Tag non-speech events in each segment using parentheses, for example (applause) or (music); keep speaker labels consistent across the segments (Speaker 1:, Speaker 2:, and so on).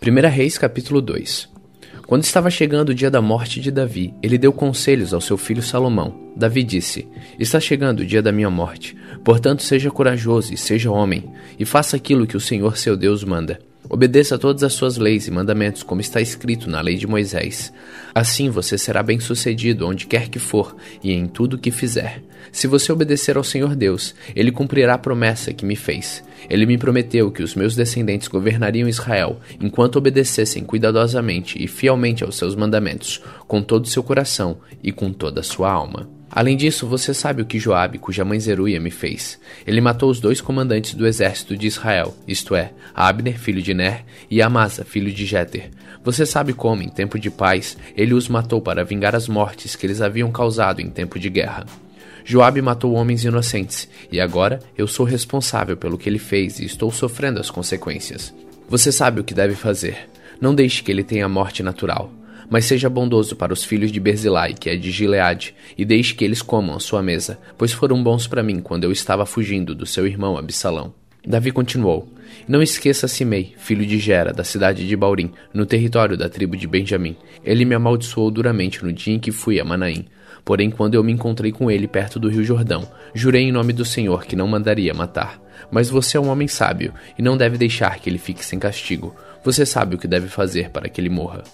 Speaker 1: 1 Reis capítulo 2 Quando estava chegando o dia da morte de Davi, ele deu conselhos ao seu filho Salomão. Davi disse: Está chegando o dia da minha morte. Portanto, seja corajoso e seja homem, e faça aquilo que o Senhor seu Deus manda. Obedeça a todas as suas leis e mandamentos, como está escrito na lei de Moisés. Assim você será bem-sucedido onde quer que for e em tudo que fizer. Se você obedecer ao Senhor Deus, ele cumprirá a promessa que me fez. Ele me prometeu que os meus descendentes governariam Israel, enquanto obedecessem cuidadosamente e fielmente aos seus mandamentos, com todo o seu coração e com toda a sua alma. Além disso, você sabe o que Joabe, cuja mãe Zeruia, me fez. Ele matou os dois comandantes do exército de Israel, isto é, Abner, filho de Ner, e Amasa, filho de Jeter. Você sabe como, em tempo de paz, ele os matou para vingar as mortes que eles haviam causado em tempo de guerra. Joabe matou homens inocentes, e agora eu sou responsável pelo que ele fez e estou sofrendo as consequências. Você sabe o que deve fazer. Não deixe que ele tenha morte natural. Mas seja bondoso para os filhos de Berzilai, que é de Gileade, e deixe que eles comam a sua mesa, pois foram bons para mim quando eu estava fugindo do seu irmão Absalão. Davi continuou: Não esqueça Simei, filho de Gera, da cidade de Baurim, no território da tribo de Benjamim. Ele me amaldiçoou duramente no dia em que fui a Manaim. Porém, quando eu me encontrei com ele perto do rio Jordão, jurei em nome do Senhor que não mandaria matar. Mas você é um homem sábio e não deve deixar que ele fique sem castigo. Você sabe o que deve fazer para que ele morra.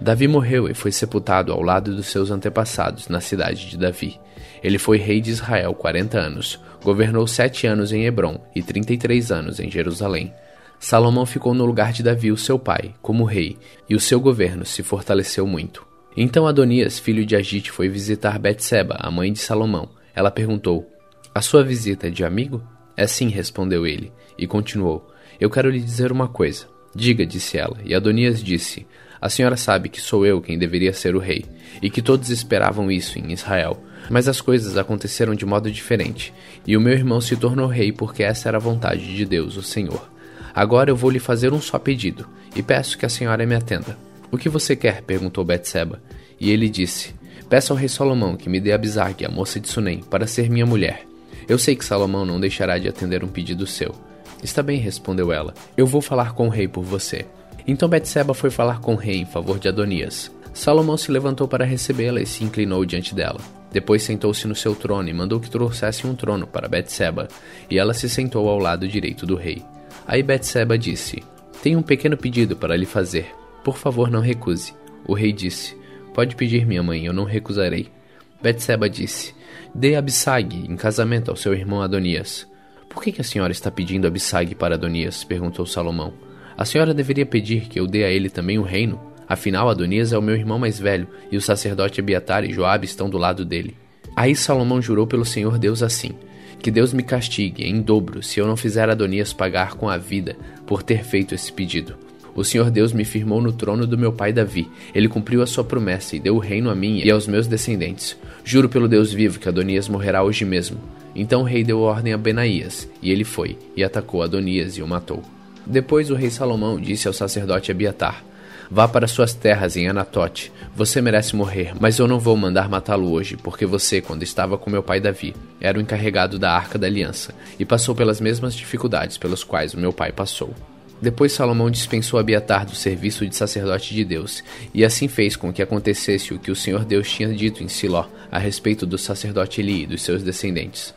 Speaker 1: Davi morreu e foi sepultado ao lado dos seus antepassados na cidade de Davi. Ele foi rei de Israel 40 anos, governou sete anos em Hebron e 33 anos em Jerusalém. Salomão ficou no lugar de Davi, o seu pai, como rei, e o seu governo se fortaleceu muito. Então Adonias, filho de Agite, foi visitar Betseba, a mãe de Salomão. Ela perguntou: A sua visita é de amigo? É sim, respondeu ele, e continuou: Eu quero lhe dizer uma coisa. Diga, disse ela, e Adonias disse: a senhora sabe que sou eu quem deveria ser o rei, e que todos esperavam isso em Israel. Mas as coisas aconteceram de modo diferente, e o meu irmão se tornou rei porque essa era a vontade de Deus, o Senhor. Agora eu vou lhe fazer um só pedido, e peço que a senhora me atenda. O que você quer? perguntou Betseba. E ele disse: Peço ao rei Salomão que me dê Abisag, a moça de Sunem, para ser minha mulher. Eu sei que Salomão não deixará de atender um pedido seu. Está bem, respondeu ela. Eu vou falar com o rei por você. Então Betseba foi falar com o rei em favor de Adonias. Salomão se levantou para recebê-la e se inclinou diante dela. Depois sentou-se no seu trono e mandou que trouxesse um trono para Betseba, e ela se sentou ao lado direito do rei. Aí Betseba disse: Tenho um pequeno pedido para lhe fazer. Por favor, não recuse. O rei disse: Pode pedir, minha mãe, eu não recusarei. Betseba disse: Dê Abissag em casamento ao seu irmão Adonias. Por que, que a senhora está pedindo Abissag para Adonias? perguntou Salomão. A senhora deveria pedir que eu dê a ele também o reino? Afinal, Adonias é o meu irmão mais velho, e o sacerdote Abiatar e Joabe estão do lado dele. Aí Salomão jurou pelo Senhor Deus assim: Que Deus me castigue em dobro se eu não fizer Adonias pagar com a vida por ter feito esse pedido. O Senhor Deus me firmou no trono do meu pai Davi. Ele cumpriu a sua promessa e deu o reino a mim e aos meus descendentes. Juro pelo Deus vivo que Adonias morrerá hoje mesmo. Então o rei deu ordem a Benaías, e ele foi e atacou Adonias e o matou. Depois o rei Salomão disse ao sacerdote Abiatar: Vá para suas terras em Anatote. Você merece morrer, mas eu não vou mandar matá-lo hoje, porque você, quando estava com meu pai Davi, era o encarregado da Arca da Aliança e passou pelas mesmas dificuldades pelas quais o meu pai passou. Depois Salomão dispensou Abiatar do serviço de sacerdote de Deus, e assim fez com que acontecesse o que o Senhor Deus tinha dito em Siló a respeito do sacerdote Eli e dos seus descendentes.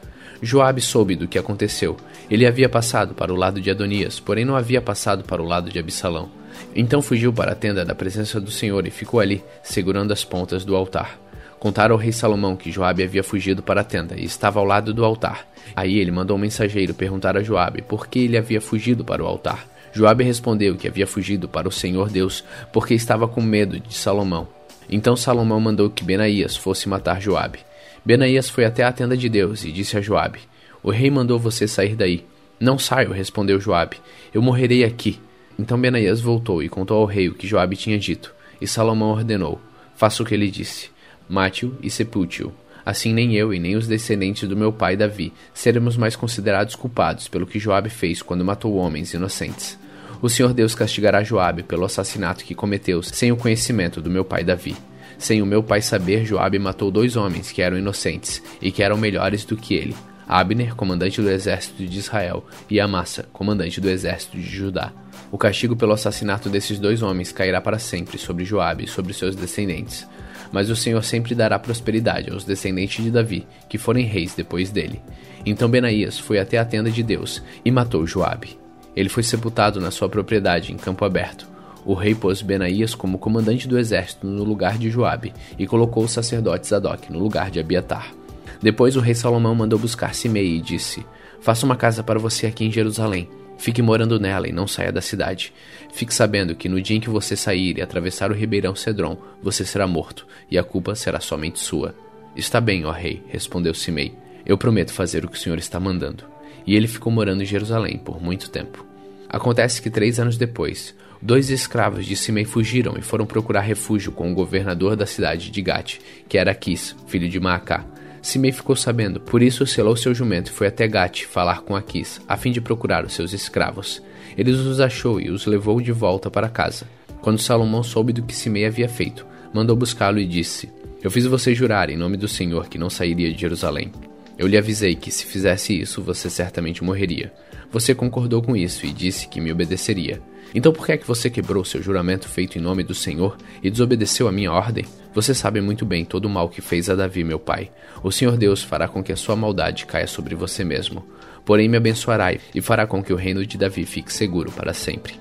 Speaker 1: Joabe soube do que aconteceu. Ele havia passado para o lado de Adonias, porém não havia passado para o lado de Absalão. Então fugiu para a tenda da presença do Senhor e ficou ali, segurando as pontas do altar. Contaram ao rei Salomão que Joabe havia fugido para a tenda e estava ao lado do altar. Aí ele mandou um mensageiro perguntar a Joabe por que ele havia fugido para o altar. Joabe respondeu que havia fugido para o Senhor Deus porque estava com medo de Salomão. Então Salomão mandou que Benaías fosse matar Joabe. Benaías foi até a tenda de Deus e disse a Joabe: O rei mandou você sair daí. Não saio, respondeu Joabe. Eu morrerei aqui. Então Benaías voltou e contou ao rei o que Joabe tinha dito. E Salomão ordenou: Faça o que ele disse. Mate-o e sepulte-o. Assim nem eu e nem os descendentes do meu pai Davi seremos mais considerados culpados pelo que Joabe fez quando matou homens inocentes. O Senhor Deus castigará Joabe pelo assassinato que cometeu sem o conhecimento do meu pai Davi. Sem o meu pai saber, Joabe matou dois homens que eram inocentes e que eram melhores do que ele: Abner, comandante do exército de Israel, e Amassa, comandante do exército de Judá. O castigo pelo assassinato desses dois homens cairá para sempre sobre Joabe e sobre seus descendentes. Mas o Senhor sempre dará prosperidade aos descendentes de Davi, que forem reis depois dele. Então Benaías foi até a tenda de Deus e matou Joabe. Ele foi sepultado na sua propriedade em campo aberto. O rei pôs Benaías como comandante do exército no lugar de Joabe e colocou o sacerdote Zadok no lugar de Abiatar. Depois o rei Salomão mandou buscar Simei e disse: Faça uma casa para você aqui em Jerusalém Fique morando nela e não saia da cidade. Fique sabendo que no dia em que você sair e atravessar o ribeirão Cedron, você será morto, e a culpa será somente sua. Está bem, ó rei, respondeu Simei. Eu prometo fazer o que o senhor está mandando. E ele ficou morando em Jerusalém por muito tempo. Acontece que três anos depois, dois escravos de Simei fugiram e foram procurar refúgio com o governador da cidade de Gate, que era Aquis, filho de Maacá. Simei ficou sabendo, por isso selou seu jumento e foi até Gate falar com Aquis, a fim de procurar os seus escravos. Ele os achou e os levou de volta para casa. Quando Salomão soube do que Simei havia feito, mandou buscá-lo e disse: Eu fiz você jurar em nome do Senhor que não sairia de Jerusalém. Eu lhe avisei que se fizesse isso você certamente morreria. Você concordou com isso e disse que me obedeceria. Então por que é que você quebrou seu juramento feito em nome do Senhor e desobedeceu a minha ordem? Você sabe muito bem todo o mal que fez a Davi, meu pai. O Senhor Deus fará com que a sua maldade caia sobre você mesmo. Porém me abençoará e fará com que o reino de Davi fique seguro para sempre.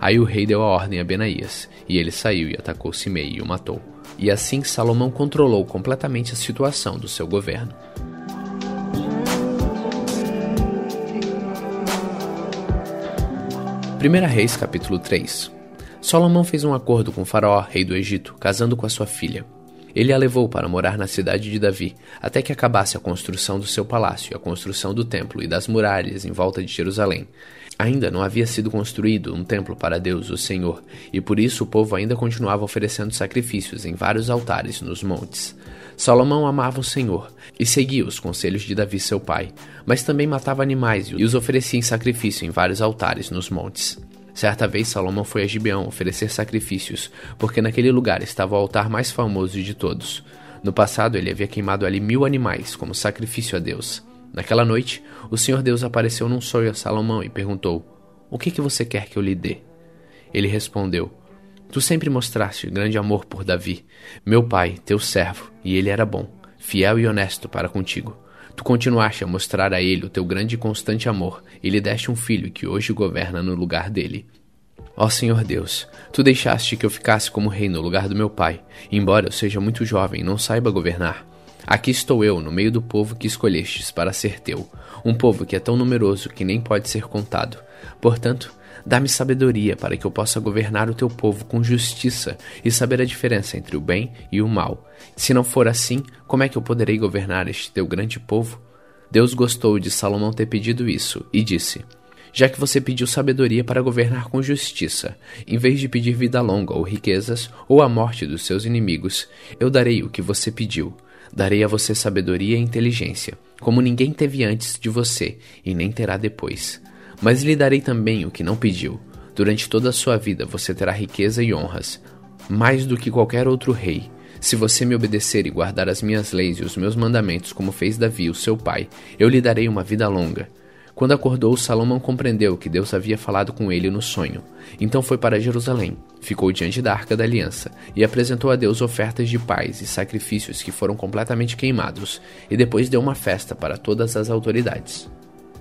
Speaker 1: Aí o rei deu a ordem a Benaías, e ele saiu e atacou Simei e o matou. E assim Salomão controlou completamente a situação do seu governo. 1 Reis capítulo 3 Salomão fez um acordo com Faraó, rei do Egito, casando com a sua filha. Ele a levou para morar na cidade de Davi, até que acabasse a construção do seu palácio, a construção do templo e das muralhas em volta de Jerusalém. Ainda não havia sido construído um templo para Deus, o Senhor, e por isso o povo ainda continuava oferecendo sacrifícios em vários altares nos montes. Salomão amava o Senhor e seguia os conselhos de Davi, seu pai, mas também matava animais e os oferecia em sacrifício em vários altares nos montes. Certa vez Salomão foi a Gibeão oferecer sacrifícios, porque naquele lugar estava o altar mais famoso de todos. No passado ele havia queimado ali mil animais como sacrifício a Deus. Naquela noite, o Senhor Deus apareceu num sonho a Salomão e perguntou: O que, que você quer que eu lhe dê? Ele respondeu: Tu sempre mostraste grande amor por Davi, meu pai, teu servo, e ele era bom, fiel e honesto para contigo. Tu continuaste a mostrar a ele o teu grande e constante amor, e lhe deste um filho que hoje governa no lugar dele. Ó Senhor Deus, tu deixaste que eu ficasse como rei no lugar do meu pai, embora eu seja muito jovem e não saiba governar. Aqui estou eu, no meio do povo que escolhestes para ser teu, um povo que é tão numeroso que nem pode ser contado. Portanto, Dá-me sabedoria para que eu possa governar o teu povo com justiça e saber a diferença entre o bem e o mal. Se não for assim, como é que eu poderei governar este teu grande povo? Deus gostou de Salomão ter pedido isso e disse: Já que você pediu sabedoria para governar com justiça, em vez de pedir vida longa ou riquezas ou a morte dos seus inimigos, eu darei o que você pediu. Darei a você sabedoria e inteligência, como ninguém teve antes de você e nem terá depois. Mas lhe darei também o que não pediu. Durante toda a sua vida você terá riqueza e honras, mais do que qualquer outro rei. Se você me obedecer e guardar as minhas leis e os meus mandamentos, como fez Davi, o seu pai, eu lhe darei uma vida longa. Quando acordou, Salomão compreendeu que Deus havia falado com ele no sonho. Então foi para Jerusalém, ficou diante da arca da aliança e apresentou a Deus ofertas de paz e sacrifícios que foram completamente queimados, e depois deu uma festa para todas as autoridades.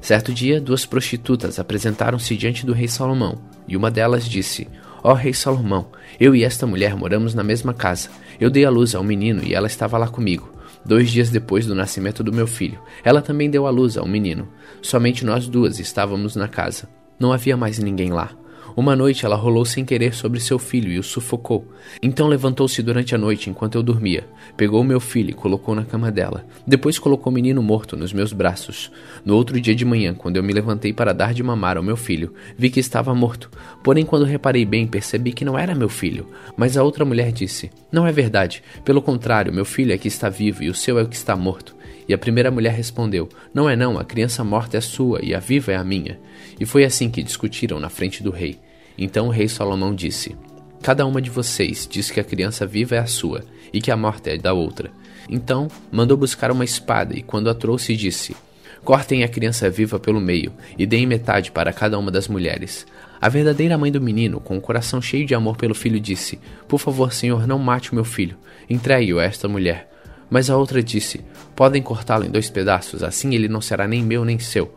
Speaker 1: Certo dia, duas prostitutas apresentaram-se diante do rei Salomão, e uma delas disse: Ó oh, rei Salomão, eu e esta mulher moramos na mesma casa. Eu dei à luz a um menino e ela estava lá comigo. Dois dias depois do nascimento do meu filho, ela também deu à luz a um menino. Somente nós duas estávamos na casa. Não havia mais ninguém lá. Uma noite ela rolou sem querer sobre seu filho e o sufocou. Então levantou-se durante a noite enquanto eu dormia, pegou meu filho e colocou na cama dela. Depois colocou o menino morto nos meus braços. No outro dia de manhã, quando eu me levantei para dar de mamar ao meu filho, vi que estava morto. Porém, quando reparei bem, percebi que não era meu filho. Mas a outra mulher disse: Não é verdade. Pelo contrário, meu filho é que está vivo e o seu é o que está morto. E a primeira mulher respondeu: Não é não, a criança morta é sua e a viva é a minha. E foi assim que discutiram na frente do rei. Então o rei Salomão disse: Cada uma de vocês diz que a criança viva é a sua e que a morte é da outra. Então mandou buscar uma espada e, quando a trouxe, disse: Cortem a criança viva pelo meio e deem metade para cada uma das mulheres. A verdadeira mãe do menino, com o coração cheio de amor pelo filho, disse: Por favor, senhor, não mate o meu filho. Entregue-o a esta mulher. Mas a outra disse: Podem cortá-lo em dois pedaços, assim ele não será nem meu nem seu.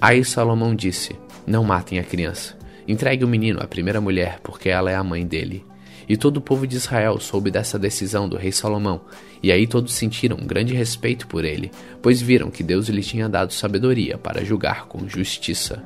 Speaker 1: Aí Salomão disse: Não matem a criança. Entregue o menino à primeira mulher, porque ela é a mãe dele. E todo o povo de Israel soube dessa decisão do rei Salomão, e aí todos sentiram um grande respeito por ele, pois viram que Deus lhe tinha dado sabedoria para julgar com justiça.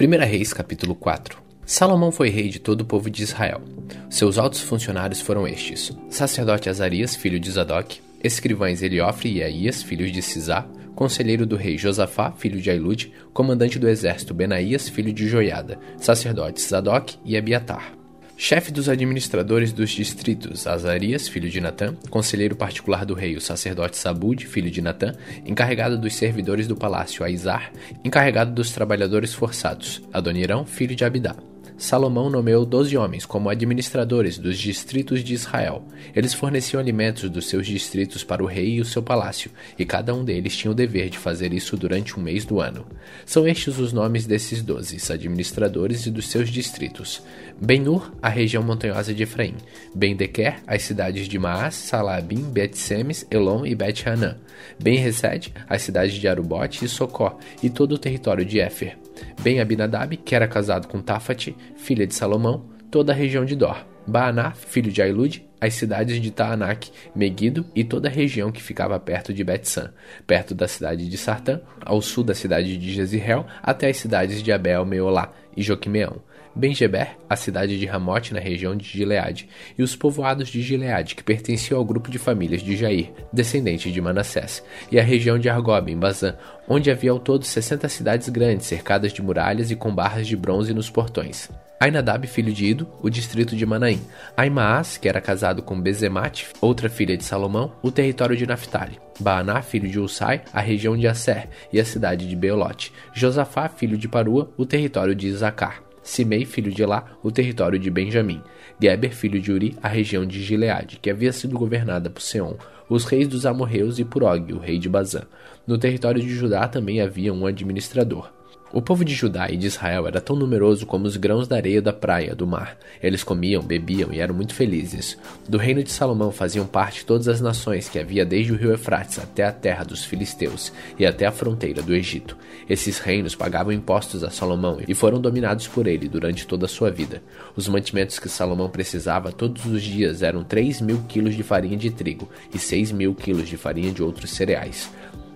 Speaker 1: 1 Reis capítulo 4 Salomão foi rei de todo o povo de Israel. Seus altos funcionários foram estes: sacerdote Azarias, filho de Zadok, escrivães Eliofre e Aías, filhos de Cisá, conselheiro do rei Josafá, filho de Ailude, comandante do exército Benaías, filho de Joiada, sacerdotes Zadok e Abiatar. Chefe dos administradores dos distritos, Azarias, filho de Natã, conselheiro particular do rei, o sacerdote Sabud, filho de Natã, encarregado dos servidores do palácio, Aizar, encarregado dos trabalhadores forçados, Adonirão, filho de Abidá. Salomão nomeou doze homens como administradores dos distritos de Israel. Eles forneciam alimentos dos seus distritos para o rei e o seu palácio, e cada um deles tinha o dever de fazer isso durante um mês do ano. São estes os nomes desses doze administradores e dos seus distritos: Ben-Ur, a região montanhosa de Efraim; Ben-Dequer, as cidades de Maás, Salabim, Bet-Semes, Elon e Bet-Hanã; Ben-Hesed, as cidades de Arubote e Socó, e todo o território de Éfer. Ben Abinadab, que era casado com Tafat, filha de Salomão, toda a região de Dor. Baaná, filho de Ailud, as cidades de Taanak, Megido e toda a região que ficava perto de Betsan, perto da cidade de Sartã, ao sul da cidade de Jezreel, até as cidades de Abel, Meolá e Joquimeão. Benjeber, a cidade de Ramote na região de Gileade, e os povoados de Gileade, que pertenciam ao grupo de famílias de Jair, descendente de Manassés, e a região de Argob, em Bazã, onde havia ao todo sessenta cidades grandes, cercadas de muralhas e com barras de bronze nos portões. Ainadab, filho de Ido, o distrito de Manaim. Aimaas, que era casado com Bezemate, outra filha de Salomão, o território de Naphtali. Baaná, filho de Usai, a região de Asser e a cidade de Beolote. Josafá, filho de Parua, o território de Isacar. Simei, filho de Elá, o território de Benjamim. Geber, filho de Uri, a região de Gileade, que havia sido governada por Seom, os reis dos amorreus e por Og, o rei de Bazã. No território de Judá também havia um administrador. O povo de Judá e de Israel era tão numeroso como os grãos da areia da praia, do mar. Eles comiam, bebiam e eram muito felizes. Do reino de Salomão faziam parte todas as nações que havia desde o rio Eufrates até a terra dos filisteus e até a fronteira do Egito. Esses reinos pagavam impostos a Salomão e foram dominados por ele durante toda a sua vida. Os mantimentos que Salomão precisava todos os dias eram 3 mil quilos de farinha de trigo e 6 mil quilos de farinha de outros cereais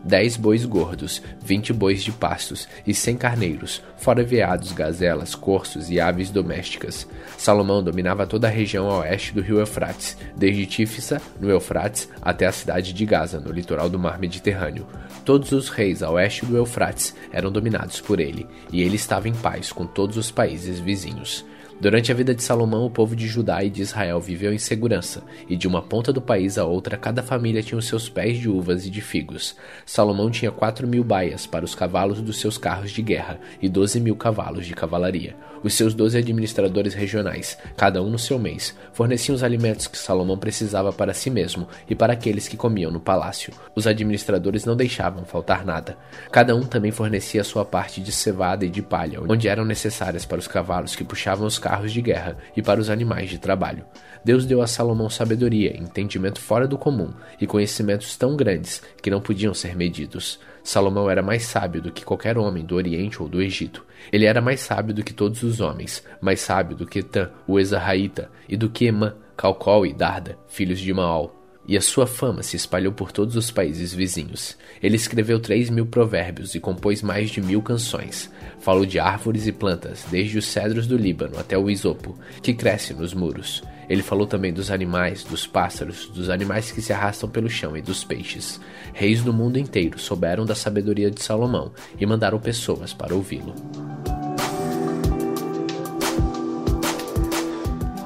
Speaker 1: dez bois gordos, vinte bois de pastos e cem carneiros, fora veados, gazelas, corços e aves domésticas. Salomão dominava toda a região a oeste do rio Eufrates, desde Tífisa, no Eufrates, até a cidade de Gaza, no litoral do mar Mediterrâneo. Todos os reis a oeste do Eufrates eram dominados por ele, e ele estava em paz com todos os países vizinhos. Durante a vida de Salomão, o povo de Judá e de Israel viveu em segurança, e de uma ponta do país à outra, cada família tinha os seus pés de uvas e de figos. Salomão tinha quatro mil baias para os cavalos dos seus carros de guerra e doze mil cavalos de cavalaria. Os seus doze administradores regionais, cada um no seu mês, forneciam os alimentos que Salomão precisava para si mesmo e para aqueles que comiam no palácio. Os administradores não deixavam faltar nada. Cada um também fornecia sua parte de cevada e de palha, onde eram necessárias para os cavalos que puxavam os carros de guerra e para os animais de trabalho. Deus deu a Salomão sabedoria, entendimento fora do comum e conhecimentos tão grandes que não podiam ser medidos. Salomão era mais sábio do que qualquer homem do Oriente ou do Egito. Ele era mais sábio do que todos os homens, mais sábio do que Tan, o Ezarraíta, e do que Emã, Calcol e Darda, filhos de Maol e a sua fama se espalhou por todos os países vizinhos. Ele escreveu três mil provérbios e compôs mais de mil canções. Falou de árvores e plantas, desde os cedros do Líbano até o isopo, que cresce nos muros. Ele falou também dos animais, dos pássaros, dos animais que se arrastam pelo chão e dos peixes. Reis do mundo inteiro souberam da sabedoria de Salomão e mandaram pessoas para ouvi-lo.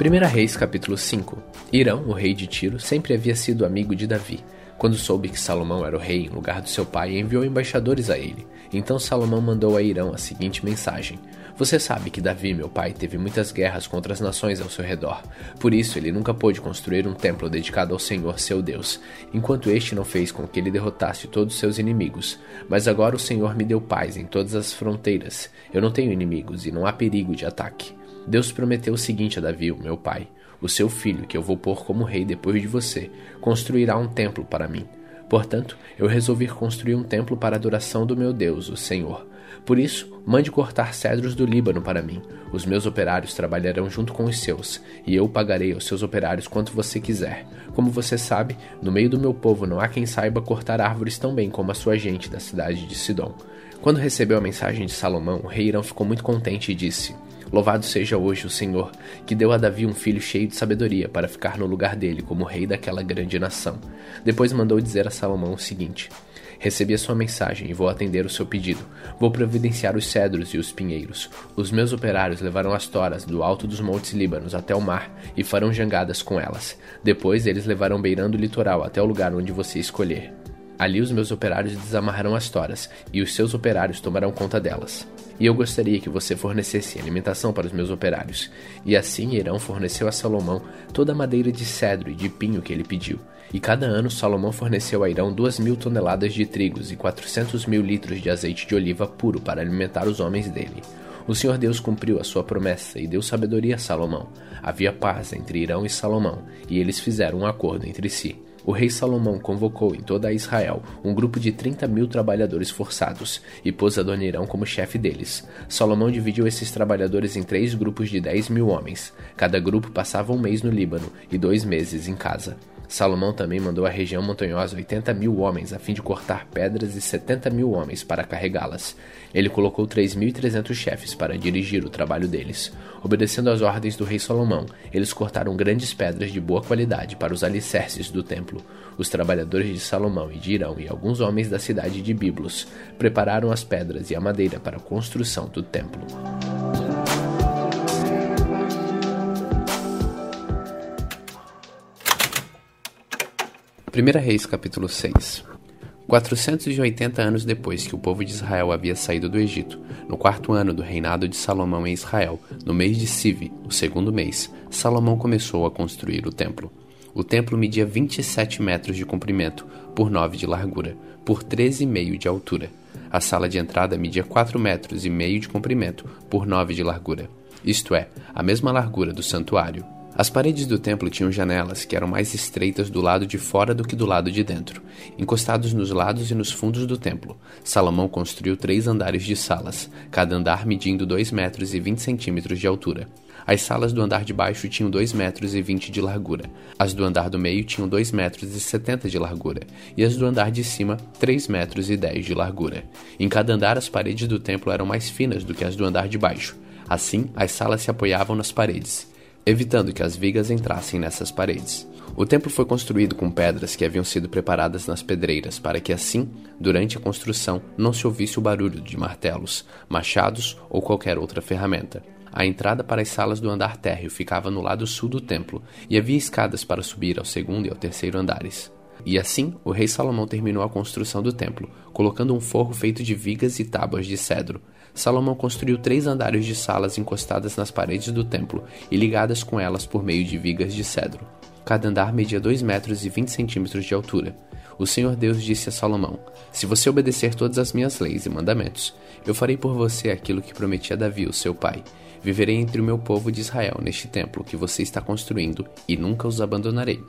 Speaker 1: 1 Reis capítulo 5 Irão, o rei de Tiro, sempre havia sido amigo de Davi. Quando soube que Salomão era o rei em lugar do seu pai, enviou embaixadores a ele. Então Salomão mandou a Irão a seguinte mensagem: Você sabe que Davi, meu pai, teve muitas guerras contra as nações ao seu redor. Por isso, ele nunca pôde construir um templo dedicado ao Senhor, seu Deus, enquanto este não fez com que ele derrotasse todos seus inimigos. Mas agora o Senhor me deu paz em todas as fronteiras. Eu não tenho inimigos e não há perigo de ataque. Deus prometeu o seguinte a Davi, meu pai: o seu filho, que eu vou pôr como rei depois de você, construirá um templo para mim. Portanto, eu resolvi construir um templo para a adoração do meu Deus, o Senhor. Por isso, mande cortar cedros do Líbano para mim. Os meus operários trabalharão junto com os seus, e eu pagarei aos seus operários quanto você quiser. Como você sabe, no meio do meu povo não há quem saiba cortar árvores tão bem como a sua gente da cidade de Sidom. Quando recebeu a mensagem de Salomão, o rei Irão ficou muito contente e disse: Louvado seja hoje o Senhor, que deu a Davi um filho cheio de sabedoria para ficar no lugar dele como rei daquela grande nação. Depois mandou dizer a Salomão o seguinte: Recebi a sua mensagem e vou atender o seu pedido. Vou providenciar os cedros e os pinheiros. Os meus operários levarão as toras do alto dos montes Líbanos até o mar e farão jangadas com elas. Depois eles levarão beirando o litoral até o lugar onde você escolher. Ali os meus operários desamarrarão as toras, e os seus operários tomarão conta delas. E eu gostaria que você fornecesse alimentação para os meus operários. E assim Irão forneceu a Salomão toda a madeira de cedro e de pinho que ele pediu. E cada ano Salomão forneceu a Irão duas mil toneladas de trigos e quatrocentos mil litros de azeite de oliva puro para alimentar os homens dele. O Senhor Deus cumpriu a sua promessa e deu sabedoria a Salomão. Havia paz entre Irão e Salomão, e eles fizeram um acordo entre si o rei Salomão convocou em toda Israel um grupo de 30 mil trabalhadores forçados e pôs Adonirão como chefe deles. Salomão dividiu esses trabalhadores em três grupos de 10 mil homens. Cada grupo passava um mês no Líbano e dois meses em casa. Salomão também mandou à região montanhosa 80 mil homens a fim de cortar pedras e 70 mil homens para carregá-las. Ele colocou 3.300 chefes para dirigir o trabalho deles. Obedecendo às ordens do rei Salomão, eles cortaram grandes pedras de boa qualidade para os alicerces do templo. Os trabalhadores de Salomão e de Irão e alguns homens da cidade de Biblos prepararam as pedras e a madeira para a construção do templo. 1 Reis capítulo 6 480 anos depois que o povo de Israel havia saído do Egito, no quarto ano do reinado de Salomão em Israel, no mês de Siv, o segundo mês, Salomão começou a construir o templo. O templo media 27 metros de comprimento, por 9 de largura, por 13,5 de altura. A sala de entrada media 4 metros e meio de comprimento, por 9 de largura. Isto é, a mesma largura do santuário, as paredes do templo tinham janelas que eram mais estreitas do lado de fora do que do lado de dentro, encostados nos lados e nos fundos do templo. Salomão construiu três andares de salas, cada andar medindo 2 metros e 20 centímetros de altura. As salas do andar de baixo tinham 2 metros e 20 de largura, as do andar do meio tinham 2 metros e 70 de largura, e as do andar de cima 3 metros e 10 de largura. Em cada andar as paredes do templo eram mais finas do que as do andar de baixo. Assim, as salas se apoiavam nas paredes evitando que as vigas entrassem nessas paredes. O templo foi construído com pedras que haviam sido preparadas nas pedreiras, para que assim, durante a construção, não se ouvisse o barulho de martelos, machados ou qualquer outra ferramenta. A entrada para as salas do andar térreo ficava no lado sul do templo e havia escadas para subir ao segundo e ao terceiro andares. E assim, o rei Salomão terminou a construção do templo, colocando um forro feito de vigas e tábuas de cedro, Salomão construiu três andares de salas encostadas nas paredes do templo e ligadas com elas por meio de vigas de cedro. Cada andar media 2 metros e 20 centímetros de altura. O Senhor Deus disse a Salomão: Se você obedecer todas as minhas leis e mandamentos, eu farei por você aquilo que prometi a Davi, o seu pai. Viverei entre o meu povo de Israel neste templo que você está construindo e nunca os abandonarei.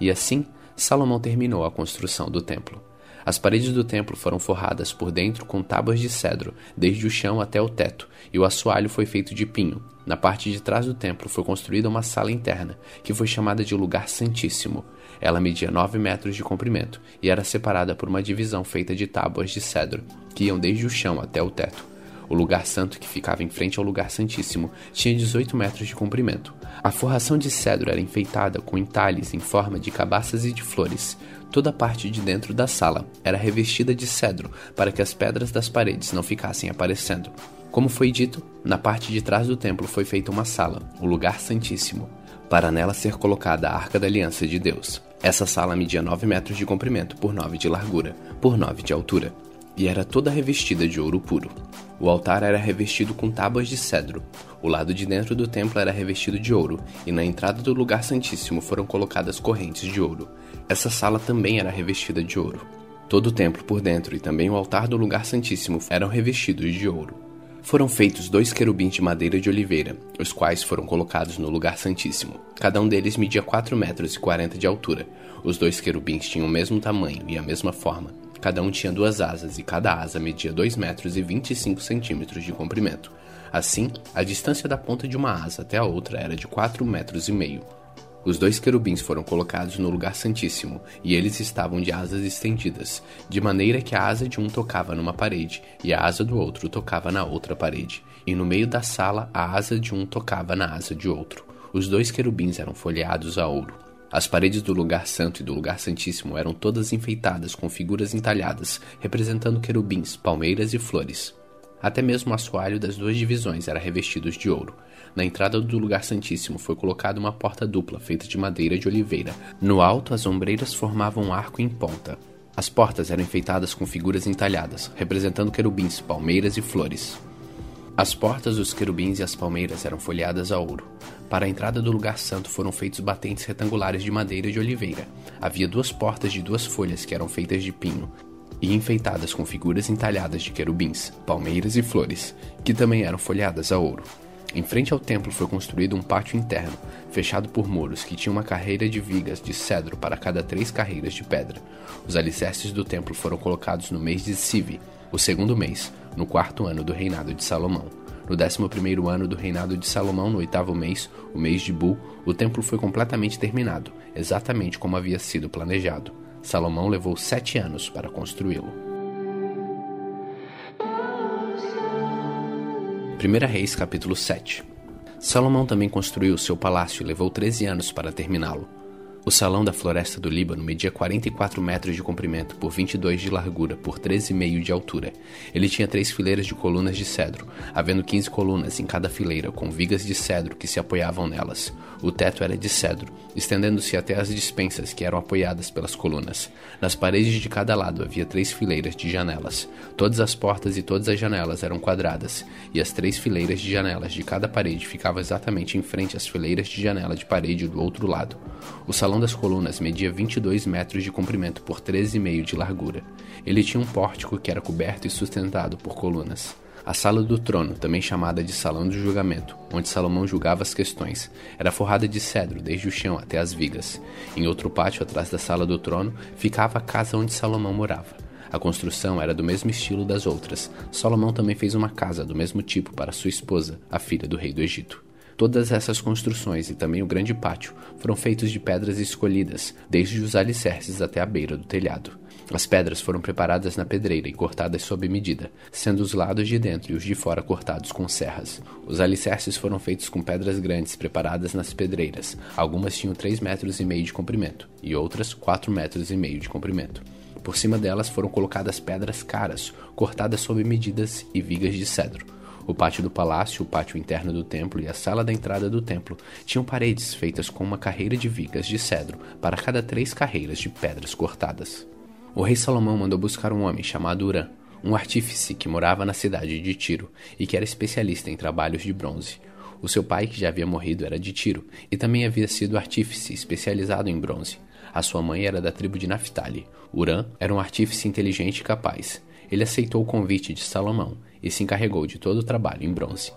Speaker 1: E assim, Salomão terminou a construção do templo. As paredes do templo foram forradas por dentro com tábuas de cedro, desde o chão até o teto, e o assoalho foi feito de pinho. Na parte de trás do templo foi construída uma sala interna, que foi chamada de Lugar Santíssimo. Ela media 9 metros de comprimento e era separada por uma divisão feita de tábuas de cedro, que iam desde o chão até o teto. O lugar santo, que ficava em frente ao lugar santíssimo, tinha 18 metros de comprimento. A forração de cedro era enfeitada com entalhes em forma de cabaças e de flores. Toda a parte de dentro da sala era revestida de cedro para que as pedras das paredes não ficassem aparecendo. Como foi dito, na parte de trás do templo foi feita uma sala, o lugar santíssimo, para nela ser colocada a arca da aliança de Deus. Essa sala media 9 metros de comprimento por 9 de largura, por 9 de altura, e era toda revestida de ouro puro. O altar era revestido com tábuas de cedro. O lado de dentro do templo era revestido de ouro, e na entrada do lugar santíssimo foram colocadas correntes de ouro. Essa sala também era revestida de ouro. Todo o templo por dentro e também o altar do lugar santíssimo eram revestidos de ouro. Foram feitos dois querubins de madeira de oliveira, os quais foram colocados no lugar santíssimo. Cada um deles media 4 metros e 40 de altura. Os dois querubins tinham o mesmo tamanho e a mesma forma. Cada um tinha duas asas e cada asa media 2 metros e 25 centímetros de comprimento. Assim, a distância da ponta de uma asa até a outra era de 4 metros e meio. Os dois querubins foram colocados no lugar santíssimo, e eles estavam de asas estendidas, de maneira que a asa de um tocava numa parede, e a asa do outro tocava na outra parede, e no meio da sala a asa de um tocava na asa de outro. Os dois querubins eram folheados a ouro. As paredes do lugar santo e do lugar santíssimo eram todas enfeitadas com figuras entalhadas, representando querubins, palmeiras e flores. Até mesmo o assoalho das duas divisões era revestido de ouro. Na entrada do lugar santíssimo foi colocada uma porta dupla feita de madeira de oliveira. No alto, as ombreiras formavam um arco em ponta. As portas eram enfeitadas com figuras entalhadas, representando querubins, palmeiras e flores. As portas dos querubins e as palmeiras eram folheadas a ouro. Para a entrada do lugar santo foram feitos batentes retangulares de madeira de oliveira. Havia duas portas de duas folhas que eram feitas de pinho e enfeitadas com figuras entalhadas de querubins, palmeiras e flores, que também eram folheadas a ouro. Em frente ao templo foi construído um pátio interno, fechado por muros que tinha uma carreira de vigas de cedro para cada três carreiras de pedra. Os alicerces do templo foram colocados no mês de Sivi, o segundo mês, no quarto ano do reinado de Salomão. No décimo primeiro ano do reinado de Salomão, no oitavo mês, o mês de Bu, o templo foi completamente terminado, exatamente como havia sido planejado. Salomão levou sete anos para construí-lo. 1 Reis capítulo 7 Salomão também construiu seu palácio e levou 13 anos para terminá-lo. O salão da floresta do Líbano media 44 metros de comprimento por 22 de largura por 13,5 de altura. Ele tinha três fileiras de colunas de cedro, havendo 15 colunas em cada fileira, com vigas de cedro que se apoiavam nelas. O teto era de cedro, estendendo-se até as dispensas que eram apoiadas pelas colunas. Nas paredes de cada lado havia três fileiras de janelas. Todas as portas e todas as janelas eram quadradas, e as três fileiras de janelas de cada parede ficavam exatamente em frente às fileiras de janela de parede do outro lado. O salão das colunas media 22 metros de comprimento por 13,5 de largura. Ele tinha um pórtico que era coberto e sustentado por colunas. A sala do trono, também chamada de salão do julgamento, onde Salomão julgava as questões, era forrada de cedro desde o chão até as vigas. Em outro pátio atrás da sala do trono ficava a casa onde Salomão morava. A construção era do mesmo estilo das outras. Salomão também fez uma casa do mesmo tipo para sua esposa, a filha do rei do Egito. Todas essas construções e também o grande pátio foram feitos de pedras escolhidas, desde os alicerces até a beira do telhado. As pedras foram preparadas na pedreira e cortadas sob medida, sendo os lados de dentro e os de fora cortados com serras. Os alicerces foram feitos com pedras grandes preparadas nas pedreiras. Algumas tinham 3 metros e meio de comprimento e outras 4 metros e meio de comprimento. Por cima delas foram colocadas pedras caras, cortadas sob medidas e vigas de cedro. O pátio do palácio, o pátio interno do templo e a sala da entrada do templo tinham paredes feitas com uma carreira de vigas de cedro para cada três carreiras de pedras cortadas. O rei Salomão mandou buscar um homem chamado Urã, um artífice que morava na cidade de Tiro e que era especialista em trabalhos de bronze. O seu pai, que já havia morrido, era de Tiro e também havia sido artífice especializado em bronze. A sua mãe era da tribo de Naphtali. Urã era um artífice inteligente e capaz. Ele aceitou o convite de Salomão e se encarregou de todo o trabalho em bronze.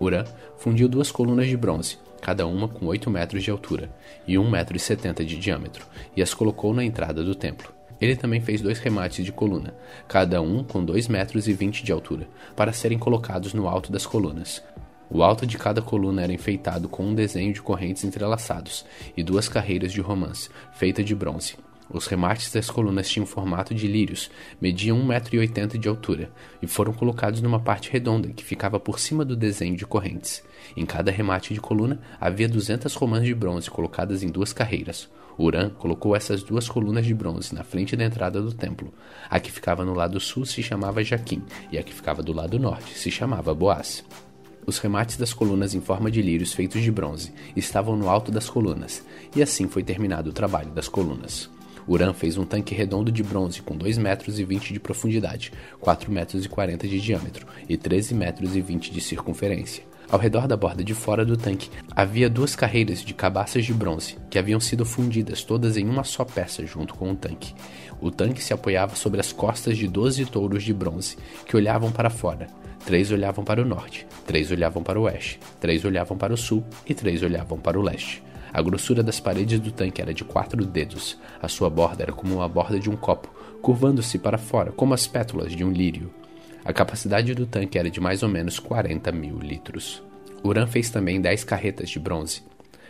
Speaker 1: Urã fundiu duas colunas de bronze, cada uma com 8 metros de altura e 1,70 metro e setenta de diâmetro, e as colocou na entrada do templo. Ele também fez dois remates de coluna, cada um com 2 metros e 20 de altura, para serem colocados no alto das colunas. O alto de cada coluna era enfeitado com um desenho de correntes entrelaçados e duas carreiras de romance, feita de bronze. Os remates das colunas tinham formato de lírios, mediam 1,80m de altura e foram colocados numa parte redonda que ficava por cima do desenho de correntes. Em cada remate de coluna havia 200 romãs de bronze colocadas em duas carreiras. Urã colocou essas duas colunas de bronze na frente da entrada do templo. A que ficava no lado sul se chamava Jaquim e a que ficava do lado norte se chamava Boaz. Os remates das colunas em forma de lírios feitos de bronze estavam no alto das colunas, e assim foi terminado o trabalho das colunas. Uran fez um tanque redondo de bronze com 2 metros e 20 de profundidade, 4 metros e 40 de diâmetro e 13 metros e 20 de circunferência. Ao redor da borda de fora do tanque havia duas carreiras de cabaças de bronze que haviam sido fundidas todas em uma só peça junto com o tanque. O tanque se apoiava sobre as costas de doze touros de bronze que olhavam para fora. Três olhavam para o norte, três olhavam para o oeste, três olhavam para o sul e três olhavam para o leste. A grossura das paredes do tanque era de quatro dedos. A sua borda era como a borda de um copo, curvando-se para fora como as pétalas de um lírio. A capacidade do tanque era de mais ou menos 40 mil litros. Uran fez também 10 carretas de bronze.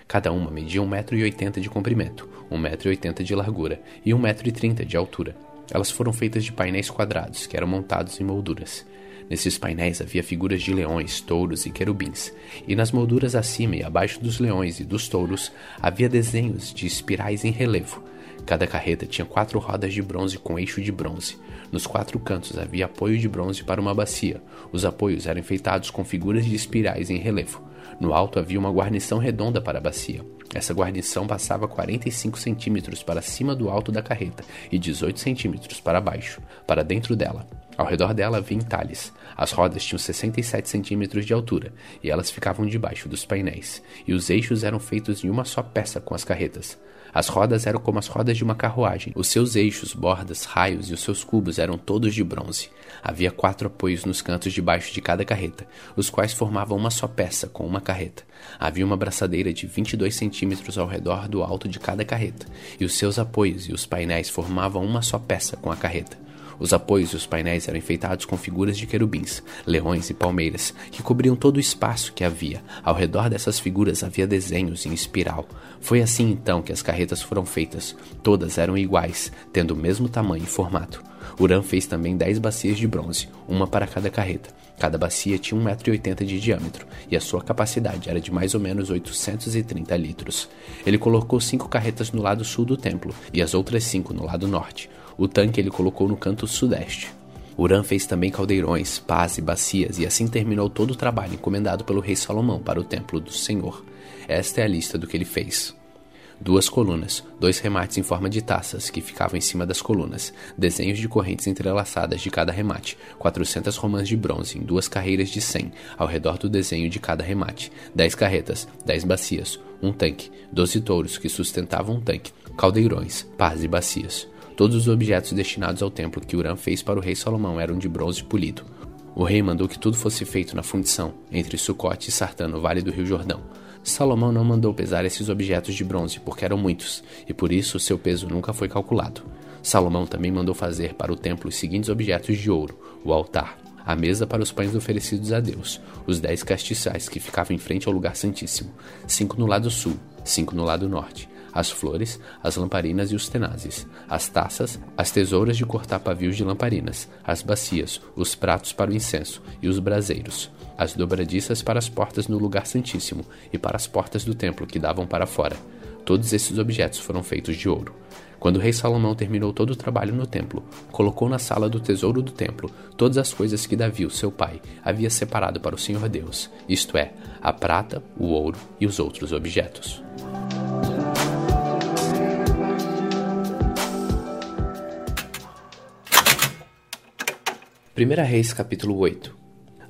Speaker 1: Cada uma media 1,80m de comprimento, 1,80m de largura e 1,30m de altura. Elas foram feitas de painéis quadrados que eram montados em molduras. Nesses painéis havia figuras de leões, touros e querubins, e nas molduras acima e abaixo dos leões e dos touros havia desenhos de espirais em relevo, Cada carreta tinha quatro rodas de bronze com eixo de bronze. Nos quatro cantos havia apoio de bronze para uma bacia. Os apoios eram enfeitados com figuras de espirais em relevo. No alto havia uma guarnição redonda para a bacia. Essa guarnição passava 45 centímetros para cima do alto da carreta e 18 centímetros para baixo, para dentro dela. Ao redor dela havia entalhes. As rodas tinham 67 centímetros de altura e elas ficavam debaixo dos painéis, e os eixos eram feitos em uma só peça com as carretas. As rodas eram como as rodas de uma carruagem. Os seus eixos, bordas, raios e os seus cubos eram todos de bronze. Havia quatro apoios nos cantos de baixo de cada carreta, os quais formavam uma só peça com uma carreta. Havia uma braçadeira de 22 centímetros ao redor do alto de cada carreta, e os seus apoios e os painéis formavam uma só peça com a carreta. Os apoios e os painéis eram enfeitados com figuras de querubins, leões e palmeiras, que cobriam todo o espaço que havia. Ao redor dessas figuras havia desenhos em espiral. Foi assim então que as carretas foram feitas. Todas eram iguais, tendo o mesmo tamanho e formato. Uran fez também dez bacias de bronze, uma para cada carreta. Cada bacia tinha 1,80m de diâmetro e a sua capacidade era de mais ou menos 830 litros. Ele colocou cinco carretas no lado sul do templo e as outras cinco no lado norte. O tanque ele colocou no canto sudeste. Urã fez também caldeirões, pás e bacias, e assim terminou todo o trabalho encomendado pelo rei Salomão para o templo do Senhor. Esta é a lista do que ele fez. Duas colunas, dois remates em forma de taças que ficavam em cima das colunas, desenhos de correntes entrelaçadas de cada remate, 400 romãs de bronze em duas carreiras de 100 ao redor do desenho de cada remate, 10 carretas, 10 bacias, um tanque, 12 touros que sustentavam um tanque, caldeirões, pás e bacias. Todos os objetos destinados ao templo que Urã fez para o rei Salomão eram de bronze polido. O rei mandou que tudo fosse feito na fundição, entre Sucote e Sartã, no vale do rio Jordão. Salomão não mandou pesar esses objetos de bronze, porque eram muitos, e por isso seu peso nunca foi calculado. Salomão também mandou fazer para o templo os seguintes objetos de ouro: o altar, a mesa para os pães oferecidos a Deus, os dez castiçais que ficavam em frente ao lugar santíssimo, cinco no lado sul, cinco no lado norte, as flores, as lamparinas e os tenazes, as taças, as tesouras de cortar pavios de lamparinas, as bacias, os pratos para o incenso e os braseiros, as dobradiças para as portas no lugar santíssimo e para as portas do templo que davam para fora. Todos esses objetos foram feitos de ouro. Quando o rei Salomão terminou todo o trabalho no templo, colocou na sala do tesouro do templo todas as coisas que Davi, seu pai, havia separado para o Senhor Deus, isto é, a prata, o ouro e os outros objetos. 1 Reis capítulo 8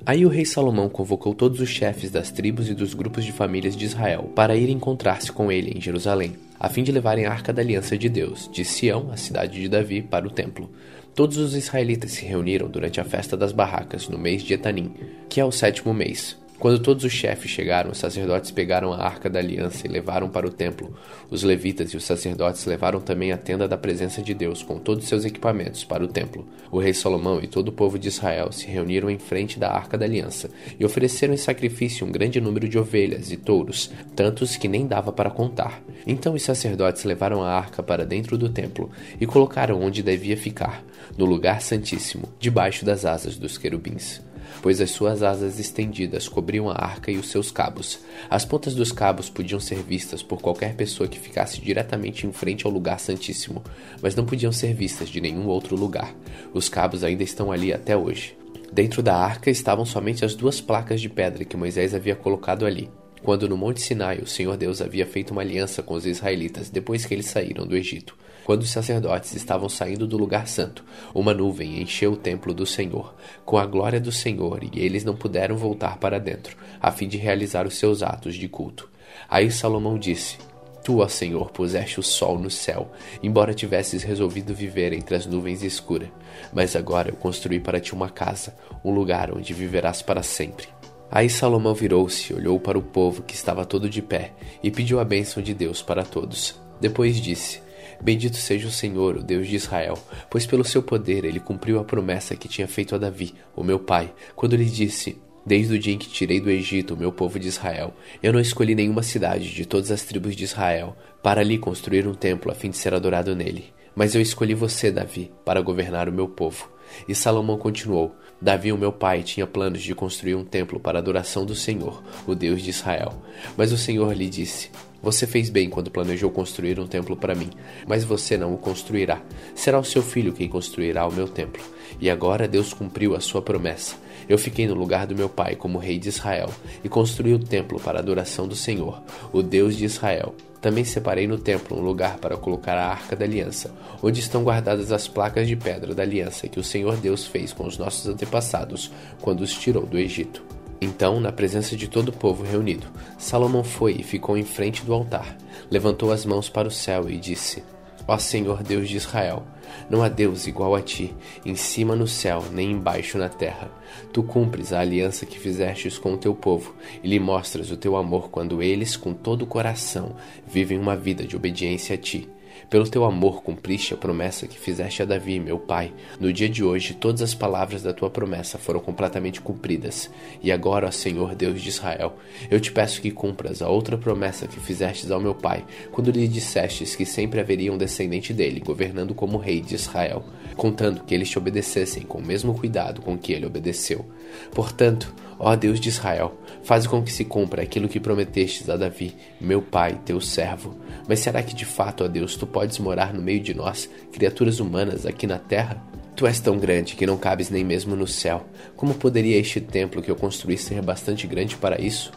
Speaker 1: Aí o rei Salomão convocou todos os chefes das tribos e dos grupos de famílias de Israel para ir encontrar-se com ele em Jerusalém, a fim de levarem a arca da aliança de Deus, de Sião, a cidade de Davi, para o templo. Todos os israelitas se reuniram durante a festa das barracas, no mês de Etanim, que é o sétimo mês, quando todos os chefes chegaram, os sacerdotes pegaram a arca da aliança e levaram para o templo. Os levitas e os sacerdotes levaram também a tenda da presença de Deus com todos seus equipamentos para o templo. O rei Salomão e todo o povo de Israel se reuniram em frente da arca da aliança e ofereceram em sacrifício um grande número de ovelhas e touros, tantos que nem dava para contar. Então os sacerdotes levaram a arca para dentro do templo e colocaram onde devia ficar, no lugar santíssimo, debaixo das asas dos querubins pois as suas asas estendidas cobriam a arca e os seus cabos. As pontas dos cabos podiam ser vistas por qualquer pessoa que ficasse diretamente em frente ao lugar santíssimo, mas não podiam ser vistas de nenhum outro lugar. Os cabos ainda estão ali até hoje. Dentro da arca estavam somente as duas placas de pedra que Moisés havia colocado ali, quando no Monte Sinai o Senhor Deus havia feito uma aliança com os israelitas depois que eles saíram do Egito. Quando os sacerdotes estavam saindo do lugar santo, uma nuvem encheu o templo do Senhor, com a glória do Senhor, e eles não puderam voltar para dentro, a fim de realizar os seus atos de culto. Aí Salomão disse: Tu, ó Senhor, puseste o sol no céu, embora tivesses resolvido viver entre as nuvens escuras. Mas agora eu construí para ti uma casa, um lugar onde viverás para sempre. Aí Salomão virou-se, olhou para o povo que estava todo de pé e pediu a bênção de Deus para todos. Depois disse: Bendito seja o Senhor, o Deus de Israel, pois pelo seu poder ele cumpriu a promessa que tinha feito a Davi, o meu pai, quando lhe disse: Desde o dia em que tirei do Egito o meu povo de Israel, eu não escolhi nenhuma cidade de todas as tribos de Israel para ali construir um templo a fim de ser adorado nele. Mas eu escolhi você, Davi, para governar o meu povo. E Salomão continuou: Davi, o meu pai, tinha planos de construir um templo para a adoração do Senhor, o Deus de Israel. Mas o Senhor lhe disse: Você fez bem quando planejou construir um templo para mim, mas você não o construirá. Será o seu filho quem construirá o meu templo. E agora Deus cumpriu a sua promessa. Eu fiquei no lugar do meu pai como rei de Israel e construí o templo para a adoração do Senhor, o Deus de Israel. Também separei no templo um lugar para colocar a arca da aliança, onde estão guardadas as placas de pedra da aliança que o Senhor Deus fez com os nossos antepassados quando os tirou do Egito. Então, na presença de todo o povo reunido, Salomão foi e ficou em frente do altar, levantou as mãos para o céu e disse: Ó Senhor Deus de Israel, não há Deus igual a ti, em cima no céu, nem embaixo na terra. Tu cumpres a aliança que fizestes com o teu povo, e lhe mostras o teu amor quando eles, com todo o coração, vivem uma vida de obediência a ti. Pelo teu amor cumpriste a promessa que fizeste a Davi, meu pai. No dia de hoje, todas as palavras da tua promessa foram completamente cumpridas. E agora, ó Senhor Deus de Israel, eu te peço que cumpras a outra promessa que fizestes ao meu pai, quando lhe dissestes que sempre haveria um descendente dele governando como rei de Israel, contando que eles te obedecessem com o mesmo cuidado com que ele obedeceu. Portanto, ó Deus de Israel, faz com que se cumpra aquilo que prometestes a Davi, meu pai, teu servo. Mas será que de fato, ó Deus, tu podes morar no meio de nós, criaturas humanas aqui na terra? Tu és tão grande que não cabes nem mesmo no céu. Como poderia este templo que eu construí ser bastante grande para isso?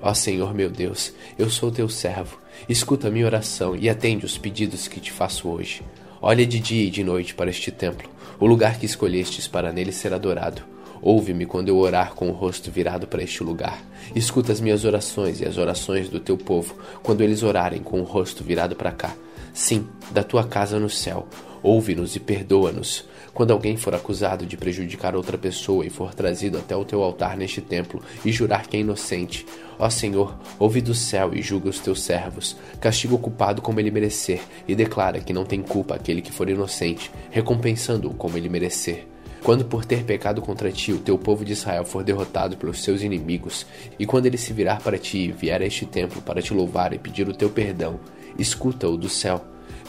Speaker 1: Ó Senhor meu Deus, eu sou teu servo. Escuta a minha oração e atende os pedidos que te faço hoje. Olha de dia e de noite para este templo, o lugar que escolhestes para nele ser adorado. Ouve-me quando eu orar com o rosto virado para este lugar. Escuta as minhas orações e as orações do teu povo quando eles orarem com o rosto virado para cá. Sim, da tua casa no céu. Ouve-nos e perdoa-nos. Quando alguém for acusado de prejudicar outra pessoa e for trazido até o teu altar neste templo e jurar que é inocente, ó Senhor, ouve do céu e julga os teus servos. Castiga o culpado como ele merecer e declara que não tem culpa aquele que for inocente, recompensando-o como ele merecer. Quando por ter pecado contra ti o teu povo de Israel for derrotado pelos seus inimigos, e quando ele se virar para ti e vier a este templo para te louvar e pedir o teu perdão, escuta-o do céu.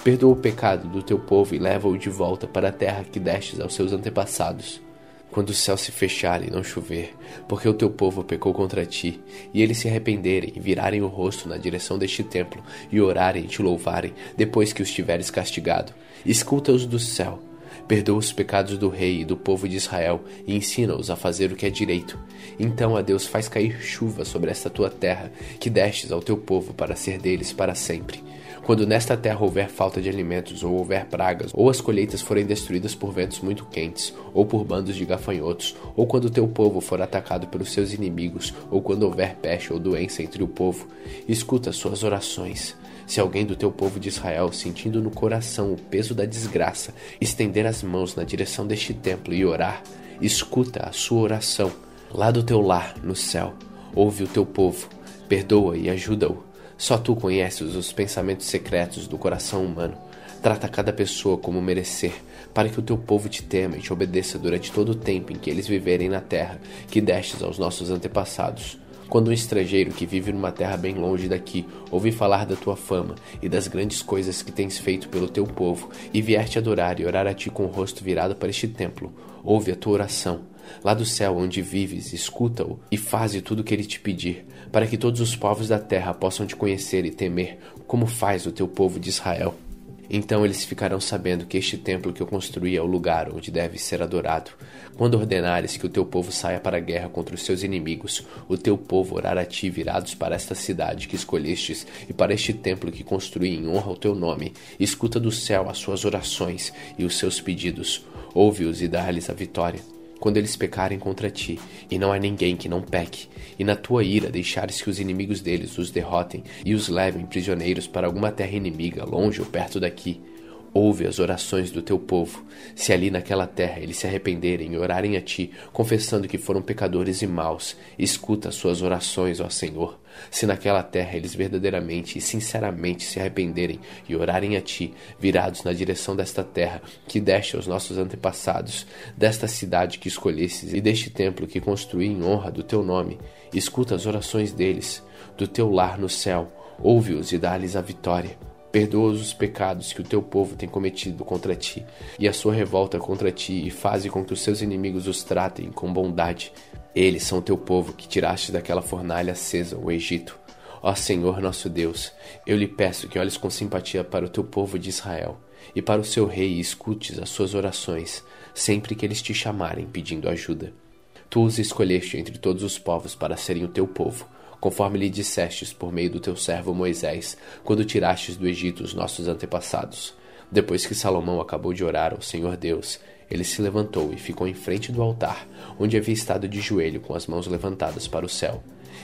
Speaker 1: Perdoa o pecado do teu povo e leva-o de volta para a terra que destes aos seus antepassados. Quando o céu se fechar e não chover, porque o teu povo pecou contra ti, e eles se arrependerem e virarem o rosto na direção deste templo e orarem e te louvarem, depois que os tiveres castigado, escuta-os do céu Perdoa os pecados do rei e do povo de Israel e ensina-os a fazer o que é direito. Então a Deus faz cair chuva sobre esta tua terra, que destes ao teu povo para ser deles para sempre. Quando nesta terra houver falta de alimentos, ou houver pragas, ou as colheitas forem destruídas por ventos muito quentes, ou por bandos de gafanhotos, ou quando teu povo for atacado pelos seus inimigos, ou quando houver peste ou doença entre o povo, escuta suas orações. Se alguém do teu povo de Israel, sentindo no coração o peso da desgraça, estender as mãos na direção deste templo e orar, escuta a sua oração. Lá do teu lar, no céu, ouve o teu povo, perdoa e ajuda-o. Só tu conheces os pensamentos secretos do coração humano. Trata cada pessoa como merecer, para que o teu povo te tema e te obedeça durante todo o tempo em que eles viverem na terra que destes aos nossos antepassados. Quando um estrangeiro que vive numa terra bem longe daqui ouvir falar da tua fama e das grandes coisas que tens feito pelo teu povo, e vier te adorar e orar a ti com o rosto virado para este templo, ouve a tua oração. Lá do céu onde vives, escuta-o e faze tudo o que ele te pedir, para que todos os povos da terra possam te conhecer e temer, como faz o teu povo de Israel. Então eles ficarão sabendo que este templo que eu construí é o lugar onde deve ser adorado. Quando ordenares que o teu povo saia para a guerra contra os seus inimigos, o teu povo orará a ti virados para esta cidade que escolhestes e para este templo que construí em honra ao teu nome. Escuta do céu as suas orações e os seus pedidos. Ouve-os e dá-lhes a vitória quando eles pecarem contra ti, e não há ninguém que não peque, e na tua ira deixares que os inimigos deles os derrotem e os levem prisioneiros para alguma terra inimiga, longe ou perto daqui. Ouve as orações do teu povo. Se ali naquela terra eles se arrependerem e orarem a ti, confessando que foram pecadores e maus, escuta as suas orações, ó Senhor. Se naquela terra eles verdadeiramente e sinceramente se arrependerem e orarem a ti, virados na direção desta terra que deste aos nossos antepassados, desta cidade que escolhesses e deste templo que construí em honra do teu nome, escuta as orações deles, do teu lar no céu, ouve-os e dá-lhes a vitória. Perdoa os pecados que o teu povo tem cometido contra ti, e a sua revolta contra ti, e faze com que os seus inimigos os tratem com bondade. Eles são o teu povo que tiraste daquela fornalha acesa, o Egito. Ó Senhor nosso Deus, eu lhe peço que olhes com simpatia para o teu povo de Israel, e para o seu rei, e escutes as suas orações, sempre que eles te chamarem pedindo ajuda. Tu os escolheste entre todos os povos para serem o teu povo conforme lhe dissestes por meio do teu servo Moisés, quando tirastes do Egito os nossos antepassados. Depois que Salomão acabou de orar ao Senhor Deus, ele se levantou e ficou em frente do altar, onde havia estado de joelho com as mãos levantadas para o céu.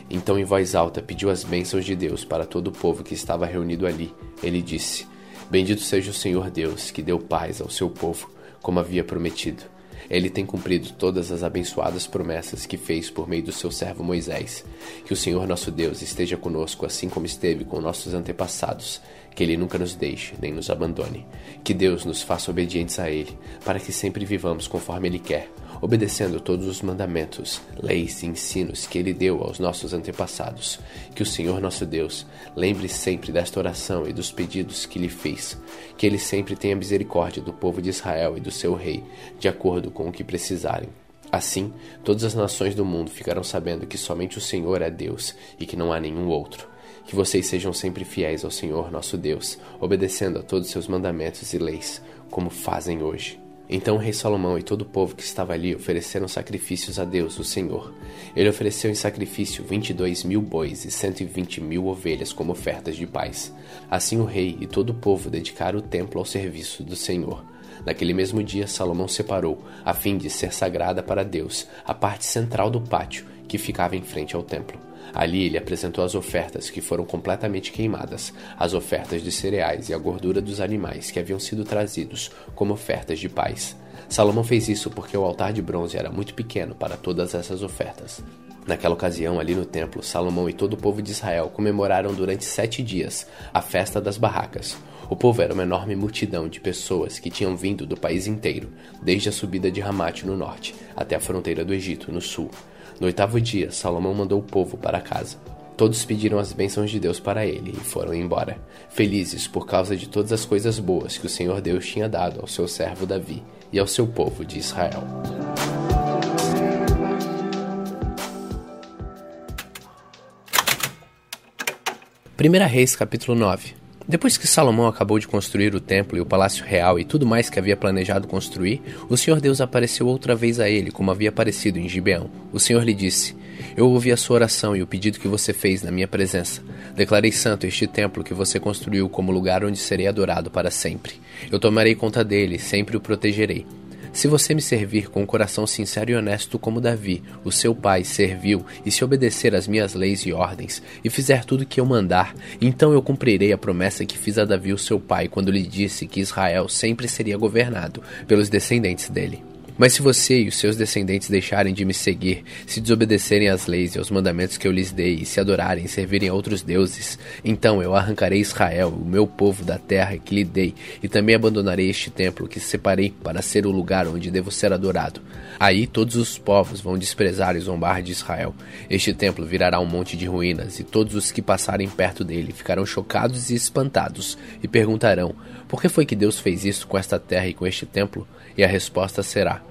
Speaker 1: Então, em voz alta, pediu as bênçãos de Deus para todo o povo que estava reunido ali. Ele disse: Bendito seja o Senhor Deus, que deu paz ao seu povo, como havia prometido. Ele tem cumprido todas as abençoadas promessas que fez por meio do seu servo Moisés. Que o Senhor nosso Deus esteja conosco, assim como esteve com nossos antepassados. Que Ele nunca nos deixe nem nos abandone. Que Deus nos faça obedientes a Ele, para que sempre vivamos conforme Ele quer obedecendo todos os mandamentos, leis e ensinos que ele deu aos nossos antepassados. Que o Senhor nosso Deus lembre sempre desta oração e dos pedidos que lhe fez. Que ele sempre tenha misericórdia do povo de Israel e do seu rei, de acordo com o que precisarem. Assim, todas as nações do mundo ficarão sabendo que somente o Senhor é Deus e que não há nenhum outro. Que vocês sejam sempre fiéis ao Senhor nosso Deus, obedecendo a todos os seus mandamentos e leis, como fazem hoje. Então o rei Salomão e todo o povo que estava ali ofereceram sacrifícios a Deus, o Senhor. Ele ofereceu em sacrifício vinte e dois mil bois e cento e vinte mil ovelhas como ofertas de paz. Assim o rei e todo o povo dedicaram o templo ao serviço do Senhor. Naquele mesmo dia, Salomão separou, a fim de ser sagrada para Deus, a parte central do pátio que ficava em frente ao templo. Ali ele apresentou as ofertas que foram completamente queimadas, as ofertas de cereais e a gordura dos animais que haviam sido trazidos como ofertas de paz. Salomão fez isso porque o altar de bronze era muito pequeno para todas essas ofertas. Naquela ocasião, ali no templo, Salomão e todo o povo de Israel comemoraram durante sete dias a festa das barracas. O povo era uma enorme multidão de pessoas que tinham vindo do país inteiro, desde a subida de Ramate no norte até a fronteira do Egito no sul. No oitavo dia, Salomão mandou o povo para casa. Todos pediram as bênçãos de Deus para ele e foram embora, felizes por causa de todas as coisas boas que o Senhor Deus tinha dado ao seu servo Davi e ao seu povo de Israel. Primeira Reis, capítulo 9 depois que Salomão acabou de construir o templo e o palácio real e tudo mais que havia planejado construir, o Senhor Deus apareceu outra vez a ele, como havia aparecido em Gibeão. O Senhor lhe disse: Eu ouvi a sua oração e o pedido que você fez na minha presença. Declarei santo este templo que você construiu como lugar onde serei adorado para sempre. Eu tomarei conta dele, sempre o protegerei. Se você me servir com um coração sincero e honesto como Davi, o seu pai, serviu, e se obedecer às minhas leis e ordens, e fizer tudo o que eu mandar, então eu cumprirei a promessa que fiz a Davi, o seu pai, quando lhe disse que Israel sempre seria governado pelos descendentes dele. Mas se você e os seus descendentes deixarem de me seguir, se desobedecerem às leis e aos mandamentos que eu lhes dei, e se adorarem e servirem a outros deuses, então eu arrancarei Israel, o meu povo, da terra que lhe dei, e também abandonarei este templo que separei para ser o lugar onde devo ser adorado. Aí todos os povos vão desprezar e zombar de Israel. Este templo virará um monte de ruínas, e todos os que passarem perto dele ficarão chocados e espantados, e perguntarão: por que foi que Deus fez isso com esta terra e com este templo? E a resposta será: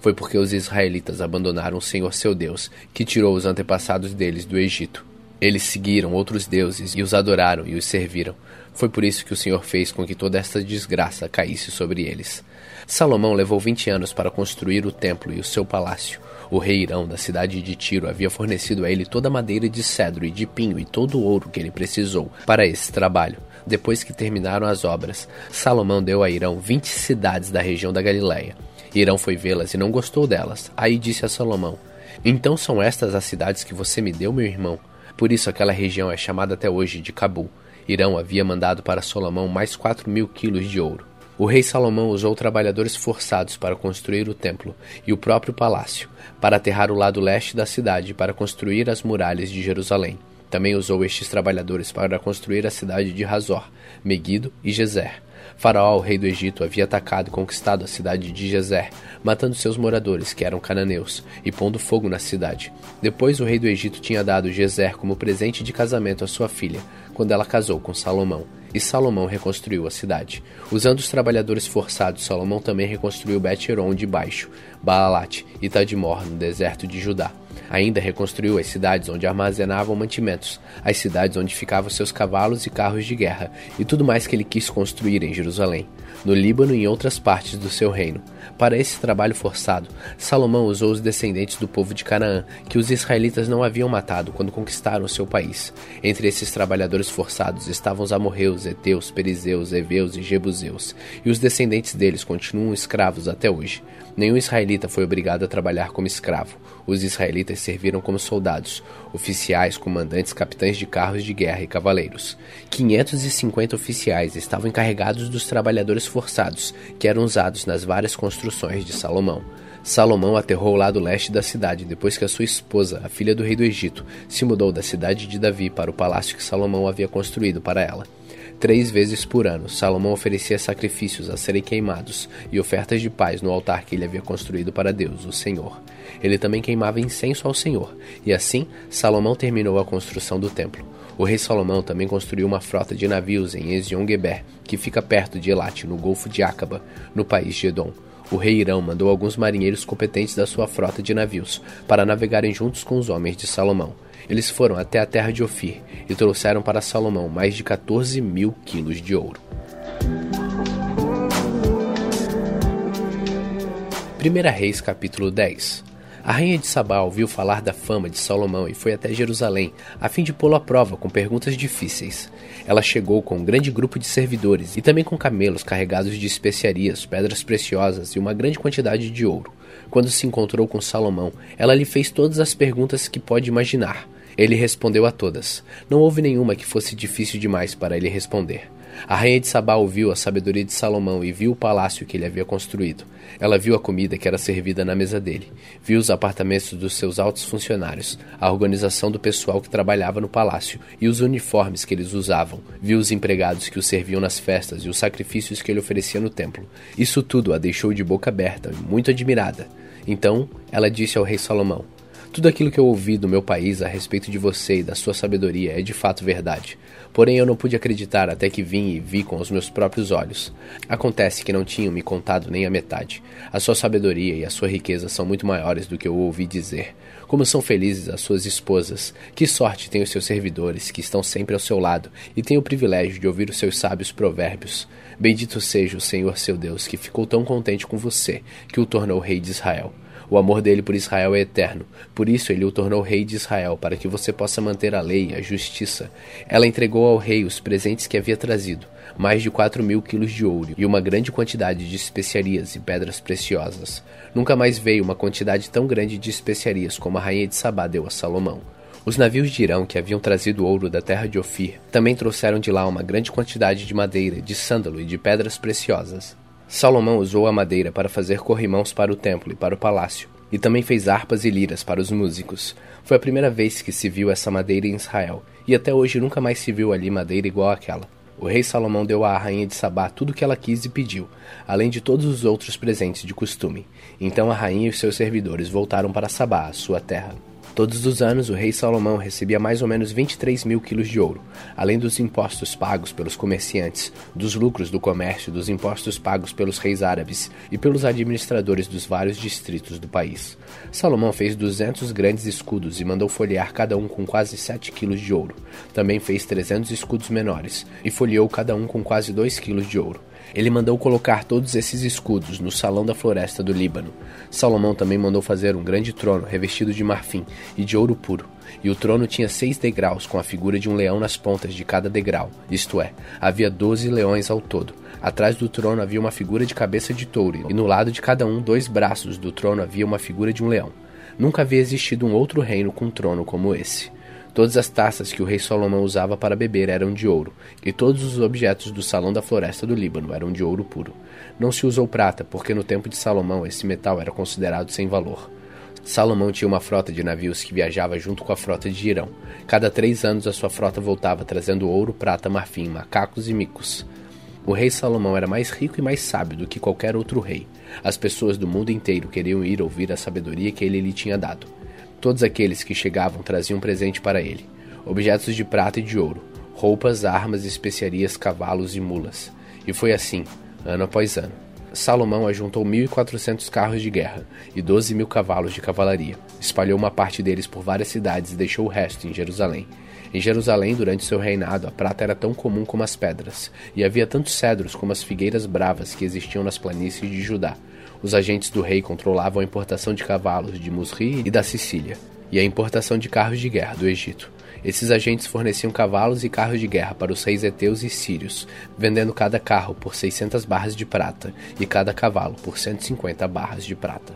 Speaker 1: Foi porque os israelitas abandonaram o Senhor seu Deus, que tirou os antepassados deles do Egito. Eles seguiram outros deuses e os adoraram e os serviram. Foi por isso que o Senhor fez com que toda esta desgraça caísse sobre eles. Salomão levou vinte anos para construir o templo e o seu palácio. O rei Irão da cidade de Tiro havia fornecido a ele toda a madeira de cedro e de pinho e todo o ouro que ele precisou para esse trabalho. Depois que terminaram as obras, Salomão deu a Irão vinte cidades da região da Galiléia. Irão foi vê-las e não gostou delas. Aí disse a Salomão: Então são estas as cidades que você me deu, meu irmão? Por isso aquela região é chamada até hoje de Cabul. Irão havia mandado para Salomão mais quatro mil quilos de ouro. O rei Salomão usou trabalhadores forçados para construir o templo e o próprio palácio, para aterrar o lado leste da cidade para construir as muralhas de Jerusalém. Também usou estes trabalhadores para construir a cidade de Razor, Meguido e Gezer. Faraó, rei do Egito, havia atacado e conquistado a cidade de Gezer, matando seus moradores, que eram cananeus, e pondo fogo na cidade. Depois, o rei do Egito tinha dado Gezer como presente de casamento à sua filha, quando ela casou com Salomão. E Salomão reconstruiu a cidade. Usando os trabalhadores forçados, Salomão também reconstruiu Bet-Horon de baixo, Baalat e Tadmor, no deserto de Judá. Ainda reconstruiu as cidades onde armazenavam mantimentos, as cidades onde ficavam seus cavalos e carros de guerra, e tudo mais que ele quis construir em Jerusalém, no Líbano e em outras partes do seu reino. Para esse trabalho forçado, Salomão usou os descendentes do povo de Canaã, que os israelitas não haviam matado quando conquistaram seu país. Entre esses trabalhadores forçados estavam os amorreus, heteus, perizeus, heveus e jebuseus, e os descendentes deles continuam escravos até hoje. Nenhum israelita foi obrigado a trabalhar como escravo. Os israelitas serviram como soldados, oficiais, comandantes, capitães de carros de guerra e cavaleiros. 550 oficiais estavam encarregados dos trabalhadores forçados, que eram usados nas várias construções de Salomão. Salomão aterrou o lado leste da cidade depois que a sua esposa, a filha do rei do Egito, se mudou da cidade de Davi para o palácio que Salomão havia construído para ela. Três vezes por ano, Salomão oferecia sacrifícios a serem queimados e ofertas de paz no altar que ele havia construído para Deus, o Senhor. Ele também queimava incenso ao Senhor, e assim Salomão terminou a construção do templo. O rei Salomão também construiu uma frota de navios em Ezion-Geber, que fica perto de Elat, no Golfo de Acaba, no país de Edom. O rei Irão mandou alguns marinheiros competentes da sua frota de navios para navegarem juntos com os homens de Salomão. Eles foram até a terra de Ofir e trouxeram para Salomão mais de 14 mil quilos de ouro. 1 Reis capítulo 10 A rainha de Sabá ouviu falar da fama de Salomão e foi até Jerusalém, a fim de pô-lo à prova com perguntas difíceis. Ela chegou com um grande grupo de servidores e também com camelos carregados de especiarias, pedras preciosas e uma grande quantidade de ouro. Quando se encontrou com Salomão, ela lhe fez todas as perguntas que pode imaginar. Ele respondeu a todas. Não houve nenhuma que fosse difícil demais para ele responder. A rainha de Sabá ouviu a sabedoria de Salomão e viu o palácio que ele havia construído. Ela viu a comida que era servida na mesa dele, viu os apartamentos dos seus altos funcionários, a organização do pessoal que trabalhava no palácio e os uniformes que eles usavam, viu os empregados que o serviam nas festas e os sacrifícios que ele oferecia no templo. Isso tudo a deixou de boca aberta e muito admirada. Então ela disse ao rei Salomão: tudo aquilo que eu ouvi do meu país a respeito de você e da sua sabedoria é de fato verdade. Porém, eu não pude acreditar até que vim e vi com os meus próprios olhos. Acontece que não tinham me contado nem a metade. A sua sabedoria e a sua riqueza são muito maiores do que eu ouvi dizer. Como são felizes as suas esposas. Que sorte têm os seus servidores, que estão sempre ao seu lado, e têm o privilégio de ouvir os seus sábios provérbios. Bendito seja o Senhor seu Deus, que ficou tão contente com você, que o tornou rei de Israel. O amor dele por Israel é eterno. Por isso ele o tornou rei de Israel, para que você possa manter a lei e a justiça. Ela entregou ao rei os presentes que havia trazido, mais de quatro mil quilos de ouro e uma grande quantidade de especiarias e pedras preciosas. Nunca mais veio uma quantidade tão grande de especiarias como a rainha de Sabá deu a Salomão. Os navios de Irão que haviam trazido ouro da terra de Ofir também trouxeram de lá uma grande quantidade de madeira, de sândalo e de pedras preciosas. Salomão usou a madeira para fazer corrimãos para o templo e para o palácio, e também fez harpas e liras para os músicos. Foi a primeira vez que se viu essa madeira em Israel, e até hoje nunca mais se viu ali madeira igual àquela. O rei Salomão deu à rainha de Sabá tudo o que ela quis e pediu, além de todos os outros presentes de costume. Então a rainha e os seus servidores voltaram para Sabá, sua terra. Todos os anos, o rei Salomão recebia mais ou menos 23 mil quilos de ouro, além dos impostos pagos pelos comerciantes, dos lucros do comércio, dos impostos pagos pelos reis árabes e pelos administradores dos vários distritos do país. Salomão fez 200 grandes escudos e mandou folhear cada um com quase 7 quilos de ouro. Também fez 300 escudos menores e folheou cada um com quase 2 quilos de ouro. Ele mandou colocar todos esses escudos no salão da floresta do Líbano. Salomão também mandou fazer um grande trono revestido de marfim e de ouro puro. E o trono tinha seis degraus com a figura de um leão nas pontas de cada degrau, isto é, havia doze leões ao todo. Atrás do trono havia uma figura de cabeça de touro, e no lado de cada um, dois braços do trono havia uma figura de um leão. Nunca havia existido um outro reino com um trono como esse. Todas as taças que o rei Salomão usava para beber eram de ouro, e todos os objetos do salão da floresta do Líbano eram de ouro puro. Não se usou prata, porque no tempo de Salomão esse metal era considerado sem valor. Salomão tinha uma frota de navios que viajava junto com a frota de Irão. Cada três anos a sua frota voltava trazendo ouro, prata, marfim, macacos e micos. O rei Salomão era mais rico e mais sábio do que qualquer outro rei. As pessoas do mundo inteiro queriam ir ouvir a sabedoria que ele lhe tinha dado. Todos aqueles que chegavam traziam presente para ele: objetos de prata e de ouro, roupas, armas, especiarias, cavalos e mulas. E foi assim, ano após ano. Salomão ajuntou 1.400 carros de guerra e 12 mil cavalos de cavalaria. Espalhou uma parte deles por várias cidades e deixou o resto em Jerusalém. Em Jerusalém, durante seu reinado, a prata era tão comum como as pedras, e havia tantos cedros como as figueiras bravas que existiam nas planícies de Judá. Os agentes do rei controlavam a importação de cavalos de Musri e da Sicília, e a importação de carros de guerra do Egito. Esses agentes forneciam cavalos e carros de guerra para os reis heteus e sírios, vendendo cada carro por 600 barras de prata e cada cavalo por 150 barras de prata.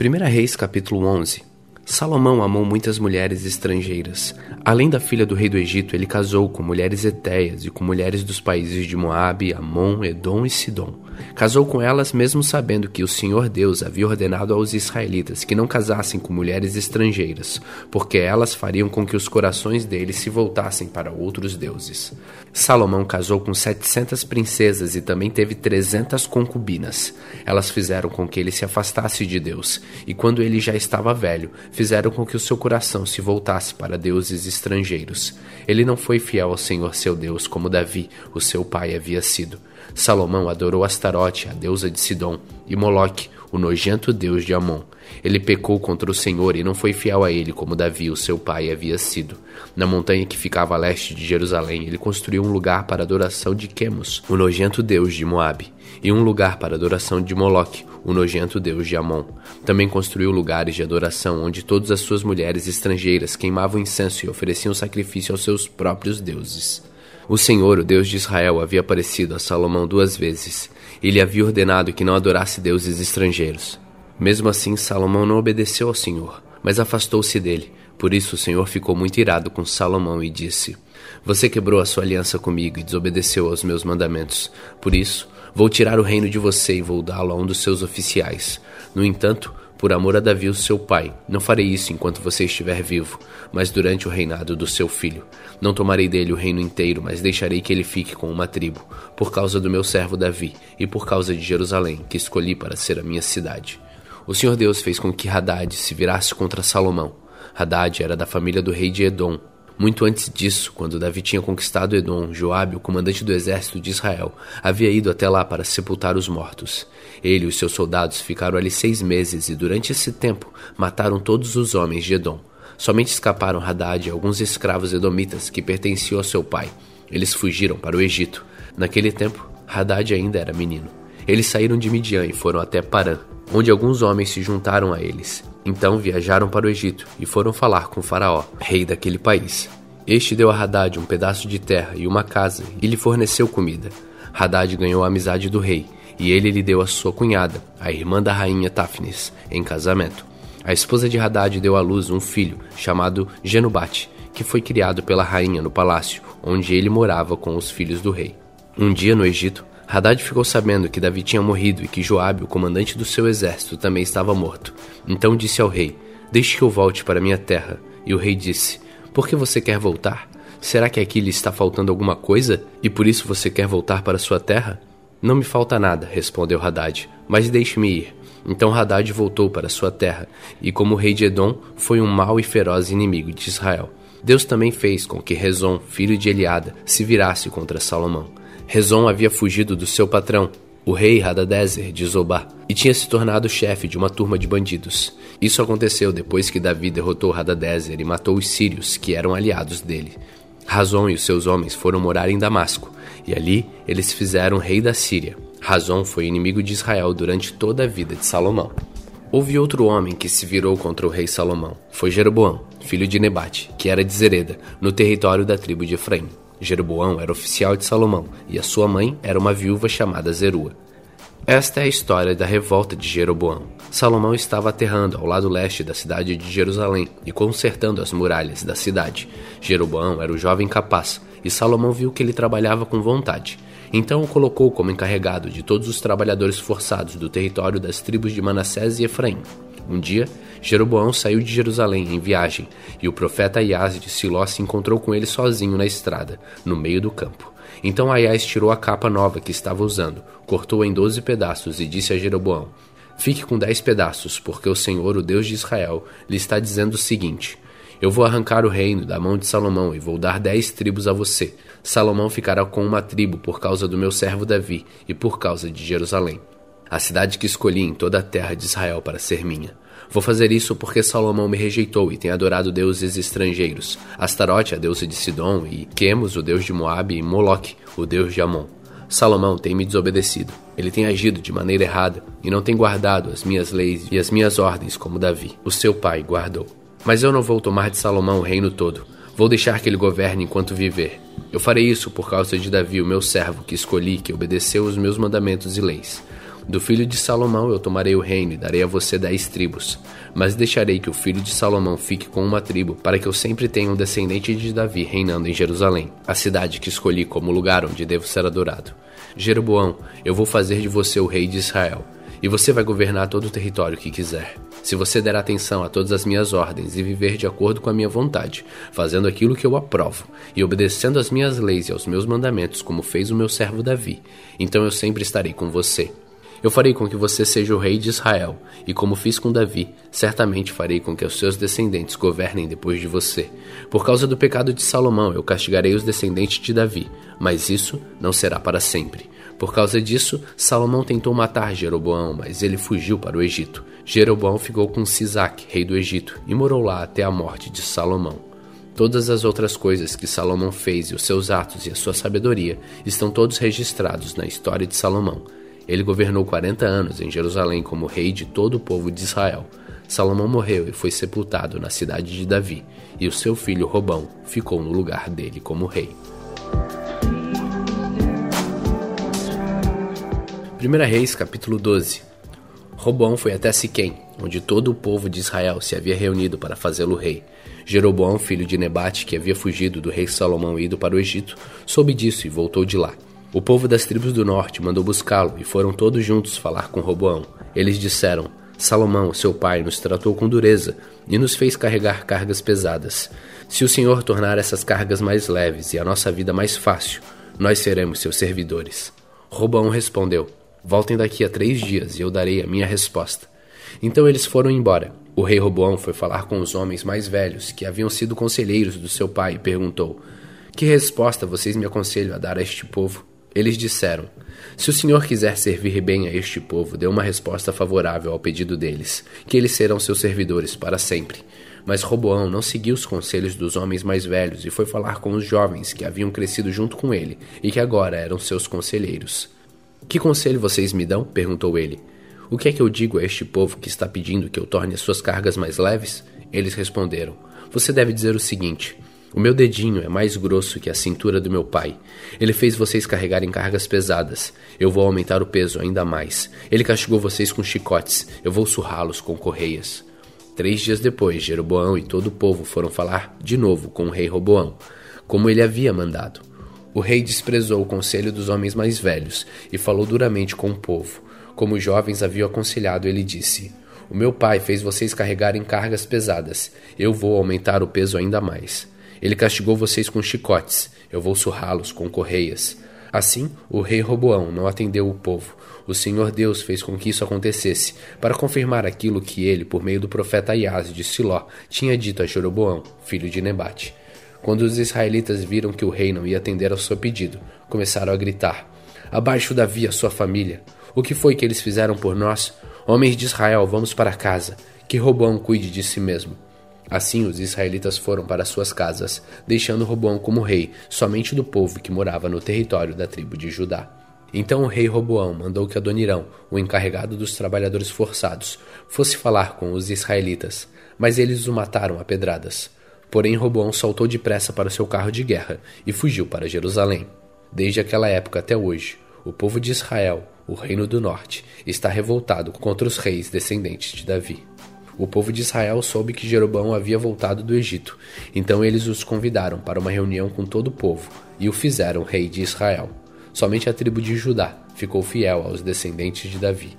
Speaker 1: 1 Reis capítulo 11 Salomão amou muitas mulheres estrangeiras. Além da filha do rei do Egito, ele casou com mulheres etéias e com mulheres dos países de Moabe, Amon, Edom e Sidom. Casou com elas mesmo sabendo que o Senhor Deus havia ordenado aos israelitas que não casassem com mulheres estrangeiras, porque elas fariam com que os corações deles se voltassem para outros deuses. Salomão casou com setecentas princesas e também teve trezentas concubinas. Elas fizeram com que ele se afastasse de Deus, e quando ele já estava velho, fizeram com que o seu coração se voltasse para deuses estrangeiros. Ele não foi fiel ao Senhor seu Deus como Davi, o seu pai, havia sido. Salomão adorou Astarote, a deusa de Sidom, e Moloque, o nojento deus de Amon. Ele pecou contra o Senhor e não foi fiel a ele como Davi, o seu pai, havia sido. Na montanha que ficava a leste de Jerusalém, ele construiu um lugar para adoração de Quemos, o nojento deus de Moabe, e um lugar para adoração de Moloque, o nojento deus de Amon. Também construiu lugares de adoração onde todas as suas mulheres estrangeiras queimavam incenso e ofereciam sacrifício aos seus próprios deuses. O Senhor, o Deus de Israel, havia aparecido a Salomão duas vezes e lhe havia ordenado que não adorasse deuses estrangeiros. Mesmo assim, Salomão não obedeceu ao Senhor, mas afastou-se dele. Por isso o Senhor ficou muito irado com Salomão e disse: Você quebrou a sua aliança comigo e desobedeceu aos meus mandamentos. Por isso, vou tirar o reino de você e vou dá-lo a um dos seus oficiais. No entanto, por amor a Davi, o seu pai. Não farei isso enquanto você estiver vivo, mas durante o reinado do seu filho. Não tomarei dele o reino inteiro, mas deixarei que ele fique com uma tribo, por causa do meu servo Davi e por causa de Jerusalém, que escolhi para ser a minha cidade. O Senhor Deus fez com que Haddad se virasse contra Salomão. Haddad era da família do rei de Edom, muito antes disso, quando Davi tinha conquistado Edom, Joabe, o comandante do exército de Israel, havia ido até lá para sepultar os mortos. Ele e os seus soldados ficaram ali seis meses e durante esse tempo mataram todos os homens de Edom. Somente escaparam Haddad e alguns escravos edomitas que pertenciam ao seu pai. Eles fugiram para o Egito. Naquele tempo, Haddad ainda era menino. Eles saíram de Midian e foram até Parã, onde alguns homens se juntaram a eles. Então viajaram para o Egito e foram falar com Faraó, rei daquele país. Este deu a Haddad um pedaço de terra e uma casa e lhe forneceu comida. Haddad ganhou a amizade do rei e ele lhe deu a sua cunhada, a irmã da rainha Tafnis, em casamento. A esposa de Haddad deu à luz um filho chamado Genubate, que foi criado pela rainha no palácio, onde ele morava com os filhos do rei. Um dia no Egito, Haddad ficou sabendo que Davi tinha morrido e que Joabe, o comandante do seu exército, também estava morto. Então disse ao rei: Deixe que eu volte para minha terra. E o rei disse: Por que você quer voltar? Será que aqui lhe está faltando alguma coisa e por isso você quer voltar para sua terra? Não me falta nada, respondeu Haddad, mas deixe-me ir. Então Haddad voltou para sua terra, e como rei de Edom, foi um mau e feroz inimigo de Israel. Deus também fez com que Rezon, filho de Eliada, se virasse contra Salomão. Rezon havia fugido do seu patrão, o rei Hadadezer de Zobá, e tinha se tornado chefe de uma turma de bandidos. Isso aconteceu depois que Davi derrotou Hadadezer e matou os sírios, que eram aliados dele. Razon e os seus homens foram morar em Damasco, e ali eles fizeram rei da Síria. Razon foi inimigo de Israel durante toda a vida de Salomão. Houve outro homem que se virou contra o rei Salomão. Foi Jeroboão, filho de Nebate, que era de Zereda, no território da tribo de Efraim. Jeroboão era oficial de Salomão e a sua mãe era uma viúva chamada Zerua. Esta é a história da revolta de Jeroboão. Salomão estava aterrando ao lado leste da cidade de Jerusalém e consertando as muralhas da cidade. Jeroboão era o jovem capaz, e Salomão viu que ele trabalhava com vontade. Então o colocou como encarregado de todos os trabalhadores forçados do território das tribos de Manassés e Efraim. Um dia, Jeroboão saiu de Jerusalém em viagem, e o profeta Aias de Siló se encontrou com ele sozinho na estrada, no meio do campo. Então Aias tirou a capa nova que estava usando, cortou-a em doze pedaços e disse a Jeroboão: Fique com dez pedaços, porque o Senhor, o Deus de Israel, lhe está dizendo o seguinte: Eu vou arrancar o reino da mão de Salomão e vou dar dez tribos a você. Salomão ficará com uma tribo por causa do meu servo Davi e por causa de Jerusalém, a cidade que escolhi em toda a terra de Israel para ser minha. Vou fazer isso porque Salomão me rejeitou e tem adorado deuses estrangeiros, Astarote, a deusa de Sidom, e Quemos, o deus de Moabe, e Moloque, o deus de Amon. Salomão tem me desobedecido. Ele tem agido de maneira errada e não tem guardado as minhas leis e as minhas ordens como Davi, o seu pai, guardou. Mas eu não vou tomar de Salomão o reino todo. Vou deixar que ele governe enquanto viver. Eu farei isso por causa de Davi, o meu servo, que escolhi, que obedeceu os meus mandamentos e leis. Do filho de Salomão eu tomarei o reino e darei a você dez tribos. Mas deixarei que o filho de Salomão fique com uma tribo, para que eu sempre tenha um descendente de Davi reinando em Jerusalém, a cidade que escolhi como lugar onde devo ser adorado. Jeroboão, eu vou fazer de você o rei de Israel, e você vai governar todo o território que quiser. Se você der atenção a todas as minhas ordens e viver de acordo com a minha vontade, fazendo aquilo que eu aprovo e obedecendo às minhas leis e aos meus mandamentos, como fez o meu servo Davi, então eu sempre estarei com você. Eu farei com que você seja o rei de Israel, e como fiz com Davi, certamente farei com que os seus descendentes governem depois de você. Por causa do pecado de Salomão, eu castigarei os descendentes de Davi, mas isso não será para sempre. Por causa disso, Salomão tentou matar Jeroboão, mas ele fugiu para o Egito. Jeroboão ficou com Sisac, rei do Egito, e morou lá até a morte de Salomão. Todas as outras coisas que Salomão fez e os seus atos e a sua sabedoria estão todos registrados na história de Salomão ele governou 40 anos em Jerusalém como rei de todo o povo de Israel. Salomão morreu e foi sepultado na cidade de Davi, e o seu filho Robão ficou no lugar dele como rei. 1 Reis capítulo 12 Robão foi até Siquém, onde todo o povo de Israel se havia reunido para fazê-lo rei. Jeroboão, filho de Nebate, que havia fugido do rei Salomão e ido para o Egito, soube disso e voltou de lá. O povo das tribos do norte mandou buscá-lo e foram todos juntos falar com Roboão. Eles disseram: Salomão, seu pai, nos tratou com dureza e nos fez carregar cargas pesadas. Se o Senhor tornar essas cargas mais leves e a nossa vida mais fácil, nós seremos seus servidores. Roboão respondeu: Voltem daqui a três dias e eu darei a minha resposta. Então eles foram embora. O rei Roboão foi falar com os homens mais velhos, que haviam sido conselheiros do seu pai, e perguntou: Que resposta vocês me aconselham a dar a este povo? Eles disseram: Se o Senhor quiser servir bem a este povo, dê uma resposta favorável ao pedido deles, que eles serão seus servidores para sempre. Mas Roboão não seguiu os conselhos dos homens mais velhos e foi falar com os jovens que haviam crescido junto com ele e que agora eram seus conselheiros. Que conselho vocês me dão? perguntou ele. O que é que eu digo a este povo que está pedindo que eu torne as suas cargas mais leves? Eles responderam: Você deve dizer o seguinte: o meu dedinho é mais grosso que a cintura do meu pai. Ele fez vocês carregarem cargas pesadas. Eu vou aumentar o peso ainda mais. Ele castigou vocês com chicotes. Eu vou surrá-los com correias. Três dias depois, Jeroboão e todo o povo foram falar de novo com o rei Roboão, como ele havia mandado. O rei desprezou o conselho dos homens mais velhos e falou duramente com o povo. Como os jovens haviam aconselhado, ele disse: O meu pai fez vocês carregarem cargas pesadas. Eu vou aumentar o peso ainda mais. Ele castigou vocês com chicotes, eu vou surrá-los com correias. Assim, o rei Roboão não atendeu o povo. O Senhor Deus fez com que isso acontecesse, para confirmar aquilo que ele, por meio do profeta Iás de Siló, tinha dito a Jeroboão, filho de Nebate. Quando os israelitas viram que o rei não ia atender ao seu pedido, começaram a gritar: Abaixo Davi a sua família! O que foi que eles fizeram por nós? Homens de Israel, vamos para casa. Que Roboão cuide de si mesmo. Assim os israelitas foram para suas casas, deixando Roboão como rei somente do povo que morava no território da tribo de Judá. Então o rei Roboão mandou que Adonirão, o encarregado dos trabalhadores forçados, fosse falar com os israelitas, mas eles o mataram a pedradas. Porém Roboão saltou depressa para seu carro de guerra e fugiu para Jerusalém. Desde aquela época até hoje, o povo de Israel, o reino do norte, está revoltado contra os reis descendentes de Davi o povo de Israel soube que Jeroboão havia voltado do Egito. Então eles os convidaram para uma reunião com todo o povo e o fizeram rei de Israel. Somente a tribo de Judá ficou fiel aos descendentes de Davi.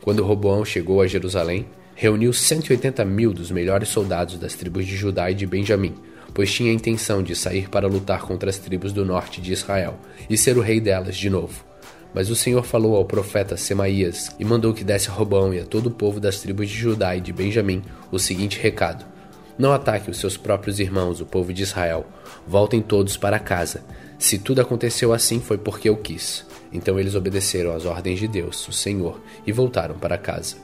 Speaker 1: Quando Roboão chegou a Jerusalém, reuniu 180 mil dos melhores soldados das tribos de Judá e de Benjamim, pois tinha a intenção de sair para lutar contra as tribos do norte de Israel e ser o rei delas de novo. Mas o Senhor falou ao profeta Semaías e mandou que desse a Robão e a todo o povo das tribos de Judá e de Benjamim o seguinte recado: Não ataque os seus próprios irmãos, o povo de Israel. Voltem todos para casa. Se tudo aconteceu assim foi porque eu quis. Então eles obedeceram às ordens de Deus, o Senhor, e voltaram para casa.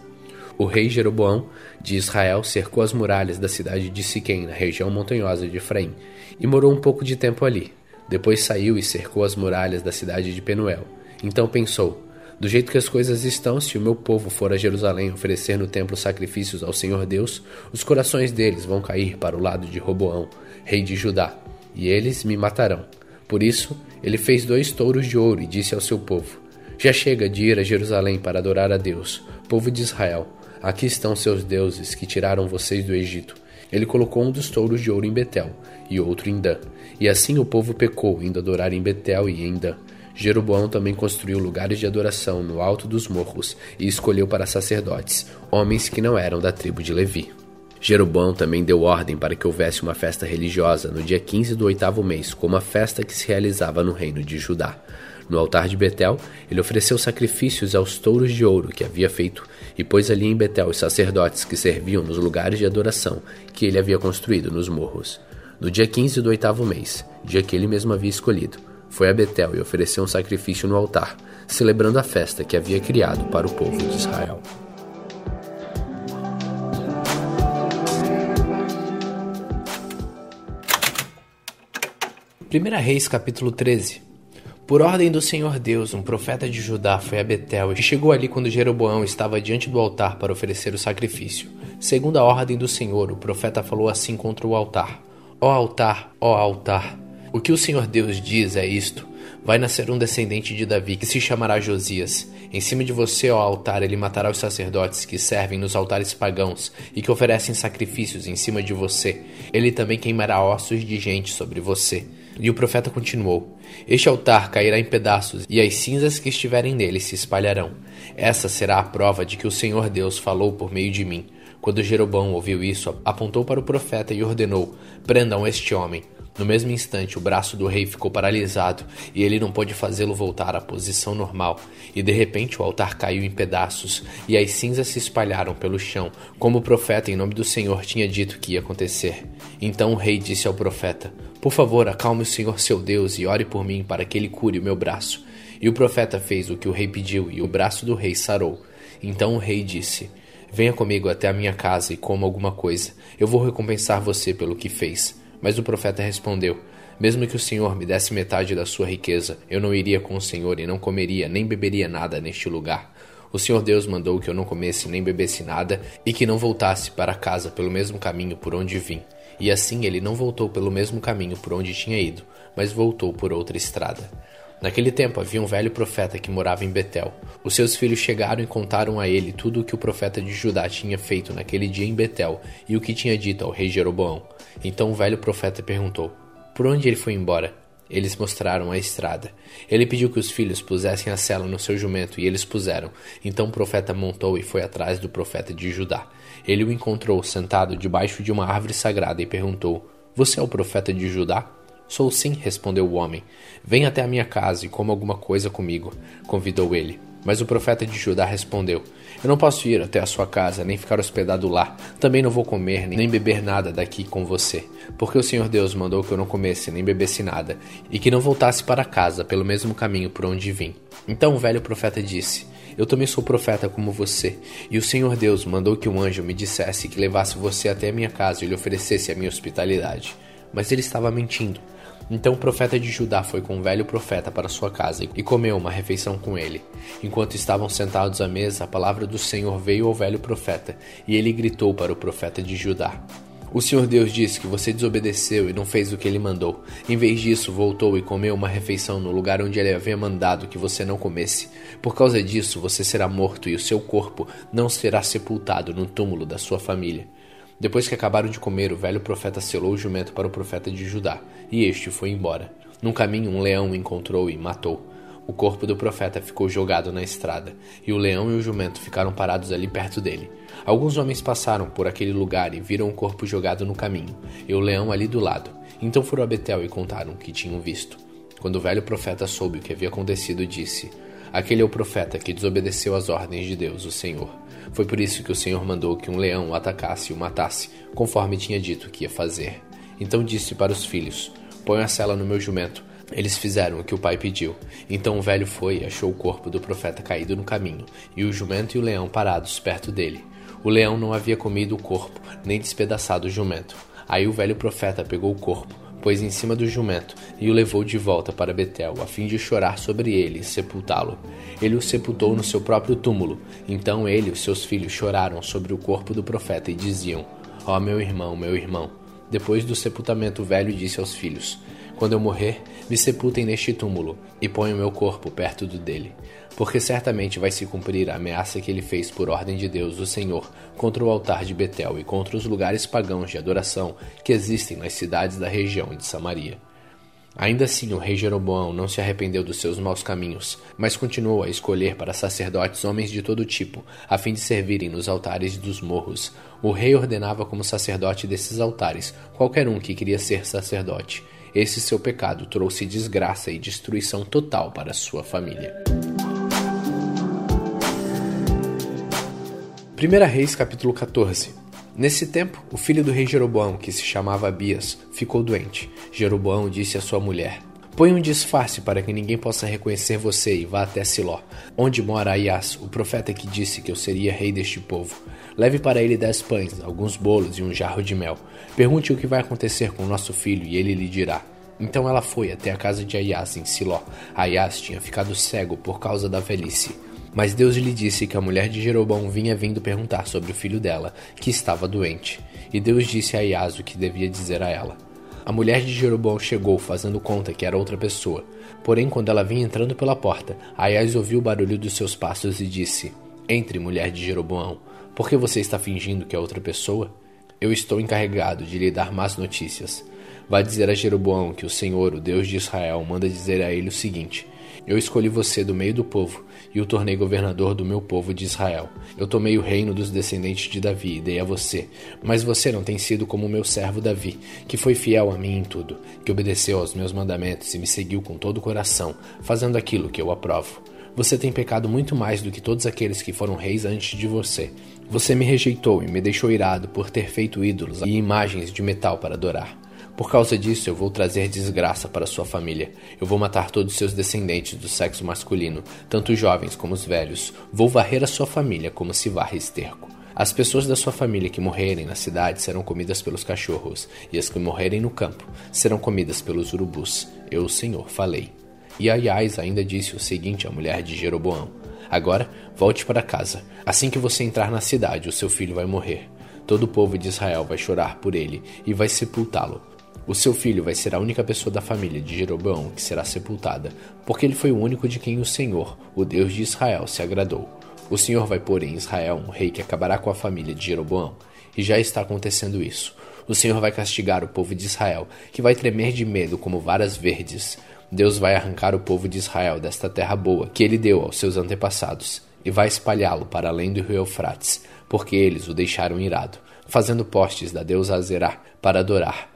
Speaker 1: O rei Jeroboão de Israel cercou as muralhas da cidade de Siquém, na região montanhosa de Efraim, e morou um pouco de tempo ali. Depois saiu e cercou as muralhas da cidade de Penuel. Então pensou: do jeito que as coisas estão, se o meu povo for a Jerusalém oferecer no templo sacrifícios ao Senhor Deus, os corações deles vão cair para o lado de Roboão, rei de Judá, e eles me matarão. Por isso, ele fez dois touros de ouro e disse ao seu povo: Já chega de ir a Jerusalém para adorar a Deus, povo de Israel. Aqui estão seus deuses que tiraram vocês do Egito. Ele colocou um dos touros de ouro em Betel e outro em Dan. E assim o povo pecou, indo adorar em Betel e em Dan. Jeroboão também construiu lugares de adoração no alto dos morros e escolheu para sacerdotes, homens que não eram da tribo de Levi. Jeroboão também deu ordem para que houvesse uma festa religiosa no dia 15 do oitavo mês, como a festa que se realizava no reino de Judá. No altar de Betel, ele ofereceu sacrifícios aos touros de ouro que havia feito e pôs ali em Betel os sacerdotes que serviam nos lugares de adoração que ele havia construído nos morros. No dia 15 do oitavo mês, dia que ele mesmo havia escolhido, foi a Betel e ofereceu um sacrifício no altar, celebrando a festa que havia criado para o povo de Israel. Primeira Reis capítulo 13 Por ordem do Senhor Deus, um profeta de Judá foi a Betel e chegou ali quando Jeroboão estava diante do altar para oferecer o sacrifício. Segundo a ordem do Senhor, o profeta falou assim contra o altar: Ó altar, ó altar, o que o Senhor Deus diz é isto: Vai nascer um descendente de Davi que se chamará Josias. Em cima de você, ó altar, ele matará os sacerdotes que servem nos altares pagãos e que oferecem sacrifícios em cima de você. Ele também queimará ossos de gente sobre você. E o profeta continuou: Este altar cairá em pedaços, e as cinzas que estiverem nele se espalharão. Essa será a prova de que o Senhor Deus falou por meio de mim. Quando Jeroboão ouviu isso, apontou para o profeta e ordenou: Prendam este homem. No mesmo instante, o braço do rei ficou paralisado e ele não pôde fazê-lo voltar à posição normal. E de repente o altar caiu em pedaços e as cinzas se espalharam pelo chão, como o profeta, em nome do Senhor, tinha dito que ia acontecer. Então o rei disse ao profeta: Por favor, acalme o Senhor seu Deus e ore por mim para que ele cure o meu braço. E o profeta fez o que o rei pediu e o braço do rei sarou. Então o rei disse: Venha comigo até a minha casa e coma alguma coisa. Eu vou recompensar você pelo que fez. Mas o profeta respondeu: Mesmo que o Senhor me desse metade da sua riqueza, eu não iria com o Senhor e não comeria nem beberia nada neste lugar. O Senhor Deus mandou que eu não comesse nem bebesse nada e que não voltasse para casa pelo mesmo caminho por onde vim. E assim ele não voltou pelo mesmo caminho por onde tinha ido, mas voltou por outra estrada. Naquele tempo havia um velho profeta que morava em Betel. Os seus filhos chegaram e contaram a ele tudo o que o profeta de Judá tinha feito naquele dia em Betel e o que tinha dito ao rei Jeroboão. Então o velho profeta perguntou: Por onde ele foi embora? Eles mostraram a estrada. Ele pediu que os filhos pusessem a cela no seu jumento e eles puseram. Então o profeta montou e foi atrás do profeta de Judá. Ele o encontrou sentado debaixo de uma árvore sagrada e perguntou: Você é o profeta de Judá? Sou sim, respondeu o homem. Venha até a minha casa e coma alguma coisa comigo, convidou ele. Mas o profeta de Judá respondeu: Eu não posso ir até a sua casa, nem ficar hospedado lá. Também não vou comer, nem beber nada daqui com você. Porque o Senhor Deus mandou que eu não comesse, nem bebesse nada, e que não voltasse para casa pelo mesmo caminho por onde vim. Então o velho profeta disse: Eu também sou profeta como você, e o Senhor Deus mandou que um anjo me dissesse que levasse você até a minha casa e lhe oferecesse a minha hospitalidade. Mas ele estava mentindo. Então o profeta de Judá foi com o velho profeta para sua casa e comeu uma refeição com ele. Enquanto estavam sentados à mesa, a palavra do Senhor veio ao velho profeta, e ele gritou para o profeta de Judá: o Senhor Deus disse que você desobedeceu e não fez o que ele mandou. Em vez disso, voltou e comeu uma refeição no lugar onde ele havia mandado que você não comesse. Por causa disso, você será morto e o seu corpo não será sepultado no túmulo da sua família. Depois que acabaram de comer, o velho profeta selou o jumento para o profeta de Judá, e este foi embora. No caminho, um leão o encontrou e matou. O corpo do profeta ficou jogado na estrada, e o leão e o jumento ficaram parados ali perto dele. Alguns homens passaram por aquele lugar e viram o corpo jogado no caminho, e o leão ali do lado. Então foram a Betel e contaram o que tinham visto. Quando o velho profeta soube o que havia acontecido, disse: Aquele é o profeta que desobedeceu às ordens de Deus, o Senhor. Foi por isso que o Senhor mandou que um leão o atacasse e o matasse, conforme tinha dito que ia fazer. Então disse para os filhos: Põe a cela no meu jumento. Eles fizeram o que o pai pediu. Então o velho foi e achou o corpo do profeta caído no caminho, e o jumento e o leão parados perto dele. O leão não havia comido o corpo, nem despedaçado o jumento. Aí o velho profeta pegou o corpo, pôs em cima do jumento e o levou de volta para Betel, a fim de chorar sobre ele e sepultá-lo. Ele o sepultou no seu próprio túmulo. Então ele e os seus filhos choraram sobre o corpo do profeta e diziam: Ó oh, meu irmão, meu irmão. Depois do sepultamento, o velho disse aos filhos: Quando eu morrer, me sepultem neste túmulo e ponham meu corpo perto do dele porque certamente vai se cumprir a ameaça que ele fez por ordem de Deus, o Senhor, contra o altar de Betel e contra os lugares pagãos de adoração que existem nas cidades da região de Samaria. Ainda assim, o rei Jeroboão não se arrependeu dos seus maus caminhos, mas continuou a escolher para sacerdotes homens de todo tipo, a fim de servirem nos altares dos morros. O rei ordenava como sacerdote desses altares qualquer um que queria ser sacerdote. Esse seu pecado trouxe desgraça e destruição total para sua família. 1 Reis capítulo 14 Nesse tempo, o filho do rei Jeroboão, que se chamava Abias, ficou doente. Jeroboão disse à sua mulher: Põe um disfarce para que ninguém possa reconhecer você e vá até Siló, onde mora Aias, o profeta que disse que eu seria rei deste povo. Leve para ele dez pães, alguns bolos e um jarro de mel. Pergunte o que vai acontecer com nosso filho e ele lhe dirá. Então ela foi até a casa de Aias em Siló. Aias tinha ficado cego por causa da velhice. Mas Deus lhe disse que a mulher de Jeroboão vinha vindo perguntar sobre o filho dela, que estava doente. E Deus disse a Iás o que devia dizer a ela. A mulher de Jeroboão chegou, fazendo conta que era outra pessoa. Porém, quando ela vinha entrando pela porta, Aias ouviu o barulho dos seus passos e disse: Entre, mulher de Jeroboão, por que você está fingindo que é outra pessoa? Eu estou encarregado de lhe dar más notícias. Vá dizer a Jeroboão que o Senhor, o Deus de Israel, manda dizer a ele o seguinte: Eu escolhi você do meio do povo e o tornei governador do meu povo de Israel. Eu tomei o reino dos descendentes de Davi e dei a você. Mas você não tem sido como o meu servo Davi, que foi fiel a mim em tudo, que obedeceu aos meus mandamentos e me seguiu com todo o coração, fazendo aquilo que eu aprovo. Você tem pecado muito mais do que todos aqueles que foram reis antes de você. Você me rejeitou e me deixou irado por ter feito ídolos e imagens de metal para adorar. Por causa disso, eu vou trazer desgraça para sua família. Eu vou matar todos seus descendentes do sexo masculino, tanto os jovens como os velhos. Vou varrer a sua família como se varre esterco. As pessoas da sua família que morrerem na cidade serão comidas pelos cachorros, e as que morrerem no campo serão comidas pelos urubus. Eu, o Senhor, falei. E Aias ainda disse o seguinte à mulher de Jeroboão: Agora, volte para casa. Assim que você entrar na cidade, o seu filho vai morrer. Todo o povo de Israel vai chorar por ele e vai sepultá-lo. O seu filho vai ser a única pessoa da família de Jeroboão que será sepultada, porque ele foi o único de quem o Senhor, o Deus de Israel, se agradou. O Senhor vai pôr em Israel um rei que acabará com a família de Jeroboão, e já está acontecendo isso. O Senhor vai castigar o povo de Israel, que vai tremer de medo como varas verdes. Deus vai arrancar o povo de Israel desta terra boa que ele deu aos seus antepassados, e vai espalhá-lo para além do rio Eufrates, porque eles o deixaram irado, fazendo postes da deusa Azerá para adorar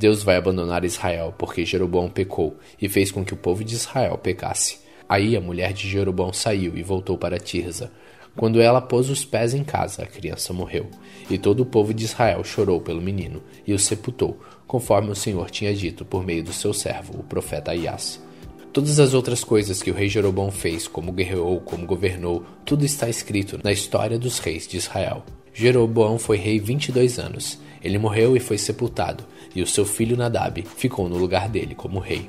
Speaker 1: Deus vai abandonar Israel porque Jeroboão pecou e fez com que o povo de Israel pecasse. Aí a mulher de Jeroboão saiu e voltou para Tirza. Quando ela pôs os pés em casa, a criança morreu. E todo o povo de Israel chorou pelo menino e o sepultou, conforme o Senhor tinha dito por meio do seu servo, o profeta Aias. Todas as outras coisas que o rei Jeroboão fez, como guerreou, como governou, tudo está escrito na história dos reis de Israel. Jeroboão foi rei 22 anos. Ele morreu e foi sepultado, e o seu filho Nadab ficou no lugar dele como rei.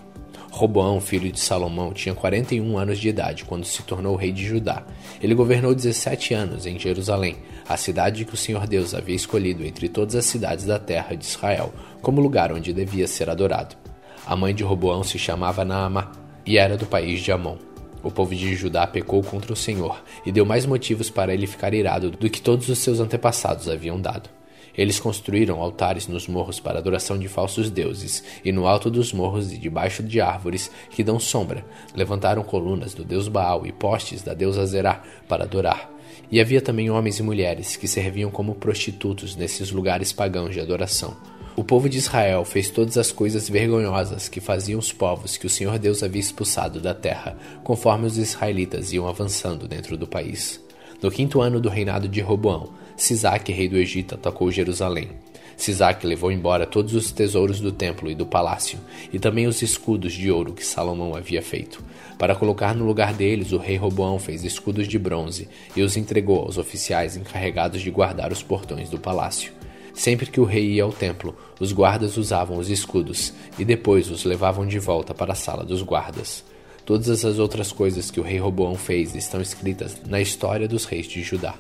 Speaker 1: Roboão, filho de Salomão, tinha 41 anos de idade quando se tornou rei de Judá. Ele governou 17 anos em Jerusalém, a cidade que o Senhor Deus havia escolhido entre todas as cidades da terra de Israel, como lugar onde devia ser adorado. A mãe de Roboão se chamava Naamá e era do país de Amon. O povo de Judá pecou contra o Senhor e deu mais motivos para ele ficar irado do que todos os seus antepassados haviam dado. Eles construíram altares nos morros para adoração de falsos deuses, e no alto dos morros e debaixo de árvores que dão sombra, levantaram colunas do deus Baal e postes da deusa Zerá para adorar. E havia também homens e mulheres que serviam como prostitutos nesses lugares pagãos de adoração. O povo de Israel fez todas as coisas vergonhosas que faziam os povos que o Senhor Deus havia expulsado da terra, conforme os israelitas iam avançando dentro do país. No quinto ano do reinado de Roboão, Sisaque, rei do Egito, atacou Jerusalém. Sisaque levou embora todos os tesouros do templo e do palácio, e também os escudos de ouro que Salomão havia feito. Para colocar no lugar deles, o rei Roboão fez escudos de bronze e os entregou aos oficiais encarregados de guardar os portões do palácio. Sempre que o rei ia ao templo, os guardas usavam os escudos e depois os levavam de volta para a sala dos guardas. Todas as outras coisas que o rei Roboão fez estão escritas na história dos reis de Judá.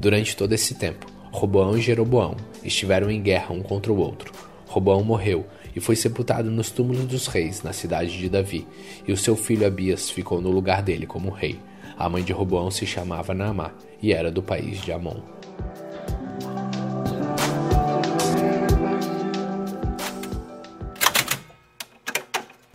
Speaker 1: Durante todo esse tempo, Roboão e Jeroboão estiveram em guerra um contra o outro. Roboão morreu e foi sepultado nos túmulos dos reis na cidade de Davi, e o seu filho Abias ficou no lugar dele como rei. A mãe de Roboão se chamava Naamá e era do país de Amon.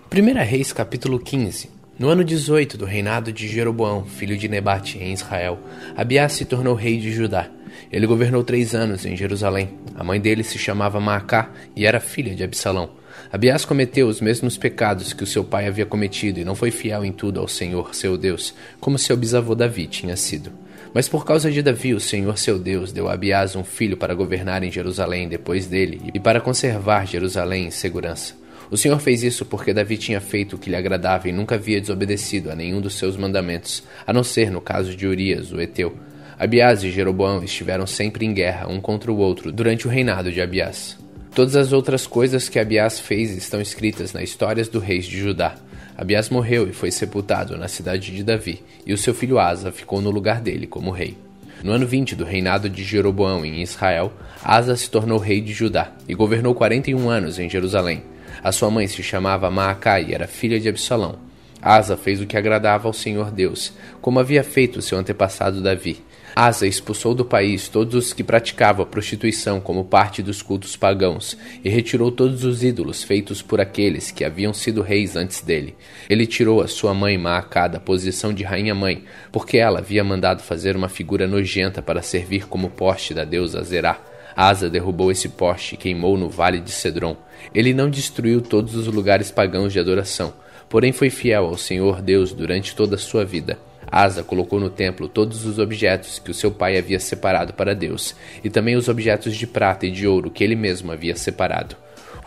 Speaker 1: Primeira Reis capítulo 15 no ano 18 do reinado de Jeroboão, filho de Nebate, em Israel, Abiás se tornou rei de Judá. Ele governou três anos em Jerusalém. A mãe dele se chamava Maacá e era filha de Absalão. Abiás cometeu os mesmos pecados que o seu pai havia cometido e não foi fiel em tudo ao Senhor, seu Deus, como seu bisavô Davi tinha sido. Mas por causa de Davi, o Senhor seu Deus deu a Abiás um filho para governar em Jerusalém depois dele e para conservar Jerusalém em segurança. O Senhor fez isso porque Davi tinha feito o que lhe agradava e nunca havia desobedecido a nenhum dos seus mandamentos, a não ser no caso de Urias, o Eteu. Abiás e Jeroboão estiveram sempre em guerra um contra o outro durante o reinado de Abiás. Todas as outras coisas que Abiás fez estão escritas nas histórias dos reis de Judá. Abiás morreu e foi sepultado na cidade de Davi, e o seu filho Asa ficou no lugar dele como rei. No ano 20 do reinado de Jeroboão em Israel, Asa se tornou rei de Judá e governou 41 anos em Jerusalém. A sua mãe se chamava Maacai e era filha de Absalão. Asa fez o que agradava ao Senhor Deus, como havia feito seu antepassado Davi. Asa expulsou do país todos os que praticavam a prostituição como parte dos cultos pagãos e retirou todos os ídolos feitos por aqueles que haviam sido reis antes dele. Ele tirou a sua mãe Maacá da posição de rainha-mãe, porque ela havia mandado fazer uma figura nojenta para servir como poste da deusa Zerá. Asa derrubou esse poste e queimou no vale de Cedron. Ele não destruiu todos os lugares pagãos de adoração, porém foi fiel ao Senhor Deus durante toda a sua vida. Asa colocou no templo todos os objetos que o seu pai havia separado para Deus, e também os objetos de prata e de ouro que ele mesmo havia separado.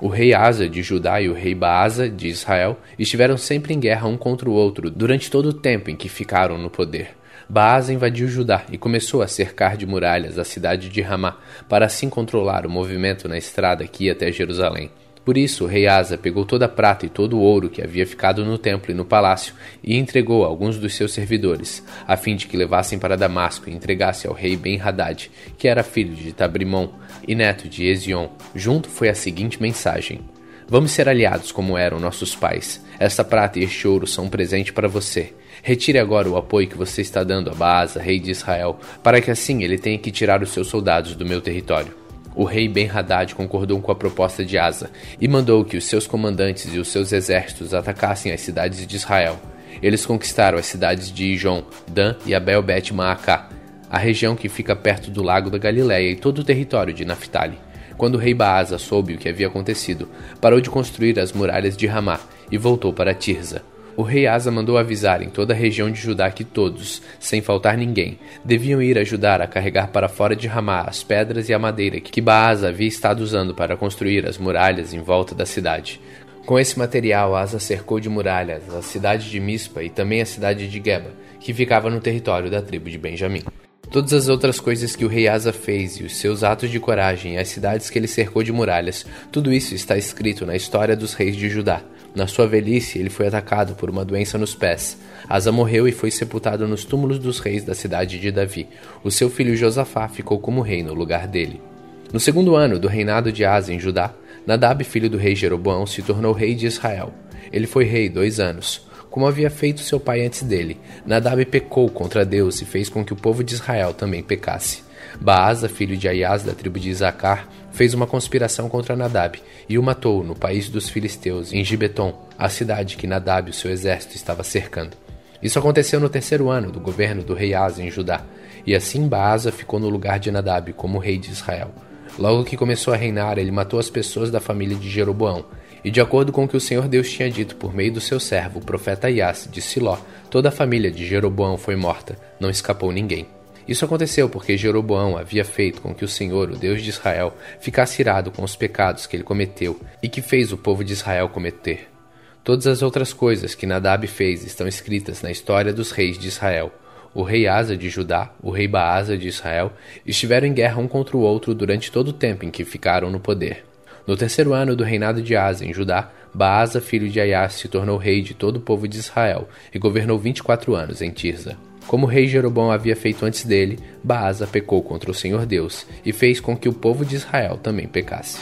Speaker 1: O rei Asa de Judá e o rei Baasa de Israel estiveram sempre em guerra um contra o outro durante todo o tempo em que ficaram no poder. Baasa invadiu Judá e começou a cercar de muralhas a cidade de Ramá, para assim controlar o movimento na estrada que ia até Jerusalém. Por isso, o rei Asa pegou toda a prata e todo o ouro que havia ficado no templo e no palácio e entregou a alguns dos seus servidores, a fim de que levassem para Damasco e entregasse ao rei Ben-Hadad, que era filho de Tabrimon e neto de Ezion. Junto foi a seguinte mensagem: Vamos ser aliados como eram nossos pais. Esta prata e este ouro são um presente para você. Retire agora o apoio que você está dando a Baasa, rei de Israel, para que assim ele tenha que tirar os seus soldados do meu território. O rei Ben-Hadad concordou com a proposta de Asa e mandou que os seus comandantes e os seus exércitos atacassem as cidades de Israel. Eles conquistaram as cidades de Ijon, Dan e Abel Bet Maacá, a região que fica perto do lago da Galileia e todo o território de Naphtali. Quando o rei Baasa soube o que havia acontecido, parou de construir as muralhas de Ramá e voltou para Tirza. O rei Asa mandou avisar em toda a região de Judá que todos, sem faltar ninguém, deviam ir ajudar a carregar para fora de Ramá as pedras e a madeira que Baasa havia estado usando para construir as muralhas em volta da cidade. Com esse material, Asa cercou de muralhas a cidade de Mispa e também a cidade de Geba, que ficava no território da tribo de Benjamim. Todas as outras coisas que o rei Asa fez e os seus atos de coragem e as cidades que ele cercou de muralhas, tudo isso está escrito na história dos reis de Judá. Na sua velhice, ele foi atacado por uma doença nos pés. Asa morreu e foi sepultado nos túmulos dos reis da cidade de Davi. O seu filho Josafá ficou como rei no lugar dele. No segundo ano do reinado de Asa em Judá, Nadab, filho do rei Jeroboão, se tornou rei de Israel. Ele foi rei dois anos. Como havia feito seu pai antes dele, Nadab pecou contra Deus e fez com que o povo de Israel também pecasse. Baasa, filho de Aias, da tribo de Isacar, fez uma conspiração contra Nadab e o matou no país dos filisteus, em Gibeton, a cidade que Nadab e seu exército estava cercando. Isso aconteceu no terceiro ano do governo do rei Asa em Judá, e assim Baasa ficou no lugar de Nadab como rei de Israel. Logo que começou a reinar, ele matou as pessoas da família de Jeroboão, e de acordo com o que o Senhor Deus tinha dito por meio do seu servo, o profeta Iás, de Siló, toda a família de Jeroboão foi morta, não escapou ninguém. Isso aconteceu porque Jeroboão havia feito com que o Senhor, o Deus de Israel, ficasse irado com os pecados que ele cometeu e que fez o povo de Israel cometer. Todas as outras coisas que Nadab fez estão escritas na história dos reis de Israel. O rei Asa de Judá, o rei Baasa de Israel, estiveram em guerra um contra o outro durante todo o tempo em que ficaram no poder. No terceiro ano do reinado de Asa em Judá, Baasa, filho de Aias, se tornou rei de todo o povo de Israel e governou 24 anos em Tirza. Como o rei Jeroboão havia feito antes dele, Baasa pecou contra o Senhor Deus e fez com que o povo de Israel também pecasse.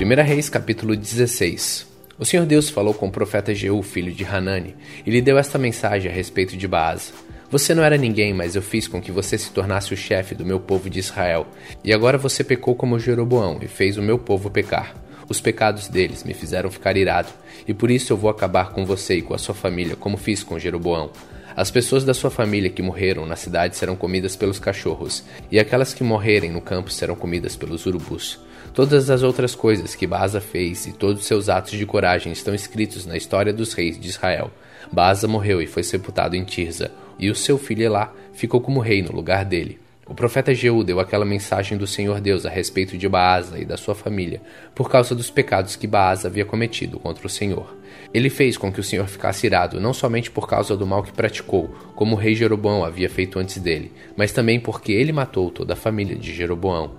Speaker 1: 1 Reis capítulo 16 O Senhor Deus falou com o profeta Jeú, filho de Hanani, e lhe deu esta mensagem a respeito de Baasa. Você não era ninguém, mas eu fiz com que você se tornasse o chefe do meu povo de Israel. E agora você pecou como Jeroboão e fez o meu povo pecar. Os pecados deles me fizeram ficar irado, e por isso eu vou acabar com você e com a sua família, como fiz com Jeroboão. As pessoas da sua família que morreram na cidade serão comidas pelos cachorros, e aquelas que morrerem no campo serão comidas pelos urubus. Todas as outras coisas que Baasa fez e todos os seus atos de coragem estão escritos na história dos reis de Israel. Baasa morreu e foi sepultado em Tirza, e o seu filho Elá ficou como rei no lugar dele. O profeta Jeú deu aquela mensagem do Senhor Deus a respeito de Baasa e da sua família, por causa dos pecados que Baasa havia cometido contra o Senhor. Ele fez com que o Senhor ficasse irado, não somente por causa do mal que praticou, como o rei Jeroboão havia feito antes dele, mas também porque ele matou toda a família de Jeroboão.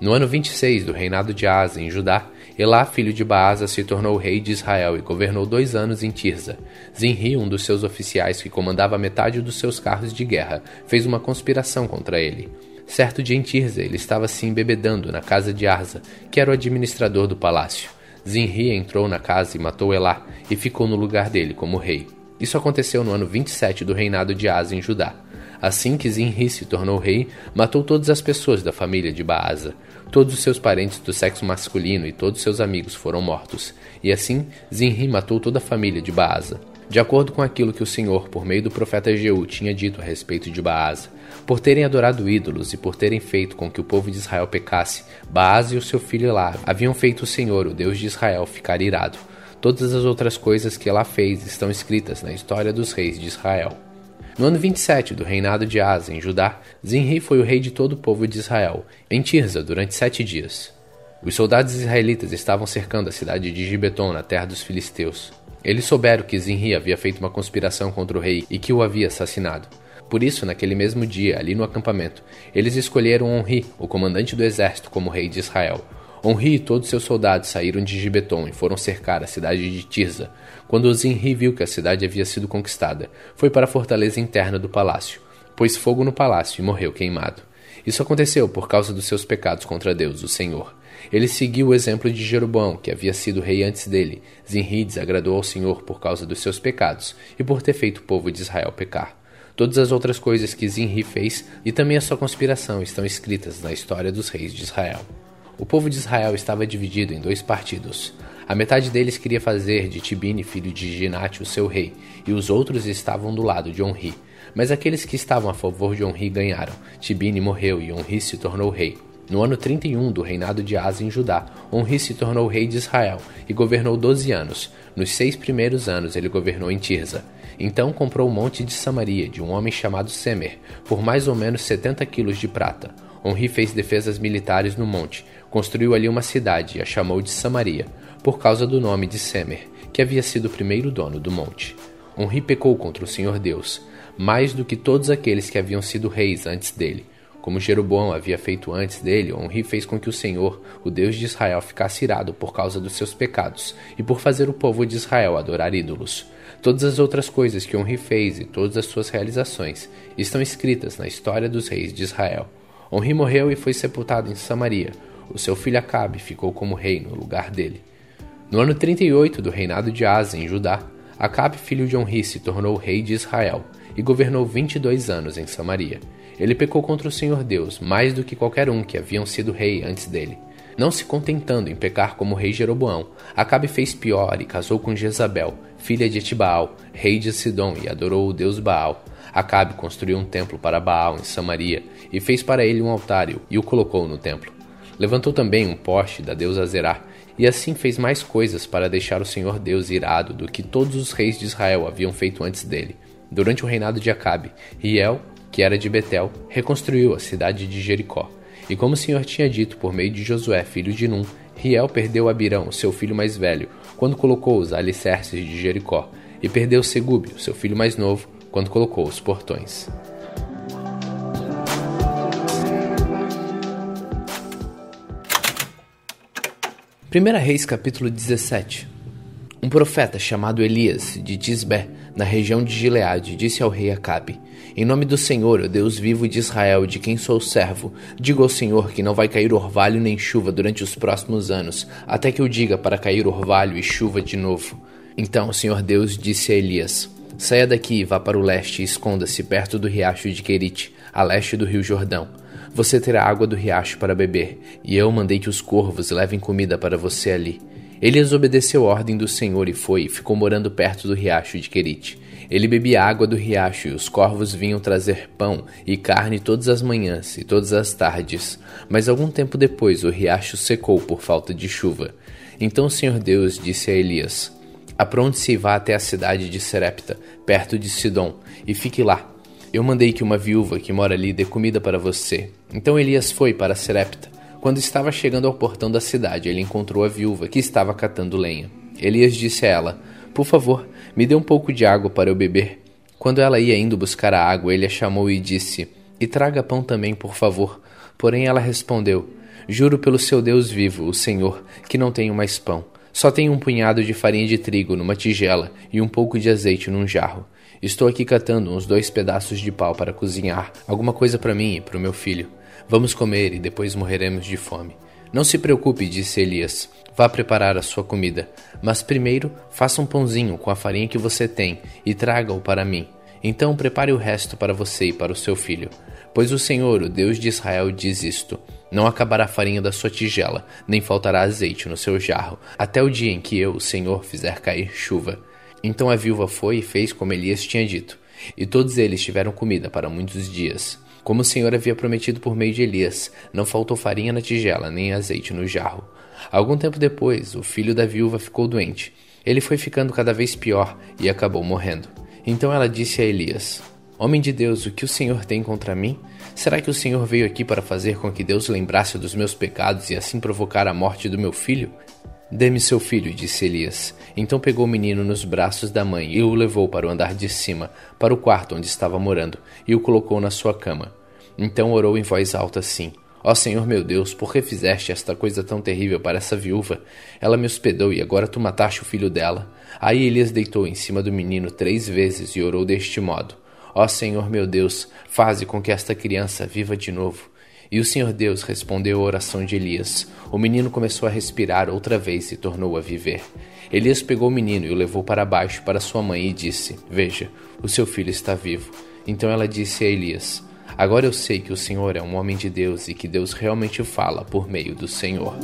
Speaker 1: No ano 26 do reinado de Asa em Judá, Elá, filho de Baasa, se tornou rei de Israel e governou dois anos em Tirza. Zinri, um dos seus oficiais que comandava metade dos seus carros de guerra, fez uma conspiração contra ele. Certo dia em Tirza, ele estava se embebedando na casa de Arza, que era o administrador do palácio. Zinri entrou na casa e matou Elá, e ficou no lugar dele como rei. Isso aconteceu no ano 27 do reinado de Asa em Judá. Assim que Zinri se tornou rei, matou todas as pessoas da família de Baasa. Todos os seus parentes do sexo masculino e todos seus amigos foram mortos. E assim, Zinri matou toda a família de Baasa. De acordo com aquilo que o Senhor, por meio do profeta Jeú, tinha dito a respeito de Baasa, por terem adorado ídolos e por terem feito com que o povo de Israel pecasse, Baasa e o seu filho Elá haviam feito o Senhor, o Deus de Israel, ficar irado. Todas as outras coisas que Elá fez estão escritas na história dos reis de Israel. No ano 27 do reinado de Asa em Judá, Zinri foi o rei de todo o povo de Israel, em Tirza, durante sete dias. Os soldados israelitas estavam cercando a cidade de Gibeton, na terra dos filisteus. Eles souberam que Zinri havia feito uma conspiração contra o rei e que o havia assassinado. Por isso, naquele mesmo dia, ali no acampamento, eles escolheram Onri, o comandante do exército, como rei de Israel. Onri e todos seus soldados saíram de Gibeton e foram cercar a cidade de Tirza. Quando Zinri viu que a cidade havia sido conquistada, foi para a fortaleza interna do palácio, pôs fogo no palácio e morreu queimado. Isso aconteceu por causa dos seus pecados contra Deus, o Senhor. Ele seguiu o exemplo de Jeroboão, que havia sido rei antes dele. Zinri desagradou ao Senhor por causa dos seus pecados e por ter feito o povo de Israel pecar. Todas as outras coisas que Zinri fez e também a sua conspiração estão escritas na história dos reis de Israel. O povo de Israel estava dividido em dois partidos. A metade deles queria fazer de Tibine, filho de Ginate, o seu rei, e os outros estavam do lado de Onri. Mas aqueles que estavam a favor de Onri ganharam. Tibine morreu e Onri se tornou rei. No ano 31 do reinado de Asa em Judá, Onri se tornou rei de Israel e governou doze anos. Nos seis primeiros anos ele governou em Tirza. Então comprou o monte de Samaria de um homem chamado Semer, por mais ou menos 70 quilos de prata. Onri fez defesas militares no monte, construiu ali uma cidade e a chamou de Samaria, por causa do nome de Semer, que havia sido o primeiro dono do monte. Onri pecou contra o Senhor Deus, mais do que todos aqueles que haviam sido reis antes dele. Como Jeroboão havia feito antes dele, Onri fez com que o Senhor, o Deus de Israel, ficasse irado por causa dos seus pecados e por fazer o povo de Israel adorar ídolos. Todas as outras coisas que Onri fez e todas as suas realizações estão escritas na história dos reis de Israel. Onri morreu e foi sepultado em Samaria. O seu filho Acabe ficou como rei no lugar dele. No ano 38 do reinado de Asa em Judá, Acabe, filho de Onri, se tornou rei de Israel e governou 22 anos em Samaria. Ele pecou contra o Senhor Deus mais do que qualquer um que haviam sido rei antes dele. Não se contentando em pecar como rei Jeroboão, Acabe fez pior e casou com Jezabel, filha de Etibaal, rei de Sidom, e adorou o deus Baal. Acabe construiu um templo para Baal em Samaria e fez para ele um altar e o colocou no templo. Levantou também um poste da deusa Zerá, e assim fez mais coisas para deixar o Senhor Deus irado do que todos os reis de Israel haviam feito antes dele. Durante o reinado de Acabe, Riel, que era de Betel, reconstruiu a cidade de Jericó. E como o Senhor tinha dito por meio de Josué, filho de Num, Riel perdeu Abirão, seu filho mais velho, quando colocou os alicerces de Jericó, e perdeu Segube, seu filho mais novo, quando colocou os portões. 1 Reis capítulo 17 Um profeta chamado Elias, de Tisbé, na região de Gileade, disse ao rei Acabe: Em nome do Senhor, o Deus vivo de Israel, de quem sou servo, digo ao Senhor que não vai cair orvalho nem chuva durante os próximos anos, até que eu diga para cair orvalho e chuva de novo. Então o Senhor Deus disse a Elias: Saia daqui e vá para o leste e esconda-se perto do riacho de Querite, a leste do rio Jordão. Você terá água do riacho para beber, e eu mandei que os corvos levem comida para você ali. Elias obedeceu a ordem do Senhor e foi, e ficou morando perto do riacho de Querite. Ele bebia água do riacho, e os corvos vinham trazer pão e carne todas as manhãs e todas as tardes. Mas algum tempo depois o riacho secou por falta de chuva. Então o Senhor Deus disse a Elias: Apronte-se e vá até a cidade de Serepta, perto de Sidom, e fique lá eu mandei que uma viúva que mora ali dê comida para você. Então Elias foi para Serepta. Quando estava chegando ao portão da cidade, ele encontrou a viúva que estava catando lenha. Elias disse a ela: Por favor, me dê um pouco de água para eu beber. Quando ela ia indo buscar a água, ele a chamou e disse: E traga pão também, por favor. Porém ela respondeu: Juro pelo seu Deus vivo, o Senhor, que não tenho mais pão. Só tenho um punhado de farinha de trigo numa tigela e um pouco de azeite num jarro. Estou aqui catando uns dois pedaços de pau para cozinhar alguma coisa para mim e para o meu filho. Vamos comer e depois morreremos de fome. Não se preocupe, disse Elias. Vá preparar a sua comida, mas primeiro faça um pãozinho com a farinha que você tem e traga-o para mim. Então prepare o resto para você e para o seu filho. Pois o Senhor, o Deus de Israel, diz isto: Não acabará a farinha da sua tigela, nem faltará azeite no seu jarro, até o dia em que eu, o Senhor, fizer cair chuva. Então a viúva foi e fez como Elias tinha dito, e todos eles tiveram comida para muitos dias. Como o Senhor havia prometido por meio de Elias, não faltou farinha na tigela, nem azeite no jarro. Algum tempo depois, o filho da viúva ficou doente. Ele foi ficando cada vez pior e acabou morrendo. Então ela disse a Elias: Homem de Deus, o que o Senhor tem contra mim? Será que o Senhor veio aqui para fazer com que Deus lembrasse dos meus pecados e assim provocar a morte do meu filho? Dê-me seu filho, disse Elias. Então pegou o menino nos braços da mãe e o levou para o andar de cima, para o quarto onde estava morando, e o colocou na sua cama. Então orou em voz alta assim: Ó oh Senhor meu Deus, por que fizeste esta coisa tão terrível para essa viúva? Ela me hospedou e agora tu mataste o filho dela. Aí Elias deitou em cima do menino três vezes e orou deste modo: Ó oh Senhor meu Deus, faze com que esta criança viva de novo. E o Senhor Deus respondeu a oração de Elias. O menino começou a respirar outra vez e tornou a viver. Elias pegou o menino e o levou para baixo para sua mãe e disse: Veja, o seu filho está vivo. Então ela disse a Elias: Agora eu sei que o Senhor é um homem de Deus e que Deus realmente fala por meio do Senhor.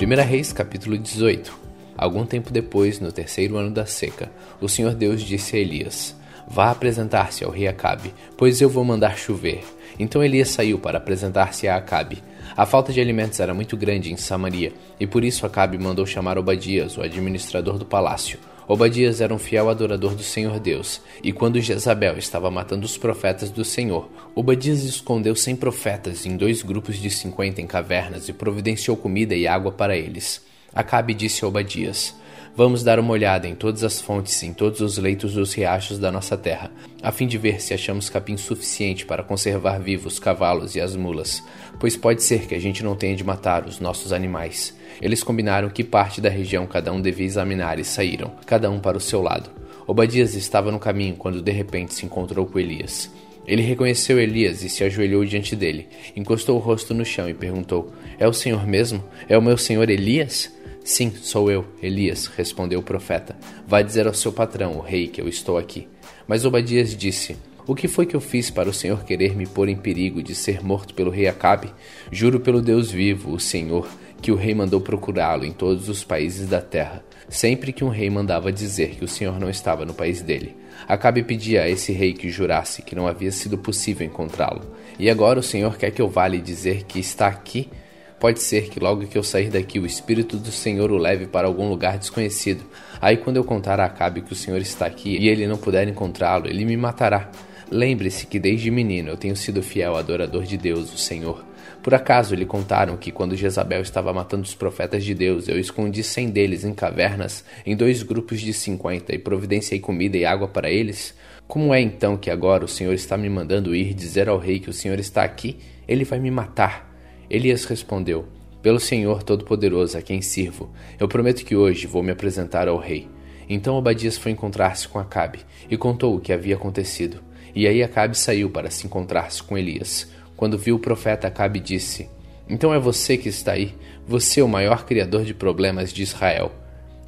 Speaker 1: 1 Reis capítulo 18 Algum tempo depois, no terceiro ano da seca, o Senhor Deus disse a Elias: Vá apresentar-se ao rei Acabe, pois eu vou mandar chover. Então Elias saiu para apresentar-se a Acabe. A falta de alimentos era muito grande em Samaria, e por isso Acabe mandou chamar Obadias, o administrador do palácio. Obadias era um fiel adorador do Senhor Deus, e quando Jezabel estava matando os profetas do Senhor, Obadias escondeu cem profetas em dois grupos de cinquenta em cavernas e providenciou comida e água para eles. Acabe disse a Obadias: Vamos dar uma olhada em todas as fontes, em todos os leitos dos riachos da nossa terra, a fim de ver se achamos capim suficiente para conservar vivos os cavalos e as mulas, pois pode ser que a gente não tenha de matar os nossos animais. Eles combinaram que parte da região cada um devia examinar e saíram, cada um para o seu lado. Obadias estava no caminho quando de repente se encontrou com Elias. Ele reconheceu Elias e se ajoelhou diante dele, encostou o rosto no chão e perguntou: É o Senhor mesmo? É o meu senhor Elias? Sim, sou eu, Elias, respondeu o profeta. Vai dizer ao seu patrão, o rei, que eu estou aqui. Mas Obadias disse: O que foi que eu fiz para o Senhor querer me pôr em perigo de ser morto pelo rei Acabe? Juro pelo Deus vivo, o Senhor, que o rei mandou procurá-lo em todos os países da terra, sempre que um rei mandava dizer que o Senhor não estava no país dele. Acabe pedia a esse rei que jurasse que não havia sido possível encontrá-lo. E agora o Senhor quer que eu vá lhe dizer que está aqui? Pode ser que logo que eu sair daqui o Espírito do Senhor o leve para algum lugar desconhecido. Aí quando eu contar a Acabe que o Senhor está aqui e ele não puder encontrá-lo, ele me matará. Lembre-se que desde menino eu tenho sido fiel adorador de Deus, o Senhor. Por acaso lhe contaram que quando Jezabel estava matando os profetas de Deus, eu escondi cem deles em cavernas, em dois grupos de cinquenta, e providenciei comida e água para eles? Como é então que agora o Senhor está me mandando ir dizer ao rei que o Senhor está aqui? Ele vai me matar. Elias respondeu: Pelo Senhor Todo-Poderoso a quem sirvo, eu prometo que hoje vou me apresentar ao rei. Então Obadias foi encontrar-se com Acabe e contou o que havia acontecido. E aí Acabe saiu para se encontrar-se com Elias. Quando viu o profeta, Acabe disse: Então é você que está aí, você o maior criador de problemas de Israel.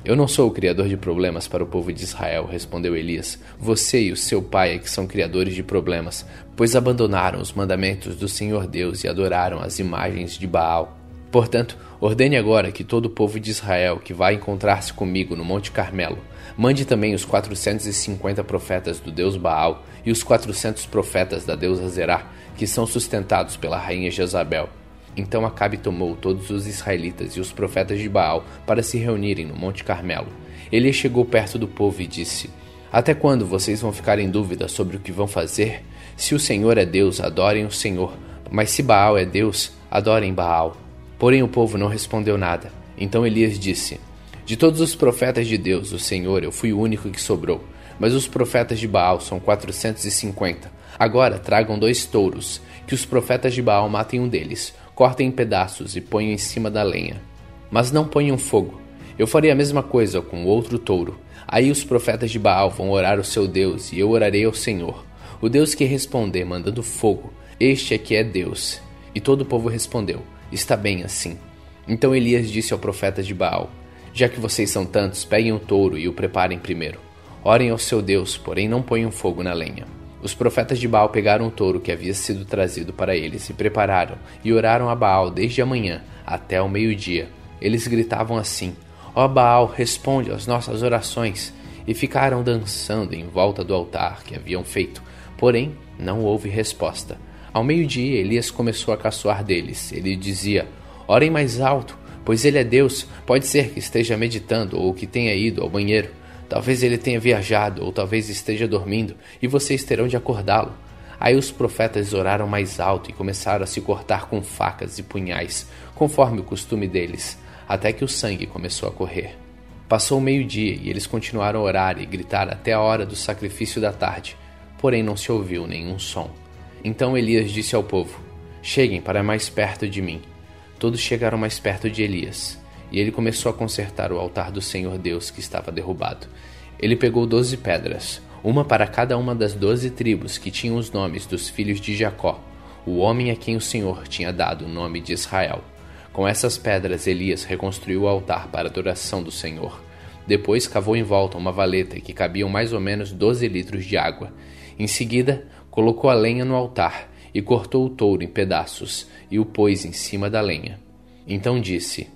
Speaker 1: Eu não sou o criador de problemas para o povo de Israel, respondeu Elias. Você e o seu pai é que são criadores de problemas, pois abandonaram os mandamentos do Senhor Deus e adoraram as imagens de Baal. Portanto, ordene agora que todo o povo de Israel que vai encontrar-se comigo no Monte Carmelo, mande também os 450 profetas do deus Baal e os 400 profetas da deusa Zerá, que são sustentados pela rainha Jezabel. Então Acabe tomou todos os israelitas e os profetas de Baal para se reunirem no Monte Carmelo. Ele chegou perto do povo e disse: Até quando vocês vão ficar em dúvida sobre o que vão fazer? Se o Senhor é Deus, adorem o Senhor. Mas se Baal é Deus, adorem Baal. Porém o povo não respondeu nada. Então Elias disse: De todos os profetas de Deus, o Senhor, eu fui o único que sobrou. Mas os profetas de Baal são quatrocentos e cinquenta. Agora tragam dois touros, que os profetas de Baal matem um deles cortem em pedaços e ponham em cima da lenha. Mas não ponham fogo. Eu farei a mesma coisa com outro touro. Aí os profetas de Baal vão orar ao seu Deus, e eu orarei ao Senhor. O Deus que responder mandando fogo, este é que é Deus. E todo o povo respondeu: Está bem assim. Então Elias disse ao profeta de Baal: Já que vocês são tantos, peguem o touro e o preparem primeiro. Orem ao seu Deus, porém não ponham fogo na lenha. Os profetas de Baal pegaram o touro que havia sido trazido para eles e prepararam e oraram a Baal desde a manhã até o meio-dia. Eles gritavam assim: Ó oh Baal, responde às nossas orações! E ficaram dançando em volta do altar que haviam feito. Porém, não houve resposta. Ao meio-dia, Elias começou a caçoar deles. Ele dizia: Orem mais alto, pois ele é Deus. Pode ser que esteja meditando ou que tenha ido ao banheiro. Talvez ele tenha viajado, ou talvez esteja dormindo, e vocês terão de acordá-lo. Aí os profetas oraram mais alto e começaram a se cortar com facas e punhais, conforme o costume deles, até que o sangue começou a correr. Passou o meio-dia e eles continuaram a orar e gritar até a hora do sacrifício da tarde, porém não se ouviu nenhum som. Então Elias disse ao povo: Cheguem para mais perto de mim. Todos chegaram mais perto de Elias. E ele começou a consertar o altar do Senhor Deus que estava derrubado. Ele pegou doze pedras, uma para cada uma das doze tribos que tinham os nomes dos filhos de Jacó, o homem a quem o Senhor tinha dado o nome de Israel. Com essas pedras, Elias reconstruiu o altar para a adoração do Senhor. Depois cavou em volta uma valeta que cabiam mais ou menos doze litros de água. Em seguida, colocou a lenha no altar e cortou o touro em pedaços e o pôs em cima da lenha. Então disse: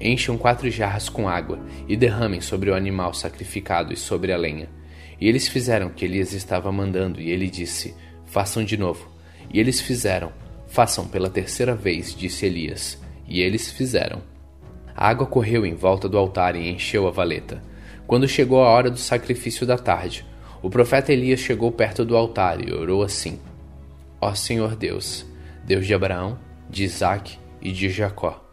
Speaker 1: Encham quatro jarras com água e derramem sobre o animal sacrificado e sobre a lenha. E eles fizeram o que Elias estava mandando, e ele disse: Façam de novo. E eles fizeram. Façam pela terceira vez, disse Elias. E eles fizeram. A água correu em volta do altar e encheu a valeta. Quando chegou a hora do sacrifício da tarde, o profeta Elias chegou perto do altar e orou assim: Ó Senhor Deus, Deus de Abraão, de Isaque e de Jacó,